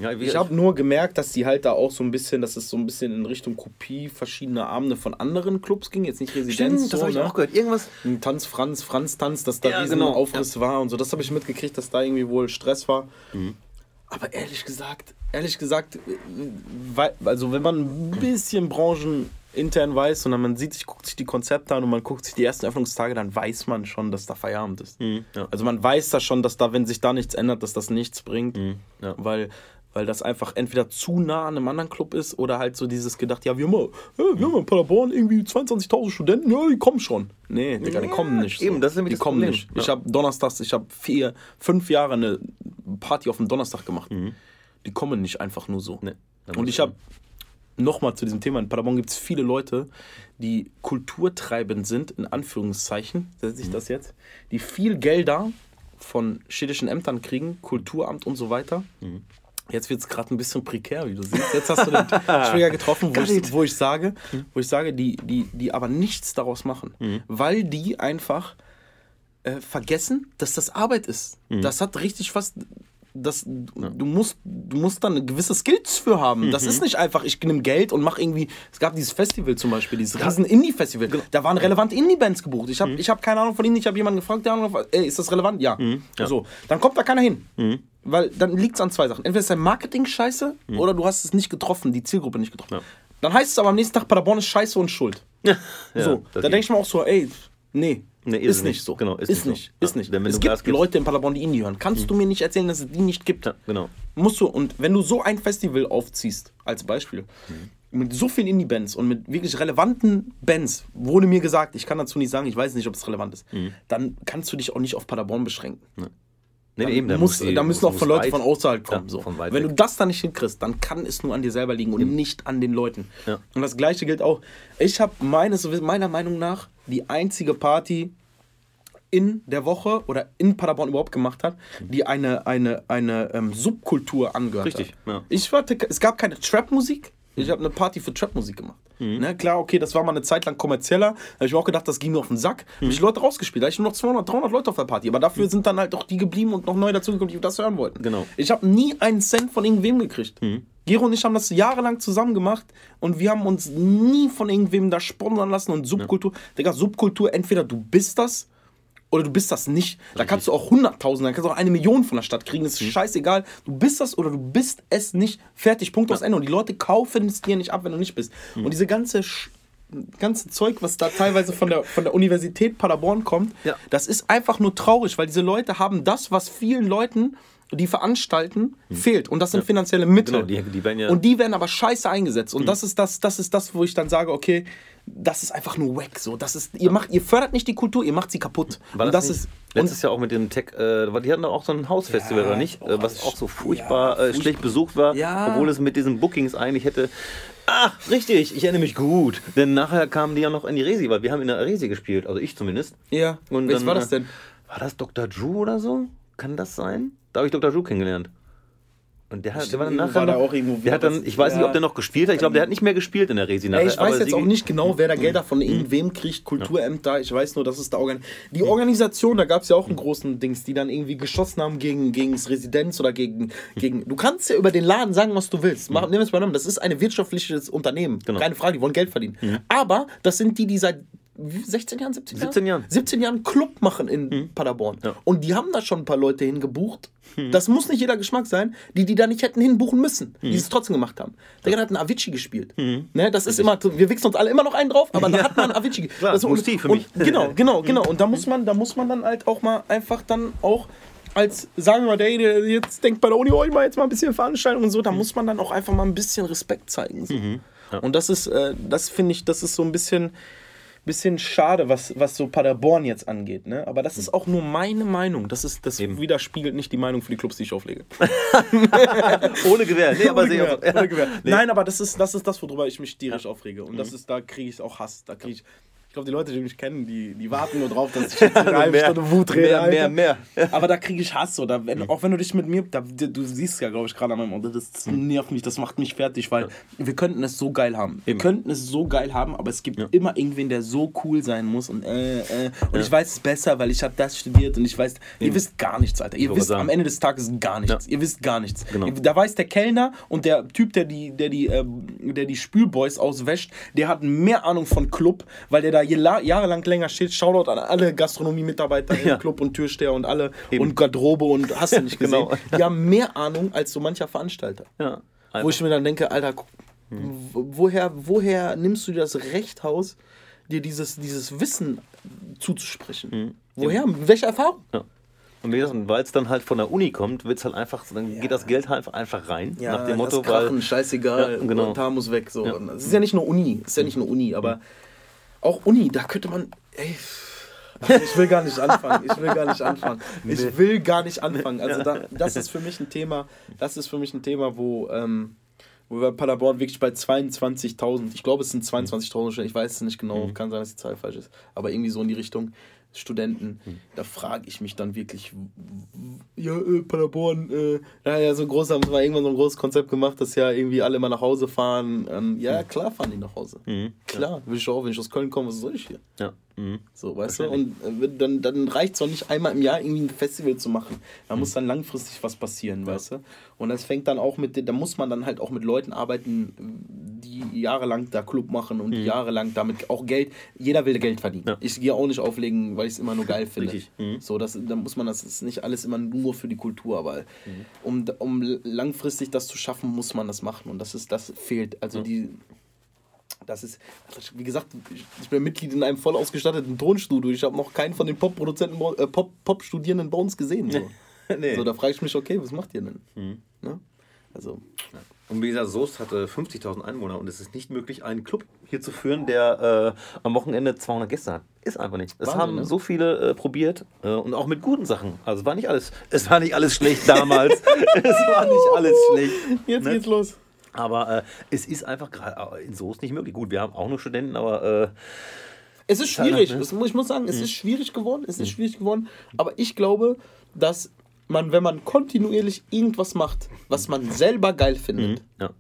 Ja, Ich habe nur gemerkt, dass die halt da auch so ein bisschen, dass es so ein bisschen in Richtung Kopie verschiedener Abende von anderen Clubs ging. Jetzt nicht Residenz. Stimmt, das so, habe ich ne? auch gehört. Irgendwas. Ein Tanz Franz, Franz Tanz, dass da Ja, riesen genau. Aufriss war und so. Das habe ich mitgekriegt, dass da irgendwie wohl Stress war. Mhm. Aber ehrlich gesagt, ehrlich gesagt, also wenn man ein bisschen branchenintern weiß und dann man sieht sich, guckt sich die Konzepte an und man guckt sich die ersten Öffnungstage, dann weiß man schon, dass da Feierabend ist. Mhm, ja. Also man weiß da schon, dass da, wenn sich da nichts ändert, dass das nichts bringt. Mhm, ja. Weil, weil das einfach entweder zu nah an einem anderen Club ist oder halt so dieses gedacht, ja, wir haben, ja, wir haben in Paderborn irgendwie 22.000 Studenten, ja, die kommen schon. Nee, Digga, die Ja, kommen nicht. eben, das ist nämlich die das kommen Problem. nicht. Ich Ja. habe donnerstags, ich habe vier, fünf Jahre eine Party auf dem Donnerstag gemacht. Die kommen nicht einfach nur so. Mhm. Nee, Und ich habe nochmal zu diesem Thema, in Paderborn gibt es viele Leute, die kulturtreibend sind, in Anführungszeichen, setze ich das jetzt, die viel Gelder von städtischen Ämtern kriegen, Kulturamt und so weiter. Jetzt wird es gerade ein bisschen prekär, wie du siehst. Jetzt hast du den Trigger getroffen, wo ich, wo ich sage, wo ich sage, die, die, die aber nichts daraus machen, weil die einfach äh, vergessen, dass das Arbeit ist. Das hat richtig fast. Das, du, musst, du musst dann gewisse Skills für haben. Das ist nicht einfach, ich nehme Geld und mache irgendwie. Es gab dieses Festival zum Beispiel, dieses riesen Indie-Festival. Da waren relevante Indie-Bands gebucht. Ich habe ich hab keine Ahnung von ihnen. Ich habe jemanden gefragt, der Ahnung, ey, ist das relevant? Ja. So, dann kommt da keiner hin. Weil dann liegt es an zwei Sachen. Entweder ist dein Marketing scheiße oder du hast es nicht getroffen, die Zielgruppe nicht getroffen. Ja. Dann heißt es aber am nächsten Tag, Paderborn ist scheiße und schuld. Ja, so, da denke ich mir auch so, ey, nee. Nee, ist, nicht so. Genau, ist, nicht. so. Ist Ja, nicht. wenn es gibt Gas Leute in Paderborn, die Indie hören. Kannst du mir nicht erzählen, dass es die nicht gibt? Ja, genau. Musst du, und wenn du so ein Festival aufziehst, als Beispiel, mit so vielen Indie-Bands und mit wirklich relevanten Bands, wurde mir gesagt, ich kann dazu nicht sagen, ich weiß nicht, ob es relevant ist, dann kannst du dich auch nicht auf Paderborn beschränken. Nee, Dann, eben, da muss, die- da müssen auch von Leuten von außerhalb kommen. Ja, so. Wenn du weg. das dann nicht hinkriegst, dann kann es nur an dir selber liegen und nicht an den Leuten. Ja. Und das gleiche gilt auch. Ich habe meines, meiner Meinung nach die einzige Party in der Woche oder in Paderborn überhaupt gemacht hat, die eine, eine, eine ähm, Subkultur angehört Richtig, hat. ja. Ich hatte, es gab keine Trap-Musik. Ich habe eine Party für Trap-Musik gemacht. Mhm. Ne, klar, okay, das war mal eine Zeit lang kommerzieller. Da habe ich mir auch gedacht, das ging mir auf den Sack. Mhm. Habe ich Leute rausgespielt. Da hatte ich nur noch 200, 300 Leute auf der Party. Aber dafür sind dann halt auch die geblieben und noch neu dazugekommen, die das hören wollten. Genau. Ich habe nie einen Cent von irgendwem gekriegt. Gero und ich haben das jahrelang zusammen gemacht und wir haben uns nie von irgendwem da sponsern lassen und Subkultur. Digga, Subkultur, entweder du bist das oder du bist das nicht. Da kannst du auch 100.000, dann kannst du auch eine Million von der Stadt kriegen. Das ist scheißegal. Du bist das oder du bist es nicht. Fertig, Punkt aus Ende. Und die Leute kaufen es dir nicht ab, wenn du nicht bist. Und diese ganze Sch ganze Zeug, was da teilweise von der, von der Universität Paderborn kommt, Ja. das ist einfach nur traurig, weil diese Leute haben das, was vielen Leuten, die veranstalten, fehlt. Und das sind finanzielle Mittel. Genau, die- die werden ja- und die werden aber scheiße eingesetzt. Und das ist das, das ist das, wo ich dann sage, okay, das ist einfach nur wack. So, das ist, ihr, macht, ihr fördert nicht die Kultur, ihr macht sie kaputt. War und das, das ist. letztes Jahr auch mit dem Tech, äh, die hatten doch auch so ein Hausfestival, Ja, oder nicht? auch Äh, was auch so furchtbar ja, äh, schlecht besucht war, Ja. obwohl es mit diesen Bookings eigentlich hätte. Ah, richtig, ich erinnere mich gut. Denn nachher kamen die ja noch in die Resi, weil wir haben in der Resi gespielt, also ich zumindest. Ja, Und welches war das äh, denn? War das Dr. Drew oder so? Kann das sein? Da habe ich Dr. Drew kennengelernt. Und der, hat, der war dann nachher. war da noch, auch irgendwo der hat dann, ich weiß nicht, ja. ob der noch gespielt hat. Ich glaube, der hat nicht mehr gespielt in der Resi nachher. Ey, ich weiß aber jetzt auch nicht genau, wer da Gelder von irgendwem kriegt, Kulturämter. Ich weiß nur, dass es da Organ Die Organisation, da gab es ja auch einen großen Dings, die dann irgendwie geschossen haben gegen, gegen das Residenz oder gegen, gegen. Du kannst ja über den Laden sagen, was du willst. Mach, nimm es mal an, das ist ein wirtschaftliches Unternehmen. Genau. Keine Frage, die wollen Geld verdienen. Aber das sind die, die seit 16 Jahren, 17 Jahren? 17 Jahren. 17 Jahren Club machen in Paderborn. Ja. Und die haben da schon ein paar Leute hingebucht. Das muss nicht jeder Geschmack sein, die die da nicht hätten hinbuchen müssen, die es trotzdem gemacht haben. Der hat einen Avicii gespielt. Ne, das ist immer, wir wichsen uns alle immer noch einen drauf, aber da hat man einen Avicii. Klar, Das- und, Musti für und, mich. Genau, genau, genau. Und da muss man, da muss man dann halt auch mal einfach dann auch als, sagen wir mal, der, der jetzt denkt bei der Uni, oh, ich mach jetzt mal ein bisschen Veranstaltung und so, da muss man dann auch einfach mal ein bisschen Respekt zeigen. So. Und das ist, äh, das finde ich, das ist so ein bisschen, bisschen schade, was, was so Paderborn jetzt angeht. Ne? Aber das ist auch nur meine Meinung. Das, ist, das Eben. widerspiegelt nicht die Meinung für die Clubs, die ich auflege. Ohne Gewehr. Nee, aber Ohne sehr- Gewehr, ohne Gewehr. Nein, aber das ist, das ist das, worüber ich mich tierisch aufrege. Und das ist, da kriege ich auch Hass. Da kriege ich. Ich glaube, die Leute, die mich kennen, die, die warten nur drauf, dass ich jetzt eine halbe Mehr, Stunde Wut rede. mehr, mehr, Alter. mehr. Aber da kriege ich Hass. Oder wenn, auch wenn du dich mit mir. Da, du siehst ja, glaube ich, gerade an meinem Auto, das nervt mich, das macht mich fertig, weil wir könnten es so geil haben. Wir könnten es so geil haben, aber es gibt immer irgendwen, der so cool sein muss. Und, äh, äh, und ich weiß es besser, weil ich habe das studiert und ich weiß, ihr wisst gar nichts, Alter. Ihr wollte wisst am Ende des Tages gar nichts. Ihr wisst gar nichts. Genau. Da weiß der Kellner und der Typ, der die, der die, ähm, der die Spülboys auswäscht, der hat mehr Ahnung von Club, weil der da jela- jahrelang länger steht. Shoutout an alle Gastronomie-Mitarbeiter Ja. im Club und Türsteher und alle Eben. und Garderobe und hast du nicht gesehen. Genau. Die haben mehr Ahnung als so mancher Veranstalter. Ja. Wo ich mir dann denke, Alter, woher, woher nimmst du dir das Recht raus, dir dieses, dieses Wissen zuzusprechen? Woher? Mit welcher Erfahrung? Ja. Und wie gesagt, weil es dann halt von der Uni kommt, wird's halt einfach, dann geht das Geld halt einfach rein. nach dem Motto, das Krachen, weil. scheißegal, Ja, genau. da muss weg. So. Ja. Es ist ja nicht nur Uni, es ist ja nicht nur Uni, aber auch Uni, da könnte man. Ey, ach, ich will gar nicht anfangen. Ich will gar nicht anfangen. Ich will gar nicht anfangen. Also da, das ist für mich ein Thema, das ist für mich ein Thema, wo, ähm, wo wir bei Paderborn wirklich bei 22.000, ich glaube es sind 22.000 Studenten, ich weiß es nicht genau, Mhm. kann sein, dass die Zahl falsch ist, aber irgendwie so in die Richtung Studenten, Mhm. da frage ich mich dann wirklich, ja, äh, Paderborn, äh, da hat ja so groß, haben sie mal irgendwann so ein großes Konzept gemacht, dass ja irgendwie alle mal nach Hause fahren. Ähm, ja, klar fahren die nach Hause. Mhm. Klar, will ich auch, wenn ich aus Köln komme, was soll ich hier? Ja. Mhm. So, weißt du? Und äh, dann, dann reicht es doch nicht einmal im Jahr irgendwie ein Festival zu machen. Da muss dann langfristig was passieren, weißt du? Und das fängt dann auch mit, da muss man dann halt auch mit Leuten arbeiten, die jahrelang da Club machen und die jahrelang damit auch Geld, jeder will Geld verdienen. Ja. Ich gehe auch nicht auflegen, weil ich es immer nur geil finde. Mhm. So, das, da muss man, das ist nicht alles immer nur für die Kultur, aber um, um langfristig das zu schaffen, muss man das machen. Und das ist, das fehlt. Also die, das ist, wie gesagt, ich- bin Mitglied in einem voll ausgestatteten Tonstudio. Ich habe noch keinen von den Pop-Produzenten, äh, Pop- Pop-Studierenden bei uns gesehen. So. Nee. so, da frage ich mich, okay, was macht ihr denn? Ne? Also, Und wie gesagt, Soest hatte 50.000 Einwohner und es ist nicht möglich, einen Club hier zu führen, der äh, am Wochenende 200 Gäste hat. Ist einfach nicht. Es Wahnsinn, haben ne? so viele äh, probiert äh, und auch mit guten Sachen. Also es war nicht alles, es war nicht alles schlecht damals. es war nicht alles schlecht. jetzt Ne? geht's los. Aber äh, es ist einfach gerade in Soest nicht möglich. Gut, wir haben auch nur Studenten, aber äh, Es ist schwierig. ne? Ich muss sagen, es ist schwierig geworden. Es ist schwierig geworden. Aber ich glaube, dass man, wenn man kontinuierlich irgendwas macht, was man selber geil findet, ja.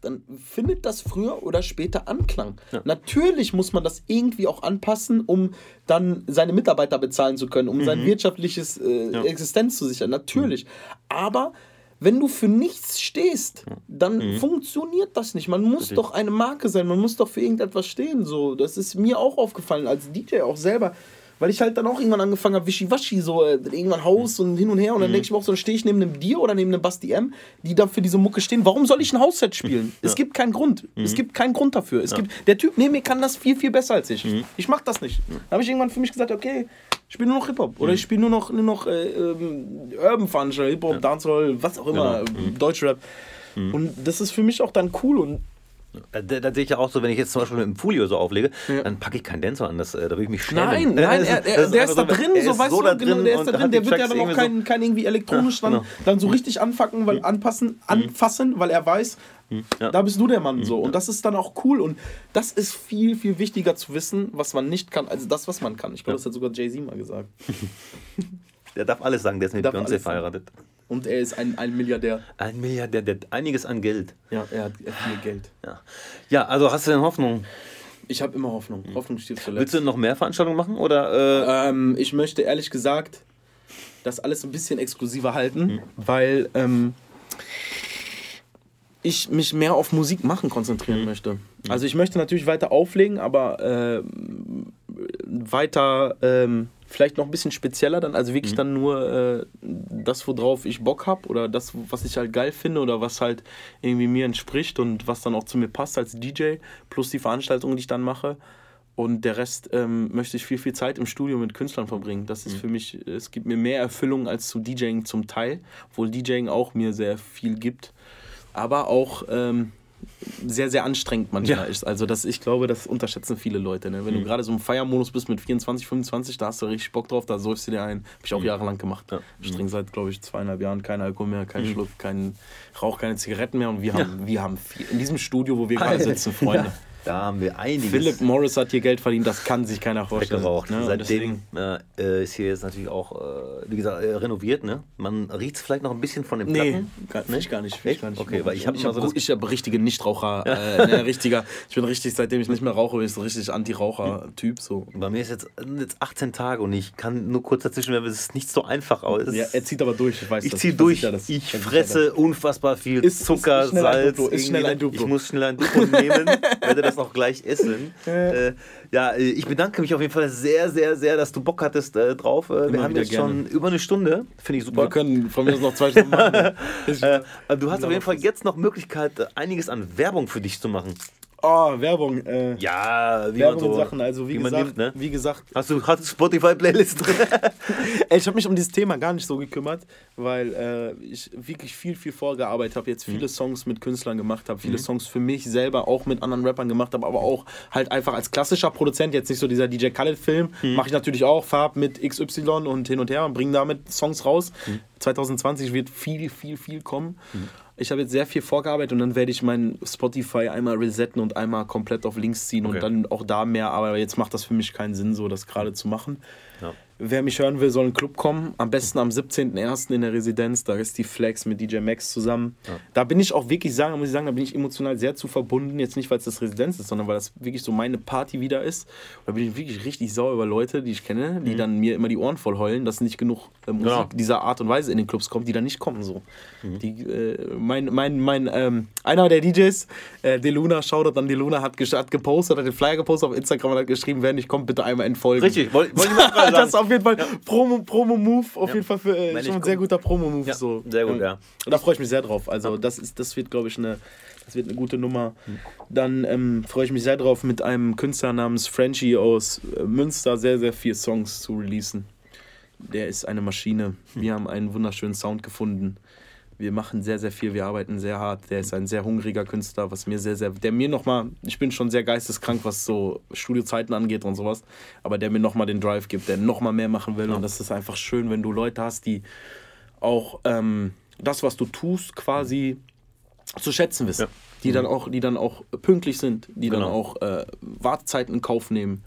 dann findet das früher oder später Anklang. Natürlich muss man das irgendwie auch anpassen, um dann seine Mitarbeiter bezahlen zu können, um sein wirtschaftliches äh, Existenz zu sichern. Natürlich. Aber wenn du für nichts stehst, dann funktioniert das nicht. Man muss doch eine Marke sein, man muss doch für irgendetwas stehen. So, das ist mir auch aufgefallen als DJ auch selber. Weil ich halt dann auch irgendwann angefangen habe, Wischiwaschi, so äh, irgendwann Haus und hin und her. Und dann denke ich mir auch so, dann stehe ich neben einem Dir oder neben einem Basti M, die da für diese Mucke stehen. Warum soll ich ein Hausset spielen? Es gibt keinen Grund. Es gibt keinen Grund dafür. Es gibt, der Typ neben mir kann das viel, viel besser als ich. Ich mach das nicht. Da habe ich irgendwann für mich gesagt, okay, ich spiele nur noch Hip-Hop. Oder ich spiele nur noch, nur noch äh, ähm, Urban Veranstaltungen, Hip-Hop, Dancehall, was auch immer, Genau. Deutschrap. Und das ist für mich auch dann cool. Und Äh, Da, da sehe ich ja auch so, wenn ich jetzt zum Beispiel mit dem Folio so auflege, dann packe ich keinen Dancer an. Das, äh, da will ich mich schämen. Nein, nein, das er, er, das der ist da drin, so weißt so du, genau, der ist da drin, der wird ja dann auch so- kein, kein irgendwie elektronisch Ja, dann, genau. dann so richtig anfacken, weil anpassen, anfassen, weil er weiß, ja. da bist du der Mann so. Und das ist dann auch cool und das ist viel, viel wichtiger zu wissen, was man nicht kann, als das, was man kann. Ich glaube, das hat sogar Jay-Z mal gesagt. Der darf alles sagen, der ist mit Beyoncé alles sagen. Und er ist ein, ein Milliardär. Ein Milliardär, der hat einiges an Geld. Ja, er hat, viel Geld. Ja, ja also hast du denn Hoffnung? Ich habe immer Hoffnung. Hoffnung stirbt zuletzt. Willst du noch mehr Veranstaltungen machen? Oder, äh, Ähm, ich möchte ehrlich gesagt das alles ein bisschen exklusiver halten, weil ähm, ich mich mehr auf Musik machen konzentrieren möchte. Also ich möchte natürlich weiter auflegen, aber ähm, weiter ähm, vielleicht noch ein bisschen spezieller dann, also wirklich dann nur äh, das, worauf ich Bock habe oder das, was ich halt geil finde oder was halt irgendwie mir entspricht und was dann auch zu mir passt als DJ, plus die Veranstaltungen, die ich dann mache. Und der Rest ähm, möchte ich viel, viel Zeit im Studio mit Künstlern verbringen. Das ist für mich, es gibt mir mehr Erfüllung als zu DJing zum Teil, obwohl DJing auch mir sehr viel gibt, aber auch ähm, sehr, sehr anstrengend manchmal Ja. ist. Also das, ich glaube, das unterschätzen viele Leute. Ne? Wenn du gerade so im Feiermodus bist mit 24, 25, da hast du richtig Bock drauf, da säufst du dir ein. Habe ich auch jahrelang gemacht. Ja. Ich trinke seit, glaube ich, zweieinhalb Jahren keinen Alkohol mehr, keinen Schluck, keinen Rauch, keine Zigaretten mehr und wir haben, wir haben viel. In diesem Studio, wo wir gerade sitzen, Freunde. Da haben wir einiges Philip Morris hat hier Geld verdient, das kann sich keiner vorstellen. weggeraucht. Ne? Seitdem äh, ist hier jetzt natürlich auch, äh, wie gesagt, äh, renoviert. Ne? Man riecht es vielleicht noch ein bisschen von Nee, Platten. gar, find ich gar nicht. Echt? Ich gar nicht. Okay, weil ich hab ich immer so ich hab richtige Nichtraucher, äh, ne, richtiger, ich bin richtig, seitdem ich nicht mehr rauche, bin ich so richtig Anti-Raucher-Typ. So. Bei mir ist jetzt, jetzt 18 Tage und ich kann nur kurz dazwischen, weil es ist nicht so einfach aus. Ja, er zieht aber durch, ich weiß Ich ziehe durch. das. Ich fresse unfassbar viel Ist- ist Zucker, ein Salz. Duplo, ist schnell ein Duplo. Ich muss schnell ein Duplo nehmen, werde das auch gleich essen. äh, ja, äh, ich bedanke mich auf jeden Fall sehr, sehr, sehr, dass du Bock hattest äh, drauf. Äh, wir haben jetzt gerne. schon über eine Stunde. Finde ich das. super. Wir können von mir aus noch zwei Stunden machen. Äh, du hast auf jeden Fall jetzt noch Möglichkeit, einiges an Werbung für dich zu machen. Oh, Werbung. Äh, Ja, wie Werbung man so, Sachen. Also wie, wie man gesagt, nimmt, ne? wie gesagt, Hast du, du Spotify-Playlist drin? Ey, ich habe mich um dieses Thema gar nicht so gekümmert, weil äh, ich wirklich viel, viel vorgearbeitet habe, jetzt viele Songs mit Künstlern gemacht habe, viele Songs für mich selber auch mit anderen Rappern gemacht habe, aber auch halt einfach als klassischer Produzent, jetzt nicht so dieser DJ Khaled-Film, mache ich natürlich auch Farb mit XY und hin und her und bringe damit Songs raus. 2020 wird viel, viel, viel kommen. Ich habe jetzt sehr viel vorgearbeitet und dann werde ich mein Spotify einmal resetten und einmal komplett auf links ziehen Okay. und dann auch da mehr, aber jetzt macht das für mich keinen Sinn, so das gerade zu machen. Ja. Wer mich hören will, soll in den Club kommen. Am besten am 17.01. in der Residenz. Da ist die Flex mit DJ Max zusammen. Da bin ich auch wirklich sagen, muss ich sagen, da bin ich emotional sehr zu verbunden. Jetzt nicht, weil es das Residenz ist, sondern weil das wirklich so meine Party wieder ist. Da bin ich wirklich richtig sauer über Leute, die ich kenne, die dann mir immer die Ohren voll heulen, dass nicht genug äh, Musik Ja. dieser Art und Weise in den Clubs kommt, die dann nicht kommen. So. Die, äh, mein, mein, mein, ähm, einer der DJs, äh, Deluna, Shoutout an Deluna, hat, hat gepostet, hat den Flyer gepostet auf Instagram und hat geschrieben, wer nicht kommt, bitte einmal entfolgen. Richtig, wollte wollte ich mal sagen. Auf jeden Fall Promo, Promo-Move, auf jeden Fall für äh, schon ein sehr guter Promo-Move. Ja, so. sehr gut, ja. Und da freue ich mich sehr drauf. Also das ist, das wird, glaube ich, eine, das wird eine gute Nummer. Dann ähm, freue ich mich sehr drauf, mit einem Künstler namens Frenchie aus äh, Münster sehr, sehr viele Songs zu releasen. Der ist eine Maschine. Wir haben einen wunderschönen Sound gefunden. Wir machen sehr, sehr viel, wir arbeiten sehr hart. Der ist ein sehr hungriger Künstler, was mir sehr, sehr, der mir nochmal, ich bin schon sehr geisteskrank, was so Studiozeiten angeht und sowas, aber der mir nochmal den Drive gibt, der nochmal mehr machen will. Und das ist einfach schön, wenn du Leute hast, die auch ähm, das, was du tust, quasi zu schätzen wissen. Ja. Die dann auch, die dann auch pünktlich sind, die dann Genau. auch äh, Wartezeiten in Kauf nehmen.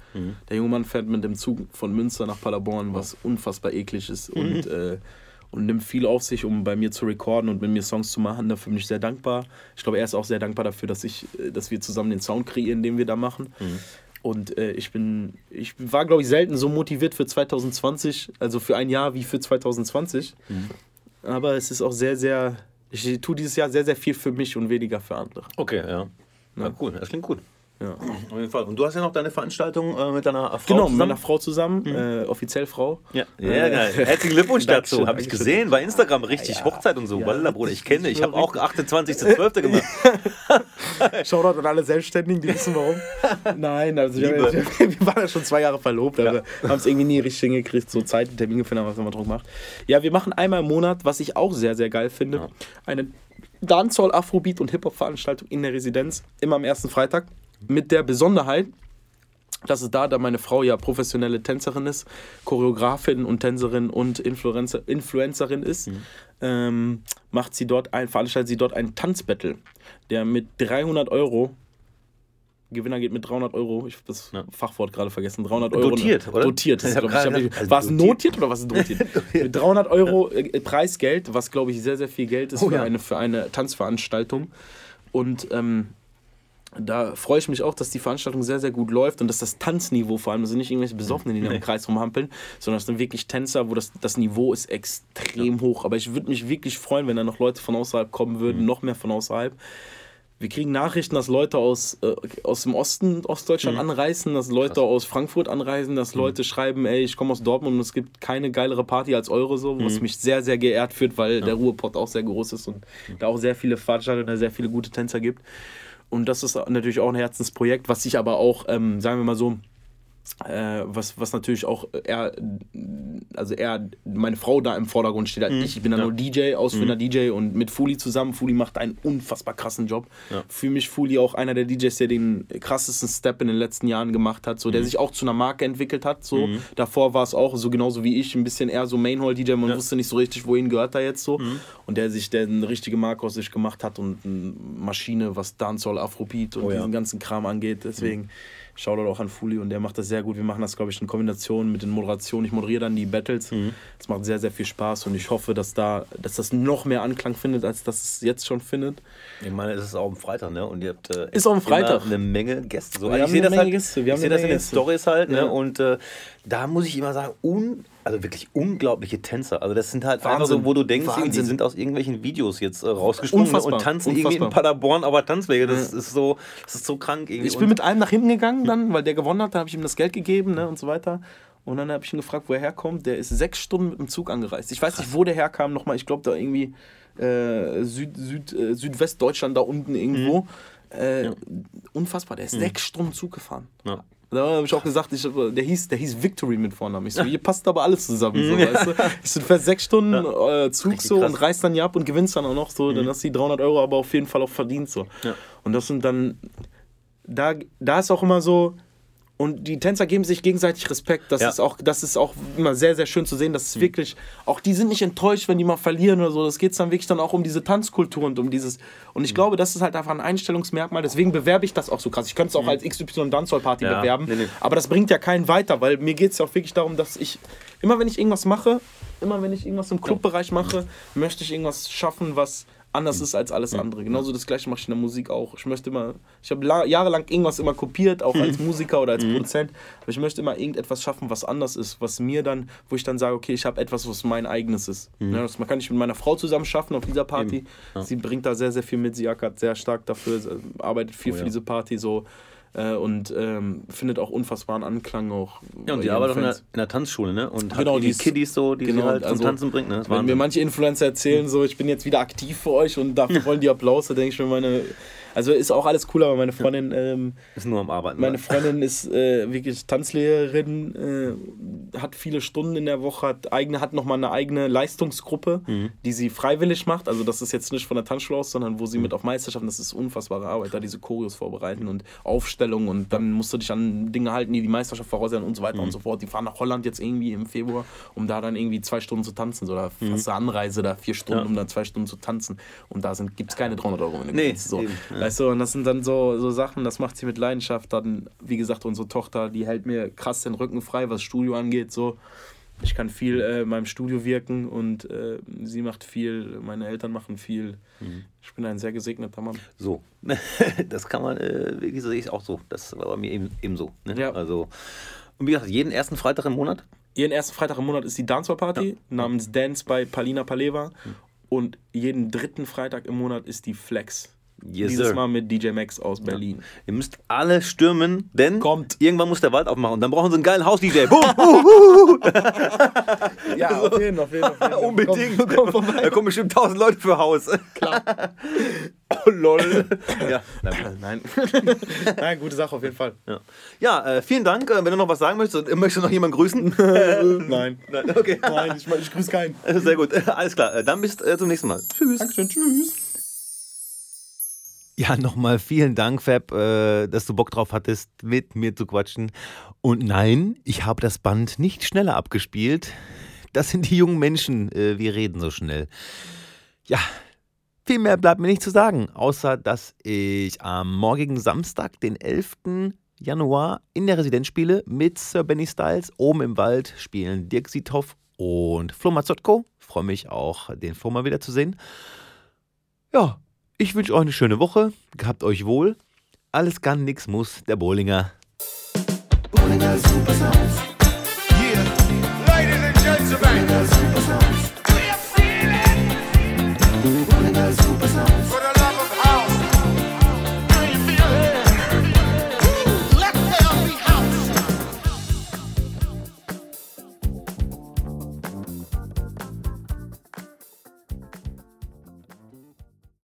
Der junge Mann fährt mit dem Zug von Münster nach Paderborn, was unfassbar eklig ist und, äh, und nimmt viel auf sich, um bei mir zu recorden und mit mir Songs zu machen. Dafür bin ich sehr dankbar. Ich glaube, er ist auch sehr dankbar dafür, dass ich, äh, dass wir zusammen den Sound kreieren, den wir da machen. Und äh, ich bin, ich war, glaube ich, selten so motiviert für 2020, also für ein Jahr wie für 2020. Aber es ist auch sehr, sehr, ich tue dieses Jahr sehr, sehr viel für mich und weniger für andere. Okay, ja. Na cool, das klingt gut. Ja. Auf jeden Fall. Und du hast ja noch deine Veranstaltung äh, mit deiner Frau Genau, mit zusammen? meiner Frau zusammen, äh, offiziell Frau. Ja, ja geil. Herzlichen Glückwunsch dazu. Habe ich gesehen bei Instagram richtig Hochzeit und so. Wallah, Bruder, ich kenne. Ich habe auch 28.12. gemacht. Shoutout an alle Selbstständigen, die wissen warum. Nein, also wir, wir, waren ja schon zwei Jahre verlobt, aber haben es irgendwie nie richtig hingekriegt, so Zeit, einen Termin gefunden, haben, was man drum macht. Ja, wir machen einmal im Monat, was ich auch sehr, sehr geil finde, eine Dancehall, Afrobeat und Hip-Hop-Veranstaltung in der Residenz, immer am ersten Freitag, mit der Besonderheit, dass es da, da meine Frau ja professionelle Tänzerin ist, Choreografin und Tänzerin und Influencer, Influencerin ist, ähm, macht sie dort ein, veranstaltet sie dort ein Tanzbattle, der mit 300 Euro Gewinner geht mit 300 Euro. Ich habe das Ja. Fachwort gerade vergessen. 300 Euro. Dotiert, oder? Dotiert. Ich hab ich, also war es notiert oder was ist dotiert? mit 300 Euro äh, Preisgeld, was glaube ich sehr, sehr viel Geld ist Oh für, ja. eine, für eine Tanzveranstaltung. Und ähm, da freue ich mich auch, dass die Veranstaltung sehr, sehr gut läuft und dass das Tanzniveau vor allem, das sind nicht irgendwelche Besoffenen, die da im Kreis rumhampeln, sondern es sind wirklich Tänzer, wo das, das Niveau ist extrem hoch. Aber ich würde mich wirklich freuen, wenn da noch Leute von außerhalb kommen würden, noch mehr von außerhalb. Wir kriegen Nachrichten, dass Leute aus, äh, aus dem Osten Ostdeutschland anreisen, dass Leute aus Frankfurt anreisen, dass Leute schreiben, ey, ich komme aus Dortmund und es gibt keine geilere Party als eure, so, was mich sehr, sehr geehrt führt, weil der Ruhrpott auch sehr groß ist und da auch sehr viele Veranstaltungen, da sehr viele gute Tänzer gibt. Und das ist natürlich auch ein Herzensprojekt, was sich aber auch, ähm, sagen wir mal so, äh, was, was natürlich auch eher, also eher meine Frau da im Vordergrund steht als Mhm. ich. Bin da nur DJ, ausführender DJ und mit Fuli zusammen. Fuli macht einen unfassbar krassen Job. Ja. Für mich Fuli auch einer der DJs, der den krassesten Step in den letzten Jahren gemacht hat, so, der Mhm. sich auch zu einer Marke entwickelt hat. So. Davor war es auch so genauso wie ich, ein bisschen eher so Mainhole-DJ. Man wusste nicht so richtig, wohin gehört er jetzt so. Mhm. Und der sich, der eine richtige Marke aus sich gemacht hat und eine Maschine, was Dancehall, Afrobeat und Oh ja. diesen ganzen Kram angeht. Deswegen Shoutout auch an Fuli und der macht das sehr gut. Wir machen das, glaube ich, in Kombination mit den Moderationen. Ich moderiere dann die Battles. Mhm. Das macht sehr, sehr viel Spaß und ich hoffe, dass da, dass das noch mehr Anklang findet, als das es jetzt schon findet. Ich meine, es ist auch am Freitag, ne? Und ihr habt äh, Ist auch am Freitag. eine Menge Gäste. So, Wir also ich haben sehe das halt, Gäste. Wir haben ich sehe eine das in den. Stories halt, ne? Ja. Und äh, da muss ich immer sagen, un, also wirklich unglaubliche Tänzer. Also das sind halt einfach Wahnsinn. so, wo du denkst, die sind aus irgendwelchen Videos jetzt äh, rausgesprungen Unfassbar. und tanzen irgendwie in Unfassbar. Paderborn, aber Tanzwege. Das ist so, das ist so krank irgendwie. Ich bin mit einem nach hinten gegangen dann, weil der gewonnen hat, dann habe ich ihm das Geld gegeben ne, und so weiter. Und dann habe ich ihn gefragt, wo er herkommt. Der ist sechs Stunden mit dem Zug angereist. Ich weiß nicht, wo der herkam nochmal. Ich glaube, da irgendwie äh, Süd, Süd, äh, Südwestdeutschland da unten irgendwo. Äh, Unfassbar, der ist sechs Stunden Zug gefahren. Ja. Da habe ich auch gesagt, ich, der, hieß, der hieß Victory mit Vornamen. Ich so, hier passt aber alles zusammen. So, weißt du? Ich so, fährst sechs Stunden äh, Zug Richtig so krass. und reist dann hier ab und gewinnst dann auch noch so. Dann hast du die 300 Euro aber auf jeden Fall auch verdient. So. Ja. Und das sind dann, da, da ist auch immer so, und die Tänzer geben sich gegenseitig Respekt. Das, Ja. ist auch, das ist auch immer sehr, sehr schön zu sehen. Das ist wirklich, auch die sind nicht enttäuscht, wenn die mal verlieren oder so. Das geht dann wirklich dann auch um diese Tanzkultur und um dieses. Und ich glaube, das ist halt einfach ein Einstellungsmerkmal. Deswegen bewerbe ich das auch so krass. Ich könnte es auch als XY Dancehall Party Ja. bewerben. Nee, nee. Aber das bringt ja keinen weiter, weil mir geht es ja auch wirklich darum, dass ich, immer wenn ich irgendwas mache, immer wenn ich irgendwas im Clubbereich mache, möchte ich irgendwas schaffen, was anders ist als alles andere. Genauso das gleiche mache ich in der Musik auch. Ich möchte immer, ich habe la- jahrelang irgendwas immer kopiert, auch als Musiker oder als Produzent, aber ich möchte immer irgendetwas schaffen, was anders ist, was mir dann, wo ich dann sage, okay, ich habe etwas, was mein eigenes ist. Ja, das man kann ich mit meiner Frau zusammen schaffen auf dieser Party. Sie bringt da sehr, sehr viel mit, sie ackert sehr stark dafür, arbeitet viel für ja. diese Party so äh, und ähm, findet auch unfassbaren Anklang auch. Ja, und die arbeitet auch in der, in der Tanzschule, ne? Und hat Genau, irgendwie die Kiddies so, die genau, sie halt zum also, Tanzen bringt, ne? Wenn mir manche Influencer erzählen, so ich bin jetzt wieder aktiv für euch und dafür wollen die Applaus, da denke ich mir, meine. Also ist auch alles cool, aber meine Freundin, ähm, Ist nur am Arbeiten. meine ne? Freundin ist äh, wirklich Tanzlehrerin, äh, hat viele Stunden in der Woche, hat eigene, hat nochmal eine eigene Leistungsgruppe, Mhm. die sie freiwillig macht. Also das ist jetzt nicht von der Tanzschule aus, sondern wo Mhm. sie mit auf Meisterschaften, das ist unfassbare Arbeit, da diese Choreos vorbereiten und Aufstellungen und dann musst du dich an Dinge halten, die die Meisterschaft voraussetzen und so weiter Mhm. und so fort. Die fahren nach Holland jetzt irgendwie im Februar, um da dann irgendwie zwei Stunden zu tanzen. So, da Mhm. hast du Anreise da vier Stunden, um dann zwei Stunden zu tanzen. Und da gibt es keine 300 Euro. Wenn du Nee, so. eben, ja. Weißt du, und das sind dann so, so Sachen, das macht sie mit Leidenschaft. Dann, wie gesagt, unsere Tochter, die hält mir krass den Rücken frei, was Studio angeht. So. Ich kann viel äh, in meinem Studio wirken und äh, sie macht viel, meine Eltern machen viel. Mhm. Ich bin ein sehr gesegneter Mann. So. Das kann man, äh, wirklich sehe ich auch so. Das war bei mir eben, eben so. Ne? Ja. Also, und wie gesagt, jeden ersten Freitag im Monat. Ihren ersten Freitag im Monat ist die Dancehall Party namens Dance bei Palina Paleva. Mhm. Und jeden dritten Freitag im Monat ist die Flex. Yes, Dieses sir. Mal mit DJ Max aus Berlin. Ihr müsst alle stürmen, denn Kommt. irgendwann muss der Wald aufmachen und dann brauchen sie einen geilen Haus-DJ. Boom, Ja, auf jeden, auf jeden, auf jeden. Unbedingt. Komm, komm. Da kommen bestimmt tausend Leute für Haus. Klar. oh, lol. ja, Nein. Nein, gute Sache auf jeden Fall. ja. ja äh, vielen Dank. Äh, wenn du noch was sagen möchtest, äh, möchtest du noch jemanden grüßen? Nein. Nein, okay. Nein, ich, ich grüße keinen. Sehr gut. Alles klar. Äh, Dann bis äh, zum nächsten Mal. Tschüss. Dankeschön, tschüss. Ja, nochmal vielen Dank, Fab, äh, dass du Bock drauf hattest, mit mir zu quatschen. Und nein, ich habe das Band nicht schneller abgespielt. Das sind die jungen Menschen, äh, wir reden so schnell. Ja, viel mehr bleibt mir nicht zu sagen, außer dass ich am morgigen Samstag, den 11. Januar, in der Residenz spiele mit Sir Benny Styles. Oben im Wald spielen Dirk Siethoff und Flo Mazzotko. Freue mich auch, den Flo mal wieder zu sehen. Ja, ich wünsche euch eine schöne Woche. Gehabt euch wohl. Alles kann, nix muss. Der Bowlinger. Bowlinger Super. Yeah. Ladies and gentlemen.